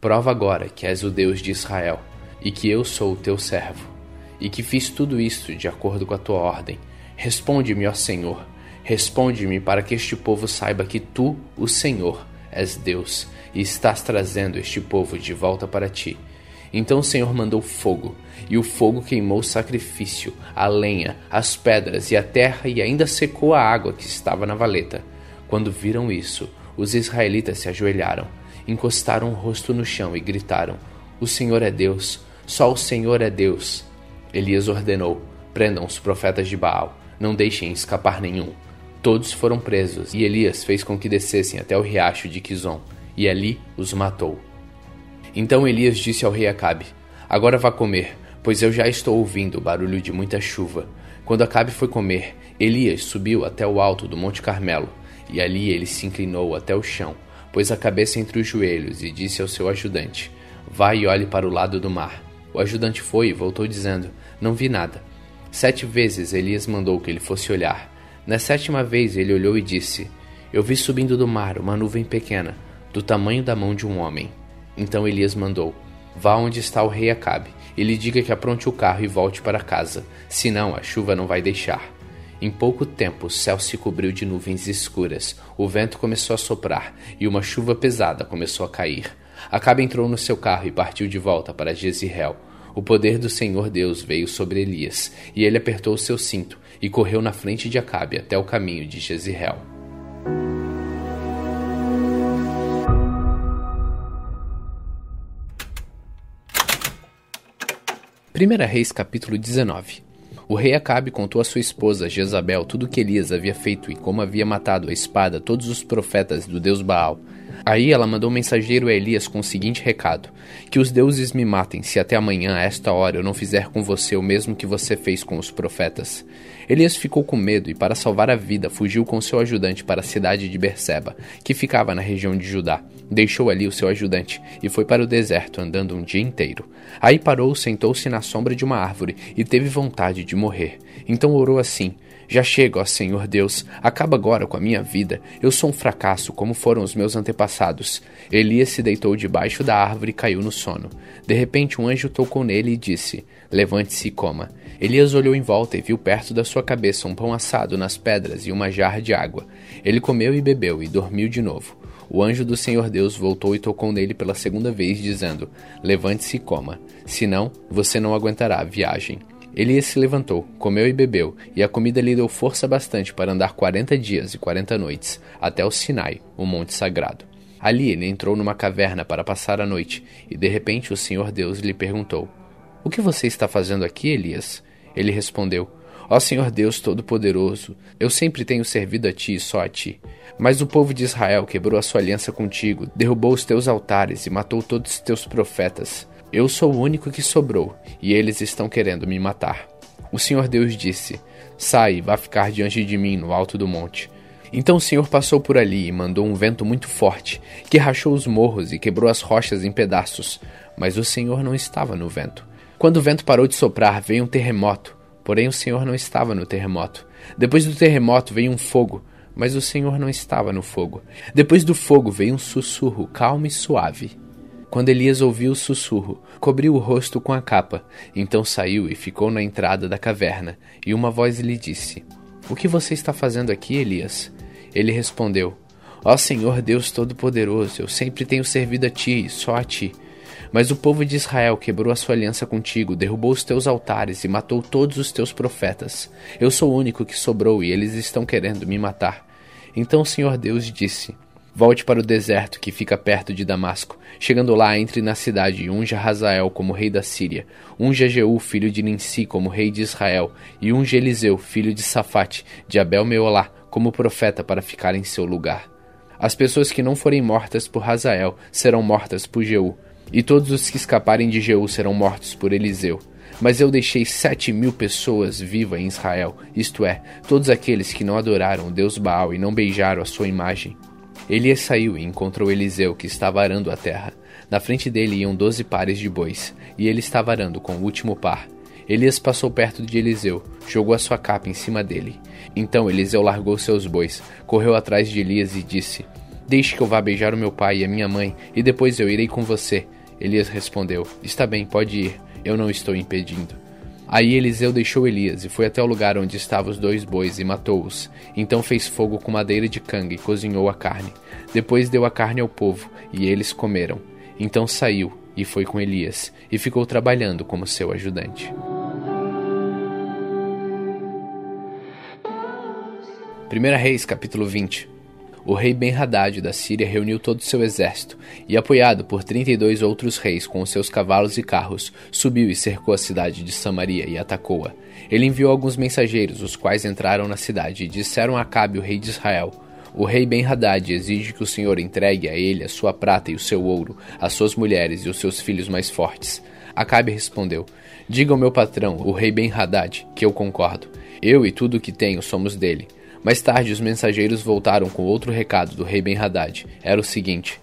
Speaker 1: prova agora que és o Deus de Israel e que eu sou o teu servo, e que fiz tudo isto de acordo com a tua ordem. Responde-me, ó Senhor, responde-me para que este povo saiba que tu, o Senhor, és Deus e estás trazendo este povo de volta para ti. Então o Senhor mandou fogo, e o fogo queimou o sacrifício, a lenha, as pedras e a terra, e ainda secou a água que estava na valeta. Quando viram isso, os israelitas se ajoelharam, encostaram o rosto no chão e gritaram: O Senhor é Deus, só o Senhor é Deus. Elias ordenou: Prendam os profetas de Baal, não deixem escapar nenhum. Todos foram presos, e Elias fez com que descessem até o riacho de Quizon e ali os matou. Então Elias disse ao rei Acabe: Agora vá comer, pois eu já estou ouvindo o barulho de muita chuva. Quando Acabe foi comer, Elias subiu até o alto do Monte Carmelo, e ali ele se inclinou até o chão, pôs a cabeça entre os joelhos e disse ao seu ajudante: Vá e olhe para o lado do mar. O ajudante foi e voltou dizendo: Não vi nada. Sete vezes Elias mandou que ele fosse olhar. Na sétima vez ele olhou e disse: Eu vi subindo do mar uma nuvem pequena do tamanho da mão de um homem. Então Elias mandou: Vá onde está o rei Acabe, e lhe diga que apronte o carro e volte para casa, senão a chuva não vai deixar. Em pouco tempo o céu se cobriu de nuvens escuras, o vento começou a soprar e uma chuva pesada começou a cair. Acabe entrou no seu carro e partiu de volta para Jezreel. O poder do Senhor Deus veio sobre Elias, e ele apertou o seu cinto e correu na frente de Acabe até o caminho de Jezreel. 1 Reis capítulo 19 O rei Acabe contou a sua esposa Jezabel tudo o que Elias havia feito e como havia matado a espada todos os profetas do deus Baal. Aí ela mandou um mensageiro a Elias com o seguinte recado: Que os deuses me matem, se até amanhã, a esta hora, eu não fizer com você o mesmo que você fez com os profetas. Elias ficou com medo e, para salvar a vida, fugiu com seu ajudante para a cidade de Berseba, que ficava na região de Judá. Deixou ali o seu ajudante e foi para o deserto, andando um dia inteiro. Aí parou, sentou-se na sombra de uma árvore e teve vontade de morrer. Então orou assim: Já chega, ó Senhor Deus, acaba agora com a minha vida. Eu sou um fracasso, como foram os meus antepassados. Elias se deitou debaixo da árvore e caiu no sono. De repente, um anjo tocou nele e disse: Levante-se e coma. Elias olhou em volta e viu perto da sua cabeça um pão assado nas pedras e uma jarra de água. Ele comeu e bebeu e dormiu de novo. O anjo do Senhor Deus voltou e tocou nele pela segunda vez, dizendo: Levante-se e coma, senão você não aguentará a viagem. Elias se levantou, comeu e bebeu, e a comida lhe deu força bastante para andar quarenta dias e quarenta noites, até o Sinai, o monte sagrado. Ali ele entrou numa caverna para passar a noite, e de repente o Senhor Deus lhe perguntou: O que você está fazendo aqui, Elias? Ele respondeu: Ó Senhor Deus Todo-Poderoso, eu sempre tenho servido a ti e só a ti. Mas o povo de Israel quebrou a sua aliança contigo, derrubou os teus altares e matou todos os teus profetas. Eu sou o único que sobrou, e eles estão querendo me matar. O Senhor Deus disse: Sai vá ficar diante de mim no alto do monte. Então o Senhor passou por ali e mandou um vento muito forte, que rachou os morros e quebrou as rochas em pedaços. Mas o Senhor não estava no vento. Quando o vento parou de soprar, veio um terremoto Porém, o Senhor não estava no terremoto. Depois do terremoto veio um fogo, mas o Senhor não estava no fogo. Depois do fogo veio um sussurro calmo e suave. Quando Elias ouviu o sussurro, cobriu o rosto com a capa. Então saiu e ficou na entrada da caverna. E uma voz lhe disse: O que você está fazendo aqui, Elias? Ele respondeu: Ó Senhor Deus Todo-Poderoso, eu sempre tenho servido a ti e só a ti. Mas o povo de Israel quebrou a sua aliança contigo, derrubou os teus altares e matou todos os teus profetas. Eu sou o único que sobrou e eles estão querendo me matar. Então o Senhor Deus disse: Volte para o deserto que fica perto de Damasco. Chegando lá, entre na cidade e unja Hazael como rei da Síria, unja Jeú, filho de Ninsi, como rei de Israel, e unja Eliseu, filho de Safate, de Abel Meolá, como profeta para ficar em seu lugar. As pessoas que não forem mortas por Hazael serão mortas por Jeú, E todos os que escaparem de Jeú serão mortos por Eliseu. Mas eu deixei sete mil pessoas vivas em Israel, isto é, todos aqueles que não adoraram o Deus Baal e não beijaram a sua imagem. Elias saiu e encontrou Eliseu, que estava arando a terra. Na frente dele iam doze pares de bois, e ele estava arando com o último par. Elias passou perto de Eliseu, jogou a sua capa em cima dele. Então Eliseu largou seus bois, correu atrás de Elias e disse: Deixe que eu vá beijar o meu pai e a minha mãe, e depois eu irei com você. Elias respondeu: Está bem, pode ir, eu não estou impedindo. Aí Eliseu deixou Elias e foi até o lugar onde estavam os dois bois e matou-os. Então fez fogo com madeira de canga e cozinhou a carne. Depois deu a carne ao povo, e eles comeram. Então saiu e foi com Elias, e ficou trabalhando como seu ajudante. 1 Reis capítulo 20 o rei Ben-Hadad da Síria reuniu todo o seu exército e, apoiado por trinta e dois outros reis com os seus cavalos e carros, subiu e cercou a cidade de Samaria e atacou-a. Ele enviou alguns mensageiros, os quais entraram na cidade e disseram a Acabe, o rei de Israel: o rei Ben-Hadad exige que o Senhor entregue a ele a sua prata e o seu ouro, as suas mulheres e os seus filhos mais fortes. Acabe respondeu: Diga ao meu patrão, o rei Ben-Hadad, que eu concordo. Eu e tudo o que tenho somos dele. Mais tarde, os mensageiros voltaram com outro recado do rei Ben-Hadad. Era o seguinte: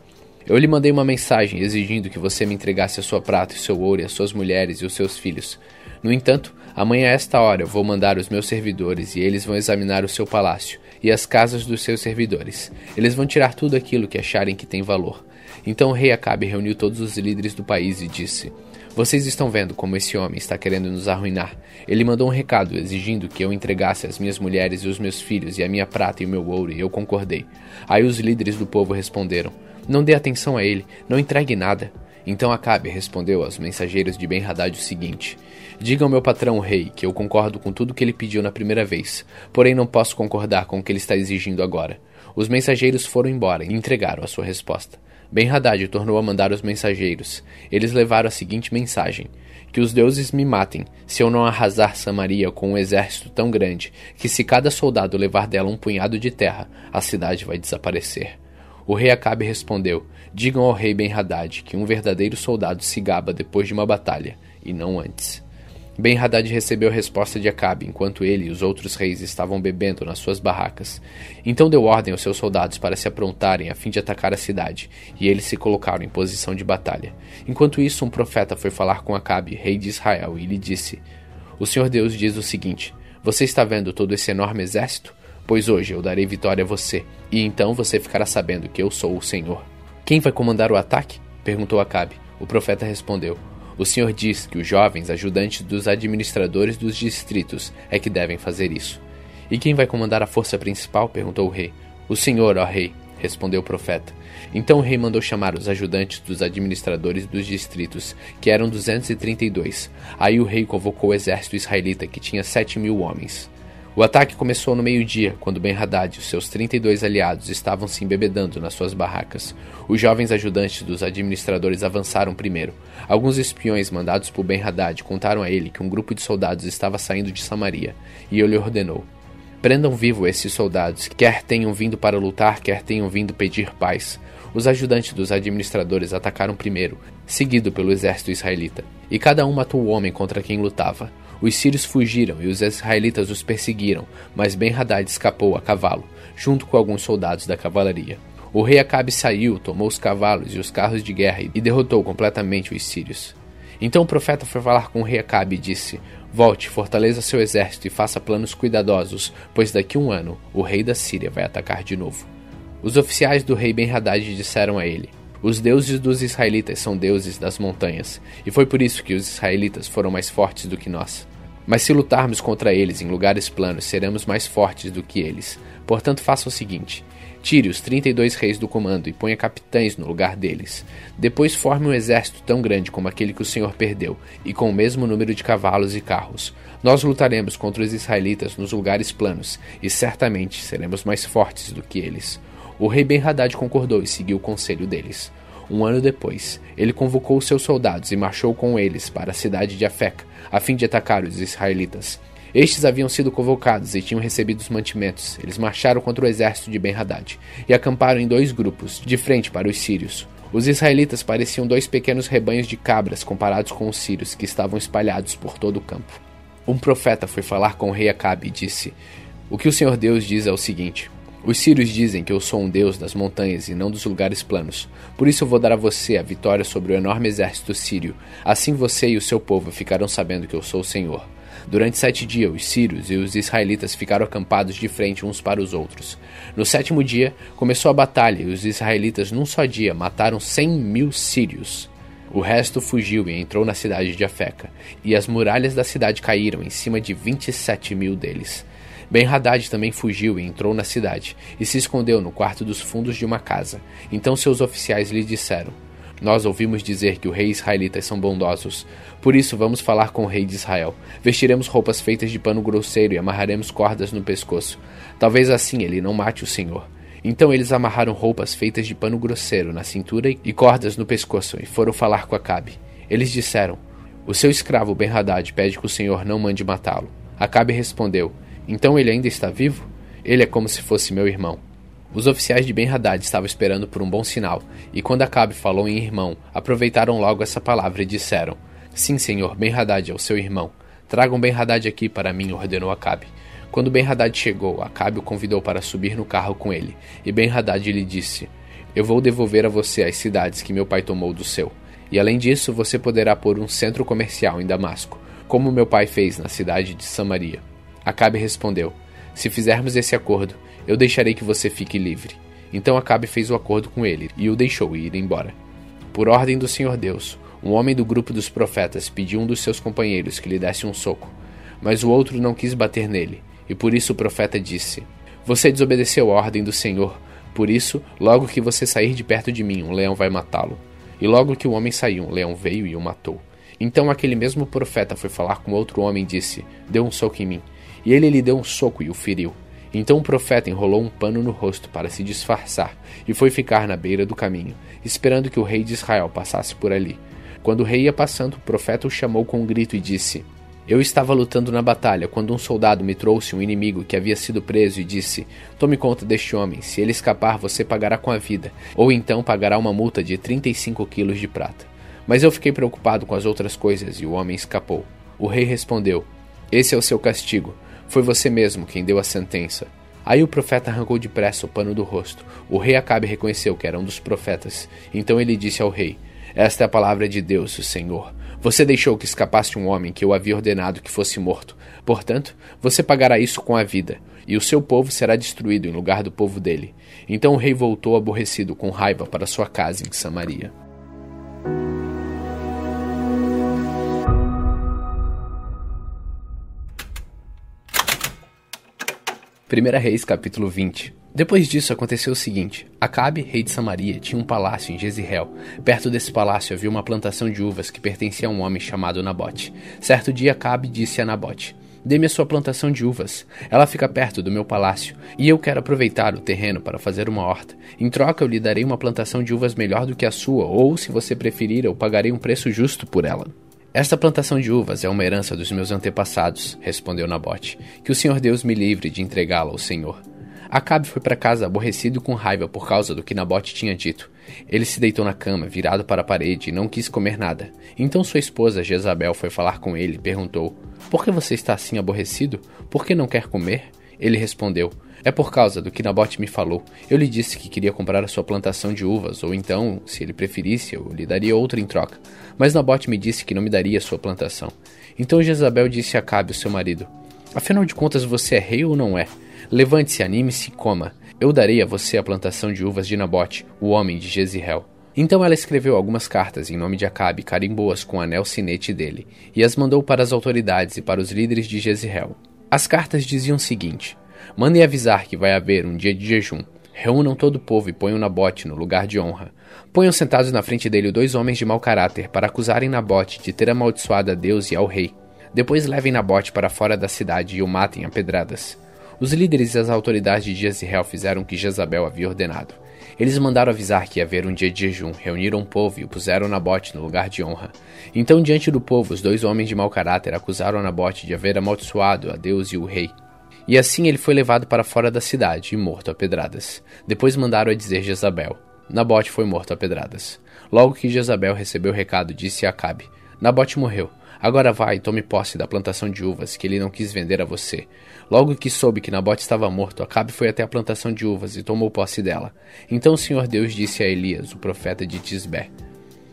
Speaker 1: Eu lhe mandei uma mensagem exigindo que você me entregasse a sua prata e seu ouro e as suas mulheres e os seus filhos. No entanto, amanhã a esta hora eu vou mandar os meus servidores e eles vão examinar o seu palácio e as casas dos seus servidores. Eles vão tirar tudo aquilo que acharem que tem valor. Então o rei Acabe reuniu todos os líderes do país e disse: vocês estão vendo como esse homem está querendo nos arruinar. Ele mandou um recado exigindo que eu entregasse as minhas mulheres e os meus filhos e a minha prata e o meu ouro, e eu concordei. Aí os líderes do povo responderam: Não dê atenção a ele, não entregue nada. Então Acabe respondeu aos mensageiros de Ben-Hadad o seguinte: Diga ao meu patrão o rei que eu concordo com tudo que ele pediu na primeira vez, porém não posso concordar com o que ele está exigindo agora. Os mensageiros foram embora e entregaram a sua resposta. Ben-Hadad tornou a mandar os mensageiros. Eles levaram a seguinte mensagem: Que os deuses me matem, se eu não arrasar Samaria com um exército tão grande que, se cada soldado levar dela um punhado de terra, a cidade vai desaparecer. O rei Acabe respondeu: Digam ao rei Ben-Hadad que um verdadeiro soldado se gaba depois de uma batalha, e não antes. Ben-Hadad recebeu a resposta de Acabe, enquanto ele e os outros reis estavam bebendo nas suas barracas. Então deu ordem aos seus soldados para se aprontarem a fim de atacar a cidade, e eles se colocaram em posição de batalha. Enquanto isso, um profeta foi falar com Acabe, rei de Israel, e lhe disse: O Senhor Deus diz o seguinte: Você está vendo todo esse enorme exército? Pois hoje eu darei vitória a você, e então você ficará sabendo que eu sou o Senhor. Quem vai comandar o ataque? perguntou Acabe. O profeta respondeu: o senhor diz que os jovens ajudantes dos administradores dos distritos é que devem fazer isso. E quem vai comandar a força principal? perguntou o rei. O senhor, ó rei, respondeu o profeta. Então o rei mandou chamar os ajudantes dos administradores dos distritos, que eram 232. Aí o rei convocou o exército israelita, que tinha sete mil homens. O ataque começou no meio-dia, quando Ben-Hadad e os seus 32 aliados estavam se embebedando nas suas barracas. Os jovens ajudantes dos administradores avançaram primeiro. Alguns espiões mandados por Ben-Hadad contaram a ele que um grupo de soldados estava saindo de Samaria, e ele ordenou: Prendam vivo esses soldados, quer tenham vindo para lutar, quer tenham vindo pedir paz. Os ajudantes dos administradores atacaram primeiro, seguido pelo exército israelita, e cada um matou o homem contra quem lutava. Os sírios fugiram e os israelitas os perseguiram, mas Ben-Hadad escapou a cavalo, junto com alguns soldados da cavalaria. O rei Acabe saiu, tomou os cavalos e os carros de guerra e derrotou completamente os sírios. Então o profeta foi falar com o rei Acabe e disse: Volte, fortaleça seu exército e faça planos cuidadosos, pois daqui a um ano o rei da Síria vai atacar de novo. Os oficiais do rei Ben-Hadad disseram a ele: os deuses dos israelitas são deuses das montanhas, e foi por isso que os israelitas foram mais fortes do que nós. Mas se lutarmos contra eles em lugares planos, seremos mais fortes do que eles. Portanto, faça o seguinte: tire os 32 reis do comando e ponha capitães no lugar deles. Depois forme um exército tão grande como aquele que o Senhor perdeu, e com o mesmo número de cavalos e carros. Nós lutaremos contra os israelitas nos lugares planos, e certamente seremos mais fortes do que eles. O rei Ben-Hadad concordou e seguiu o conselho deles. Um ano depois, ele convocou seus soldados e marchou com eles para a cidade de Afec, a fim de atacar os israelitas. Estes haviam sido convocados e tinham recebido os mantimentos. Eles marcharam contra o exército de Ben-Hadad e acamparam em dois grupos, de frente para os sírios. Os israelitas pareciam dois pequenos rebanhos de cabras comparados com os sírios que estavam espalhados por todo o campo. Um profeta foi falar com o rei Acabe e disse: O que o Senhor Deus diz é o seguinte: Os sírios dizem que eu sou um deus das montanhas e não dos lugares planos. Por isso eu vou dar a você a vitória sobre o enorme exército sírio. Assim você e o seu povo ficarão sabendo que eu sou o Senhor. Durante sete dias, os sírios e os israelitas ficaram acampados de frente uns para os outros. No sétimo dia, começou a batalha e os israelitas, num só dia, mataram cem mil sírios. O resto fugiu e entrou na cidade de Afeca, e as muralhas da cidade caíram em cima de vinte e sete mil deles. Ben-Hadad também fugiu e entrou na cidade, e se escondeu no quarto dos fundos de uma casa. Então seus oficiais lhe disseram: nós ouvimos dizer que os reis israelitas são bondosos. Por isso, vamos falar com o rei de Israel. Vestiremos roupas feitas de pano grosseiro e amarraremos cordas no pescoço. Talvez assim ele não mate o Senhor. Então eles amarraram roupas feitas de pano grosseiro na cintura e cordas no pescoço e foram falar com Acabe. Eles disseram: O seu escravo Ben-Hadad pede que o Senhor não mande matá-lo. Acabe respondeu: Então ele ainda está vivo? Ele é como se fosse meu irmão. Os oficiais de Ben-Hadad estavam esperando por um bom sinal, e quando Acabe falou em irmão, aproveitaram logo essa palavra e disseram: Sim, senhor, Ben-Hadad é o seu irmão. Tragam Ben-Hadad aqui para mim, ordenou Acabe. Quando Ben-Hadad chegou, Acabe o convidou para subir no carro com ele, e Ben-Hadad lhe disse: Eu vou devolver a você as cidades que meu pai tomou do seu. E além disso, você poderá pôr um centro comercial em Damasco, como meu pai fez na cidade de Samaria. Acabe respondeu: Se fizermos esse acordo, eu deixarei que você fique livre. Então Acabe fez o acordo com ele e o deixou ir embora. Por ordem do Senhor Deus, um homem do grupo dos profetas pediu um dos seus companheiros que lhe desse um soco, mas o outro não quis bater nele, e por isso o profeta disse: Você desobedeceu a ordem do Senhor, por isso, logo que você sair de perto de mim, um leão vai matá-lo. E logo que o homem saiu, um leão veio e o matou. Então aquele mesmo profeta foi falar com outro homem e disse: Deu um soco em mim. E ele lhe deu um soco e o feriu. Então o profeta enrolou um pano no rosto para se disfarçar e foi ficar na beira do caminho, esperando que o rei de Israel passasse por ali. Quando o rei ia passando, o profeta o chamou com um grito e disse: Eu estava lutando na batalha quando um soldado me trouxe um inimigo que havia sido preso e disse: Tome conta deste homem, se ele escapar, você pagará com a vida, ou então pagará uma multa de 35 quilos de prata. Mas eu fiquei preocupado com as outras coisas e o homem escapou. O rei respondeu: Esse é o seu castigo. Foi você mesmo quem deu a sentença. Aí o profeta arrancou depressa o pano do rosto. O rei Acabe reconheceu que era um dos profetas. Então ele disse ao rei: Esta é a palavra de Deus, o Senhor. Você deixou que escapasse um homem que eu havia ordenado que fosse morto. Portanto, você pagará isso com a vida, e o seu povo será destruído em lugar do povo dele. Então o rei voltou aborrecido com raiva para sua casa em Samaria. 1 Reis capítulo 20 Depois disso aconteceu o seguinte: Acabe, rei de Samaria, tinha um palácio em Jezreel. Perto desse palácio havia uma plantação de uvas que pertencia a um homem chamado Nabote. Certo dia Acabe disse a Nabote: Dê-me a sua plantação de uvas. Ela fica perto do meu palácio, e eu quero aproveitar o terreno para fazer uma horta. Em troca, eu lhe darei uma plantação de uvas melhor do que a sua, ou, se você preferir, eu pagarei um preço justo por ela. Esta plantação de uvas é uma herança dos meus antepassados, respondeu Nabote. Que o Senhor Deus me livre de entregá-la ao Senhor. Acabe foi para casa aborrecido com raiva por causa do que Nabote tinha dito. Ele se deitou na cama, virado para a parede, e não quis comer nada. Então sua esposa Jezabel foi falar com ele e perguntou: Por que você está assim aborrecido? Por que não quer comer? Ele respondeu: é por causa do que Nabote me falou. Eu lhe disse que queria comprar a sua plantação de uvas, ou então, se ele preferisse, eu lhe daria outra em troca. Mas Nabote me disse que não me daria sua plantação. Então Jezabel disse a Acabe, seu marido: Afinal de contas, você é rei ou não é? Levante-se, anime-se e coma. Eu darei a você a plantação de uvas de Nabote, o homem de Jezreel. Então ela escreveu algumas cartas em nome de Acabe, carimbou-as com o anel sinete dele, e as mandou para as autoridades e para os líderes de Jezreel. As cartas diziam o seguinte: Mandem avisar que vai haver um dia de jejum. Reúnam todo o povo e ponham Nabote no lugar de honra. Ponham sentados na frente dele dois homens de mau caráter para acusarem Nabote de ter amaldiçoado a Deus e ao rei. Depois levem Nabote para fora da cidade e o matem a pedradas. Os líderes e as autoridades de Jezreel fizeram o que Jezabel havia ordenado. Eles mandaram avisar que ia haver um dia de jejum, reuniram o povo e o puseram Nabote no lugar de honra. Então, diante do povo, os dois homens de mau caráter acusaram Nabote de haver amaldiçoado a Deus e o rei. E assim ele foi levado para fora da cidade e morto a pedradas. Depois mandaram a dizer Jezabel: Nabote foi morto a pedradas. Logo que Jezabel recebeu o recado, disse a Acabe: Nabote morreu. Agora vai, tome posse da plantação de uvas que ele não quis vender a você. Logo que soube que Nabote estava morto, Acabe foi até a plantação de uvas e tomou posse dela. Então o Senhor Deus disse a Elias, o profeta de Tisbé: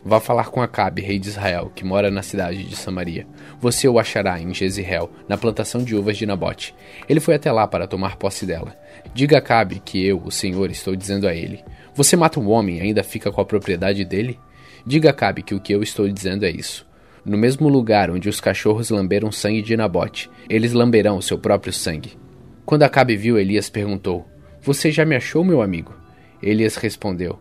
Speaker 1: Vá falar com Acabe, rei de Israel, que mora na cidade de Samaria. Você o achará em Jezreel, na plantação de uvas de Nabote. Ele foi até lá para tomar posse dela. Diga a Acabe que eu, o Senhor, estou dizendo a ele: Você mata um homem e ainda fica com a propriedade dele? Diga a Acabe que o que eu estou dizendo é isso. No mesmo lugar onde os cachorros lamberam sangue de Nabote, eles lamberão o seu próprio sangue. Quando Acabe viu, Elias perguntou: Você já me achou, meu amigo? Elias respondeu: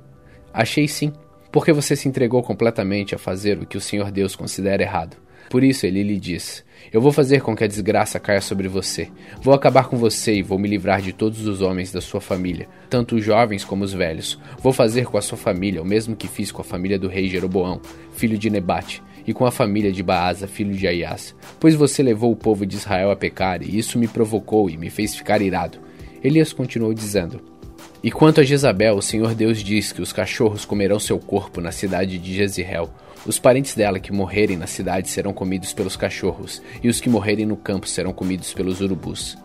Speaker 1: Achei sim, porque você se entregou completamente a fazer o que o Senhor Deus considera errado. Por isso ele lhe diz: Eu vou fazer com que a desgraça caia sobre você. Vou acabar com você e vou me livrar de todos os homens da sua família, tanto os jovens como os velhos. Vou fazer com a sua família o mesmo que fiz com a família do rei Jeroboão, filho de Nebate, e com a família de Baasa, filho de Aias, pois você levou o povo de Israel a pecar, e isso me provocou e me fez ficar irado. Elias continuou dizendo: E quanto a Jezabel, o Senhor Deus diz que os cachorros comerão seu corpo na cidade de Jezreel. Os parentes dela que morrerem na cidade serão comidos pelos cachorros, e os que morrerem no campo serão comidos pelos urubus.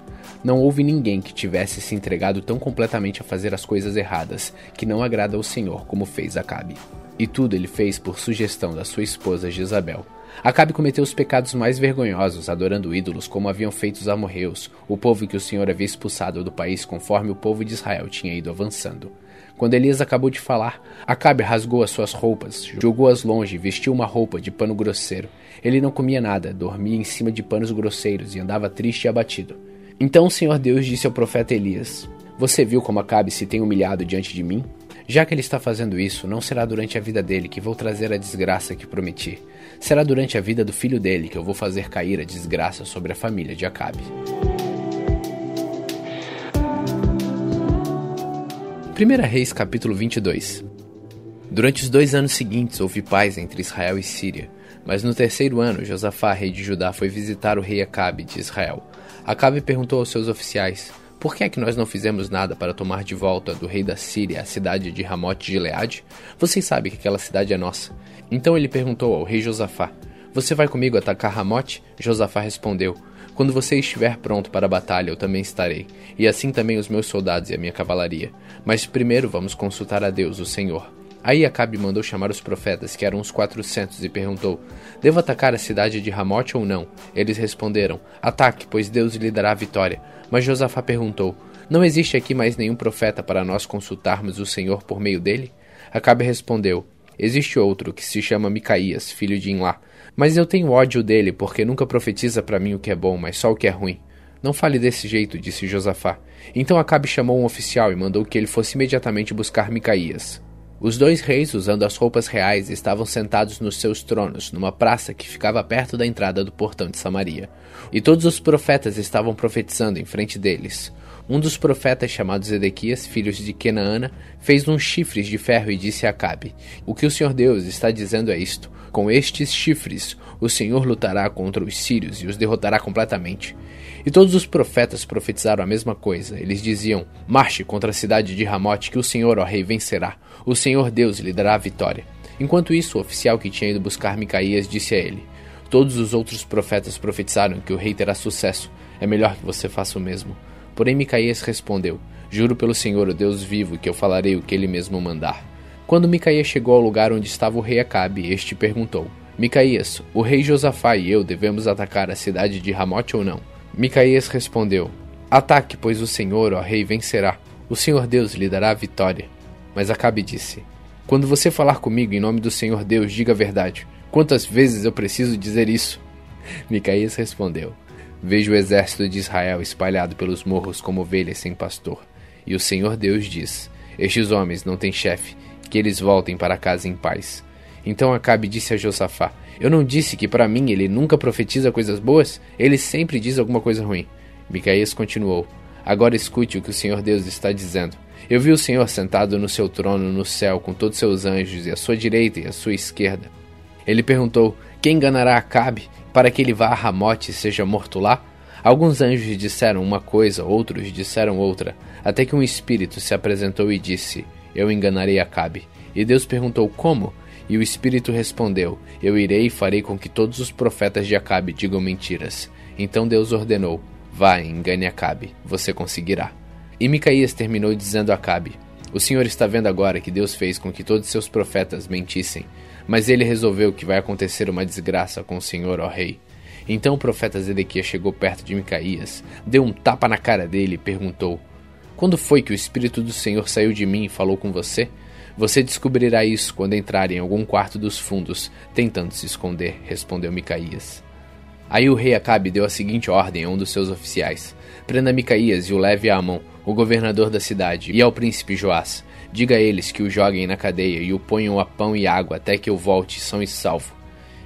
Speaker 1: Não houve ninguém que tivesse se entregado tão completamente a fazer as coisas erradas, que não agrada ao Senhor como fez Acabe. E tudo ele fez por sugestão da sua esposa Jezabel. Acabe cometeu os pecados mais vergonhosos, adorando ídolos como haviam feito os amorreus, o povo que o Senhor havia expulsado do país conforme o povo de Israel tinha ido avançando. Quando Elias acabou de falar, Acabe rasgou as suas roupas, jogou-as longe vestiu uma roupa de pano grosseiro. Ele não comia nada, dormia em cima de panos grosseiros e andava triste e abatido. Então o Senhor Deus disse ao profeta Elias: Você viu como Acabe se tem humilhado diante de mim? Já que ele está fazendo isso, não será durante a vida dele que vou trazer a desgraça que prometi. Será durante a vida do filho dele que eu vou fazer cair a desgraça sobre a família de Acabe. 1 Reis capítulo 22 Durante os dois anos seguintes houve paz entre Israel e Síria, mas no terceiro ano Josafá, rei de Judá, foi visitar o rei Acabe de Israel. Acabe perguntou aos seus oficiais: por que é que nós não fizemos nada para tomar de volta do rei da Síria a cidade de Ramote de Leade? Vocês sabem que aquela cidade é nossa. Então ele perguntou ao rei Josafá: Você vai comigo atacar Ramote? Josafá respondeu: Quando você estiver pronto para a batalha, eu também estarei, e assim também os meus soldados e a minha cavalaria. Mas primeiro vamos consultar a Deus, o Senhor. Aí Acabe mandou chamar os profetas, que eram uns quatrocentos, e perguntou: Devo atacar a cidade de Ramote ou não? Eles responderam: Ataque, pois Deus lhe dará a vitória. Mas Josafá perguntou: Não existe aqui mais nenhum profeta para nós consultarmos o Senhor por meio dele? Acabe respondeu: Existe outro que se chama Micaías, filho de Inlá. Mas eu tenho ódio dele, porque nunca profetiza para mim o que é bom, mas só o que é ruim. Não fale desse jeito, disse Josafá. Então Acabe chamou um oficial e mandou que ele fosse imediatamente buscar Micaías. Os dois reis, usando as roupas reais, estavam sentados nos seus tronos, numa praça que ficava perto da entrada do portão de Samaria. E todos os profetas estavam profetizando em frente deles. Um dos profetas, chamado Zedequias, filhos de Kenaana, fez uns chifres de ferro e disse a Acabe: O que o Senhor Deus está dizendo é isto: Com estes chifres, o Senhor lutará contra os sírios e os derrotará completamente. E todos os profetas profetizaram a mesma coisa. Eles diziam: Marche contra a cidade de Ramote, que o Senhor, ó rei, vencerá. O Senhor Deus lhe dará a vitória. Enquanto isso, o oficial que tinha ido buscar Micaías disse a ele: Todos os outros profetas profetizaram que o rei terá sucesso. É melhor que você faça o mesmo. Porém, Micaías respondeu: Juro pelo Senhor, o Deus vivo, que eu falarei o que ele mesmo mandar. Quando Micaías chegou ao lugar onde estava o rei Acabe, este perguntou: Micaías, o rei Josafá e eu devemos atacar a cidade de Ramote ou não? Micaías respondeu: Ataque, pois o Senhor, ó rei, vencerá. O Senhor Deus lhe dará a vitória. Mas Acabe disse: Quando você falar comigo em nome do Senhor Deus, diga a verdade. Quantas vezes eu preciso dizer isso? (laughs) Micaías respondeu: Vejo o exército de Israel espalhado pelos morros como ovelhas sem pastor. E o Senhor Deus diz: Estes homens não têm chefe, que eles voltem para casa em paz. Então Acabe disse a Josafá: Eu não disse que para mim ele nunca profetiza coisas boas? Ele sempre diz alguma coisa ruim. Micaías continuou: Agora escute o que o Senhor Deus está dizendo. Eu vi o Senhor sentado no seu trono no céu com todos seus anjos, e à sua direita e à sua esquerda. Ele perguntou: Quem enganará Acabe para que ele vá a Ramote e seja morto lá? Alguns anjos disseram uma coisa, outros disseram outra, até que um espírito se apresentou e disse: Eu enganarei Acabe. E Deus perguntou: Como? E o Espírito respondeu: Eu irei e farei com que todos os profetas de Acabe digam mentiras. Então Deus ordenou: Vá, engane Acabe, você conseguirá. E Micaías terminou dizendo a Acabe: O Senhor está vendo agora que Deus fez com que todos seus profetas mentissem, mas ele resolveu que vai acontecer uma desgraça com o Senhor, ó rei. Então o profeta Zedequias chegou perto de Micaías, deu um tapa na cara dele e perguntou: Quando foi que o Espírito do Senhor saiu de mim e falou com você? Você descobrirá isso quando entrar em algum quarto dos fundos, tentando se esconder, respondeu Micaías. Aí o rei Acabe deu a seguinte ordem a um dos seus oficiais: Prenda Micaías e o leve a Amon, o governador da cidade, e ao príncipe Joás. Diga a eles que o joguem na cadeia e o ponham a pão e água até que eu volte são e salvo.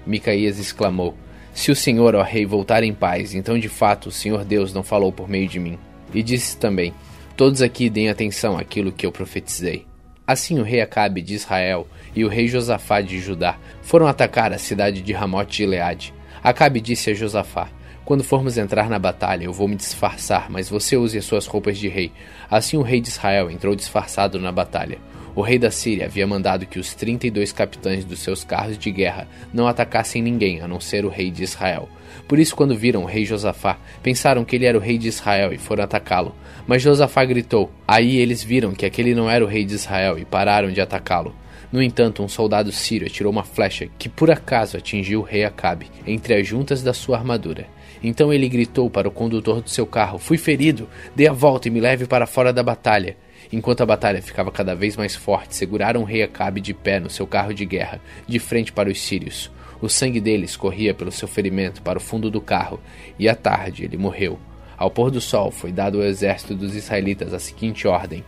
Speaker 1: Micaías exclamou: Se o Senhor, ó rei, voltar em paz, então de fato o Senhor Deus não falou por meio de mim. E disse também: Todos aqui deem atenção àquilo que eu profetizei. Assim o rei Acabe de Israel e o rei Josafá de Judá foram atacar a cidade de Ramote de Leade. Acabe disse a Josafá: Quando formos entrar na batalha, eu vou me disfarçar, mas você use as suas roupas de rei. Assim o rei de Israel entrou disfarçado na batalha. O rei da Síria havia mandado que os 32 capitães dos seus carros de guerra não atacassem ninguém a não ser o rei de Israel. Por isso, quando viram o rei Josafá, pensaram que ele era o rei de Israel e foram atacá-lo. Mas Josafá gritou. Aí eles viram que aquele não era o rei de Israel e pararam de atacá-lo. No entanto, um soldado sírio atirou uma flecha que por acaso atingiu o rei Acabe entre as juntas da sua armadura. Então ele gritou para o condutor do seu carro: Fui ferido, dê a volta e me leve para fora da batalha. Enquanto a batalha ficava cada vez mais forte, seguraram o rei Acabe de pé no seu carro de guerra, de frente para os sírios. O sangue dele escorria pelo seu ferimento para o fundo do carro, e à tarde ele morreu. Ao pôr do sol foi dado ao exército dos israelitas a seguinte ordem: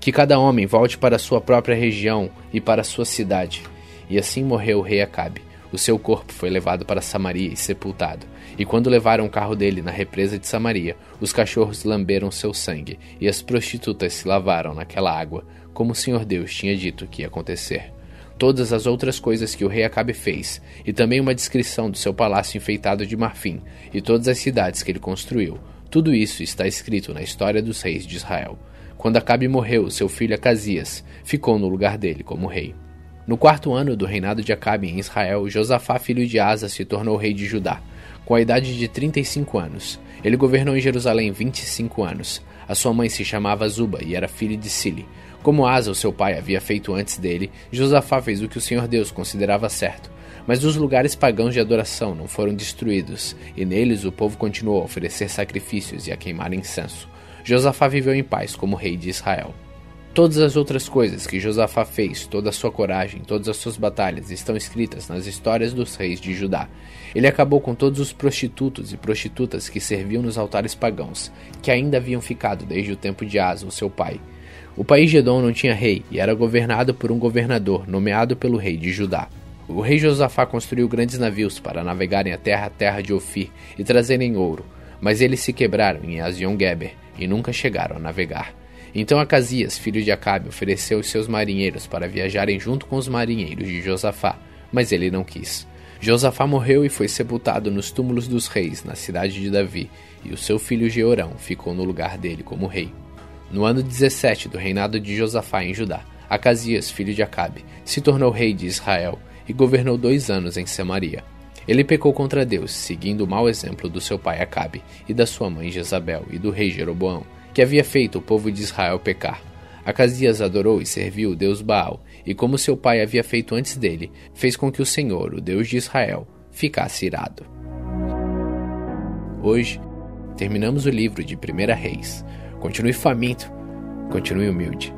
Speaker 1: Que cada homem volte para sua própria região e para sua cidade. E assim morreu o rei Acabe. O seu corpo foi levado para Samaria e sepultado. E quando levaram o carro dele na represa de Samaria, os cachorros lamberam seu sangue, e as prostitutas se lavaram naquela água, como o Senhor Deus tinha dito que ia acontecer. Todas as outras coisas que o rei Acabe fez, e também uma descrição do seu palácio enfeitado de marfim, e todas as cidades que ele construiu, tudo isso está escrito na história dos reis de Israel. Quando Acabe morreu, seu filho Acasias ficou no lugar dele como rei. No quarto ano do reinado de Acabe em Israel, Josafá, filho de Asa, se tornou rei de Judá, com a idade de 35 anos. Ele governou em Jerusalém 25 anos. A sua mãe se chamava Zuba e era filha de Sili. Como Asa, o seu pai, havia feito antes dele, Josafá fez o que o Senhor Deus considerava certo. Mas os lugares pagãos de adoração não foram destruídos, e neles o povo continuou a oferecer sacrifícios e a queimar incenso. Josafá viveu em paz como rei de Israel. Todas as outras coisas que Josafá fez, toda a sua coragem, todas as suas batalhas estão escritas nas histórias dos reis de Judá. Ele acabou com todos os prostitutos e prostitutas que serviam nos altares pagãos, que ainda haviam ficado desde o tempo de Asa, seu pai. O país de Edom não tinha rei e era governado por um governador nomeado pelo rei de Judá. O rei Josafá construiu grandes navios para navegarem a terra a terra de Ofir e trazerem ouro, mas eles se quebraram em Azion-Geber e nunca chegaram a navegar. Então Acasias, filho de Acabe, ofereceu os seus marinheiros para viajarem junto com os marinheiros de Josafá, mas ele não quis. Josafá morreu e foi sepultado nos túmulos dos reis, na cidade de Davi, e o seu filho Jeorão ficou no lugar dele como rei. No ano 17 do reinado de Josafá em Judá, Acasias, filho de Acabe, se tornou rei de Israel e governou dois anos em Samaria. Ele pecou contra Deus, seguindo o mau exemplo do seu pai Acabe e da sua mãe Jezabel e do rei Jeroboão, que havia feito o povo de Israel pecar. Acasias adorou e serviu o deus Baal, e como seu pai havia feito antes dele, fez com que o Senhor, o Deus de Israel, ficasse irado. Hoje, terminamos o livro de 1 Reis. Continue faminto, continue humilde.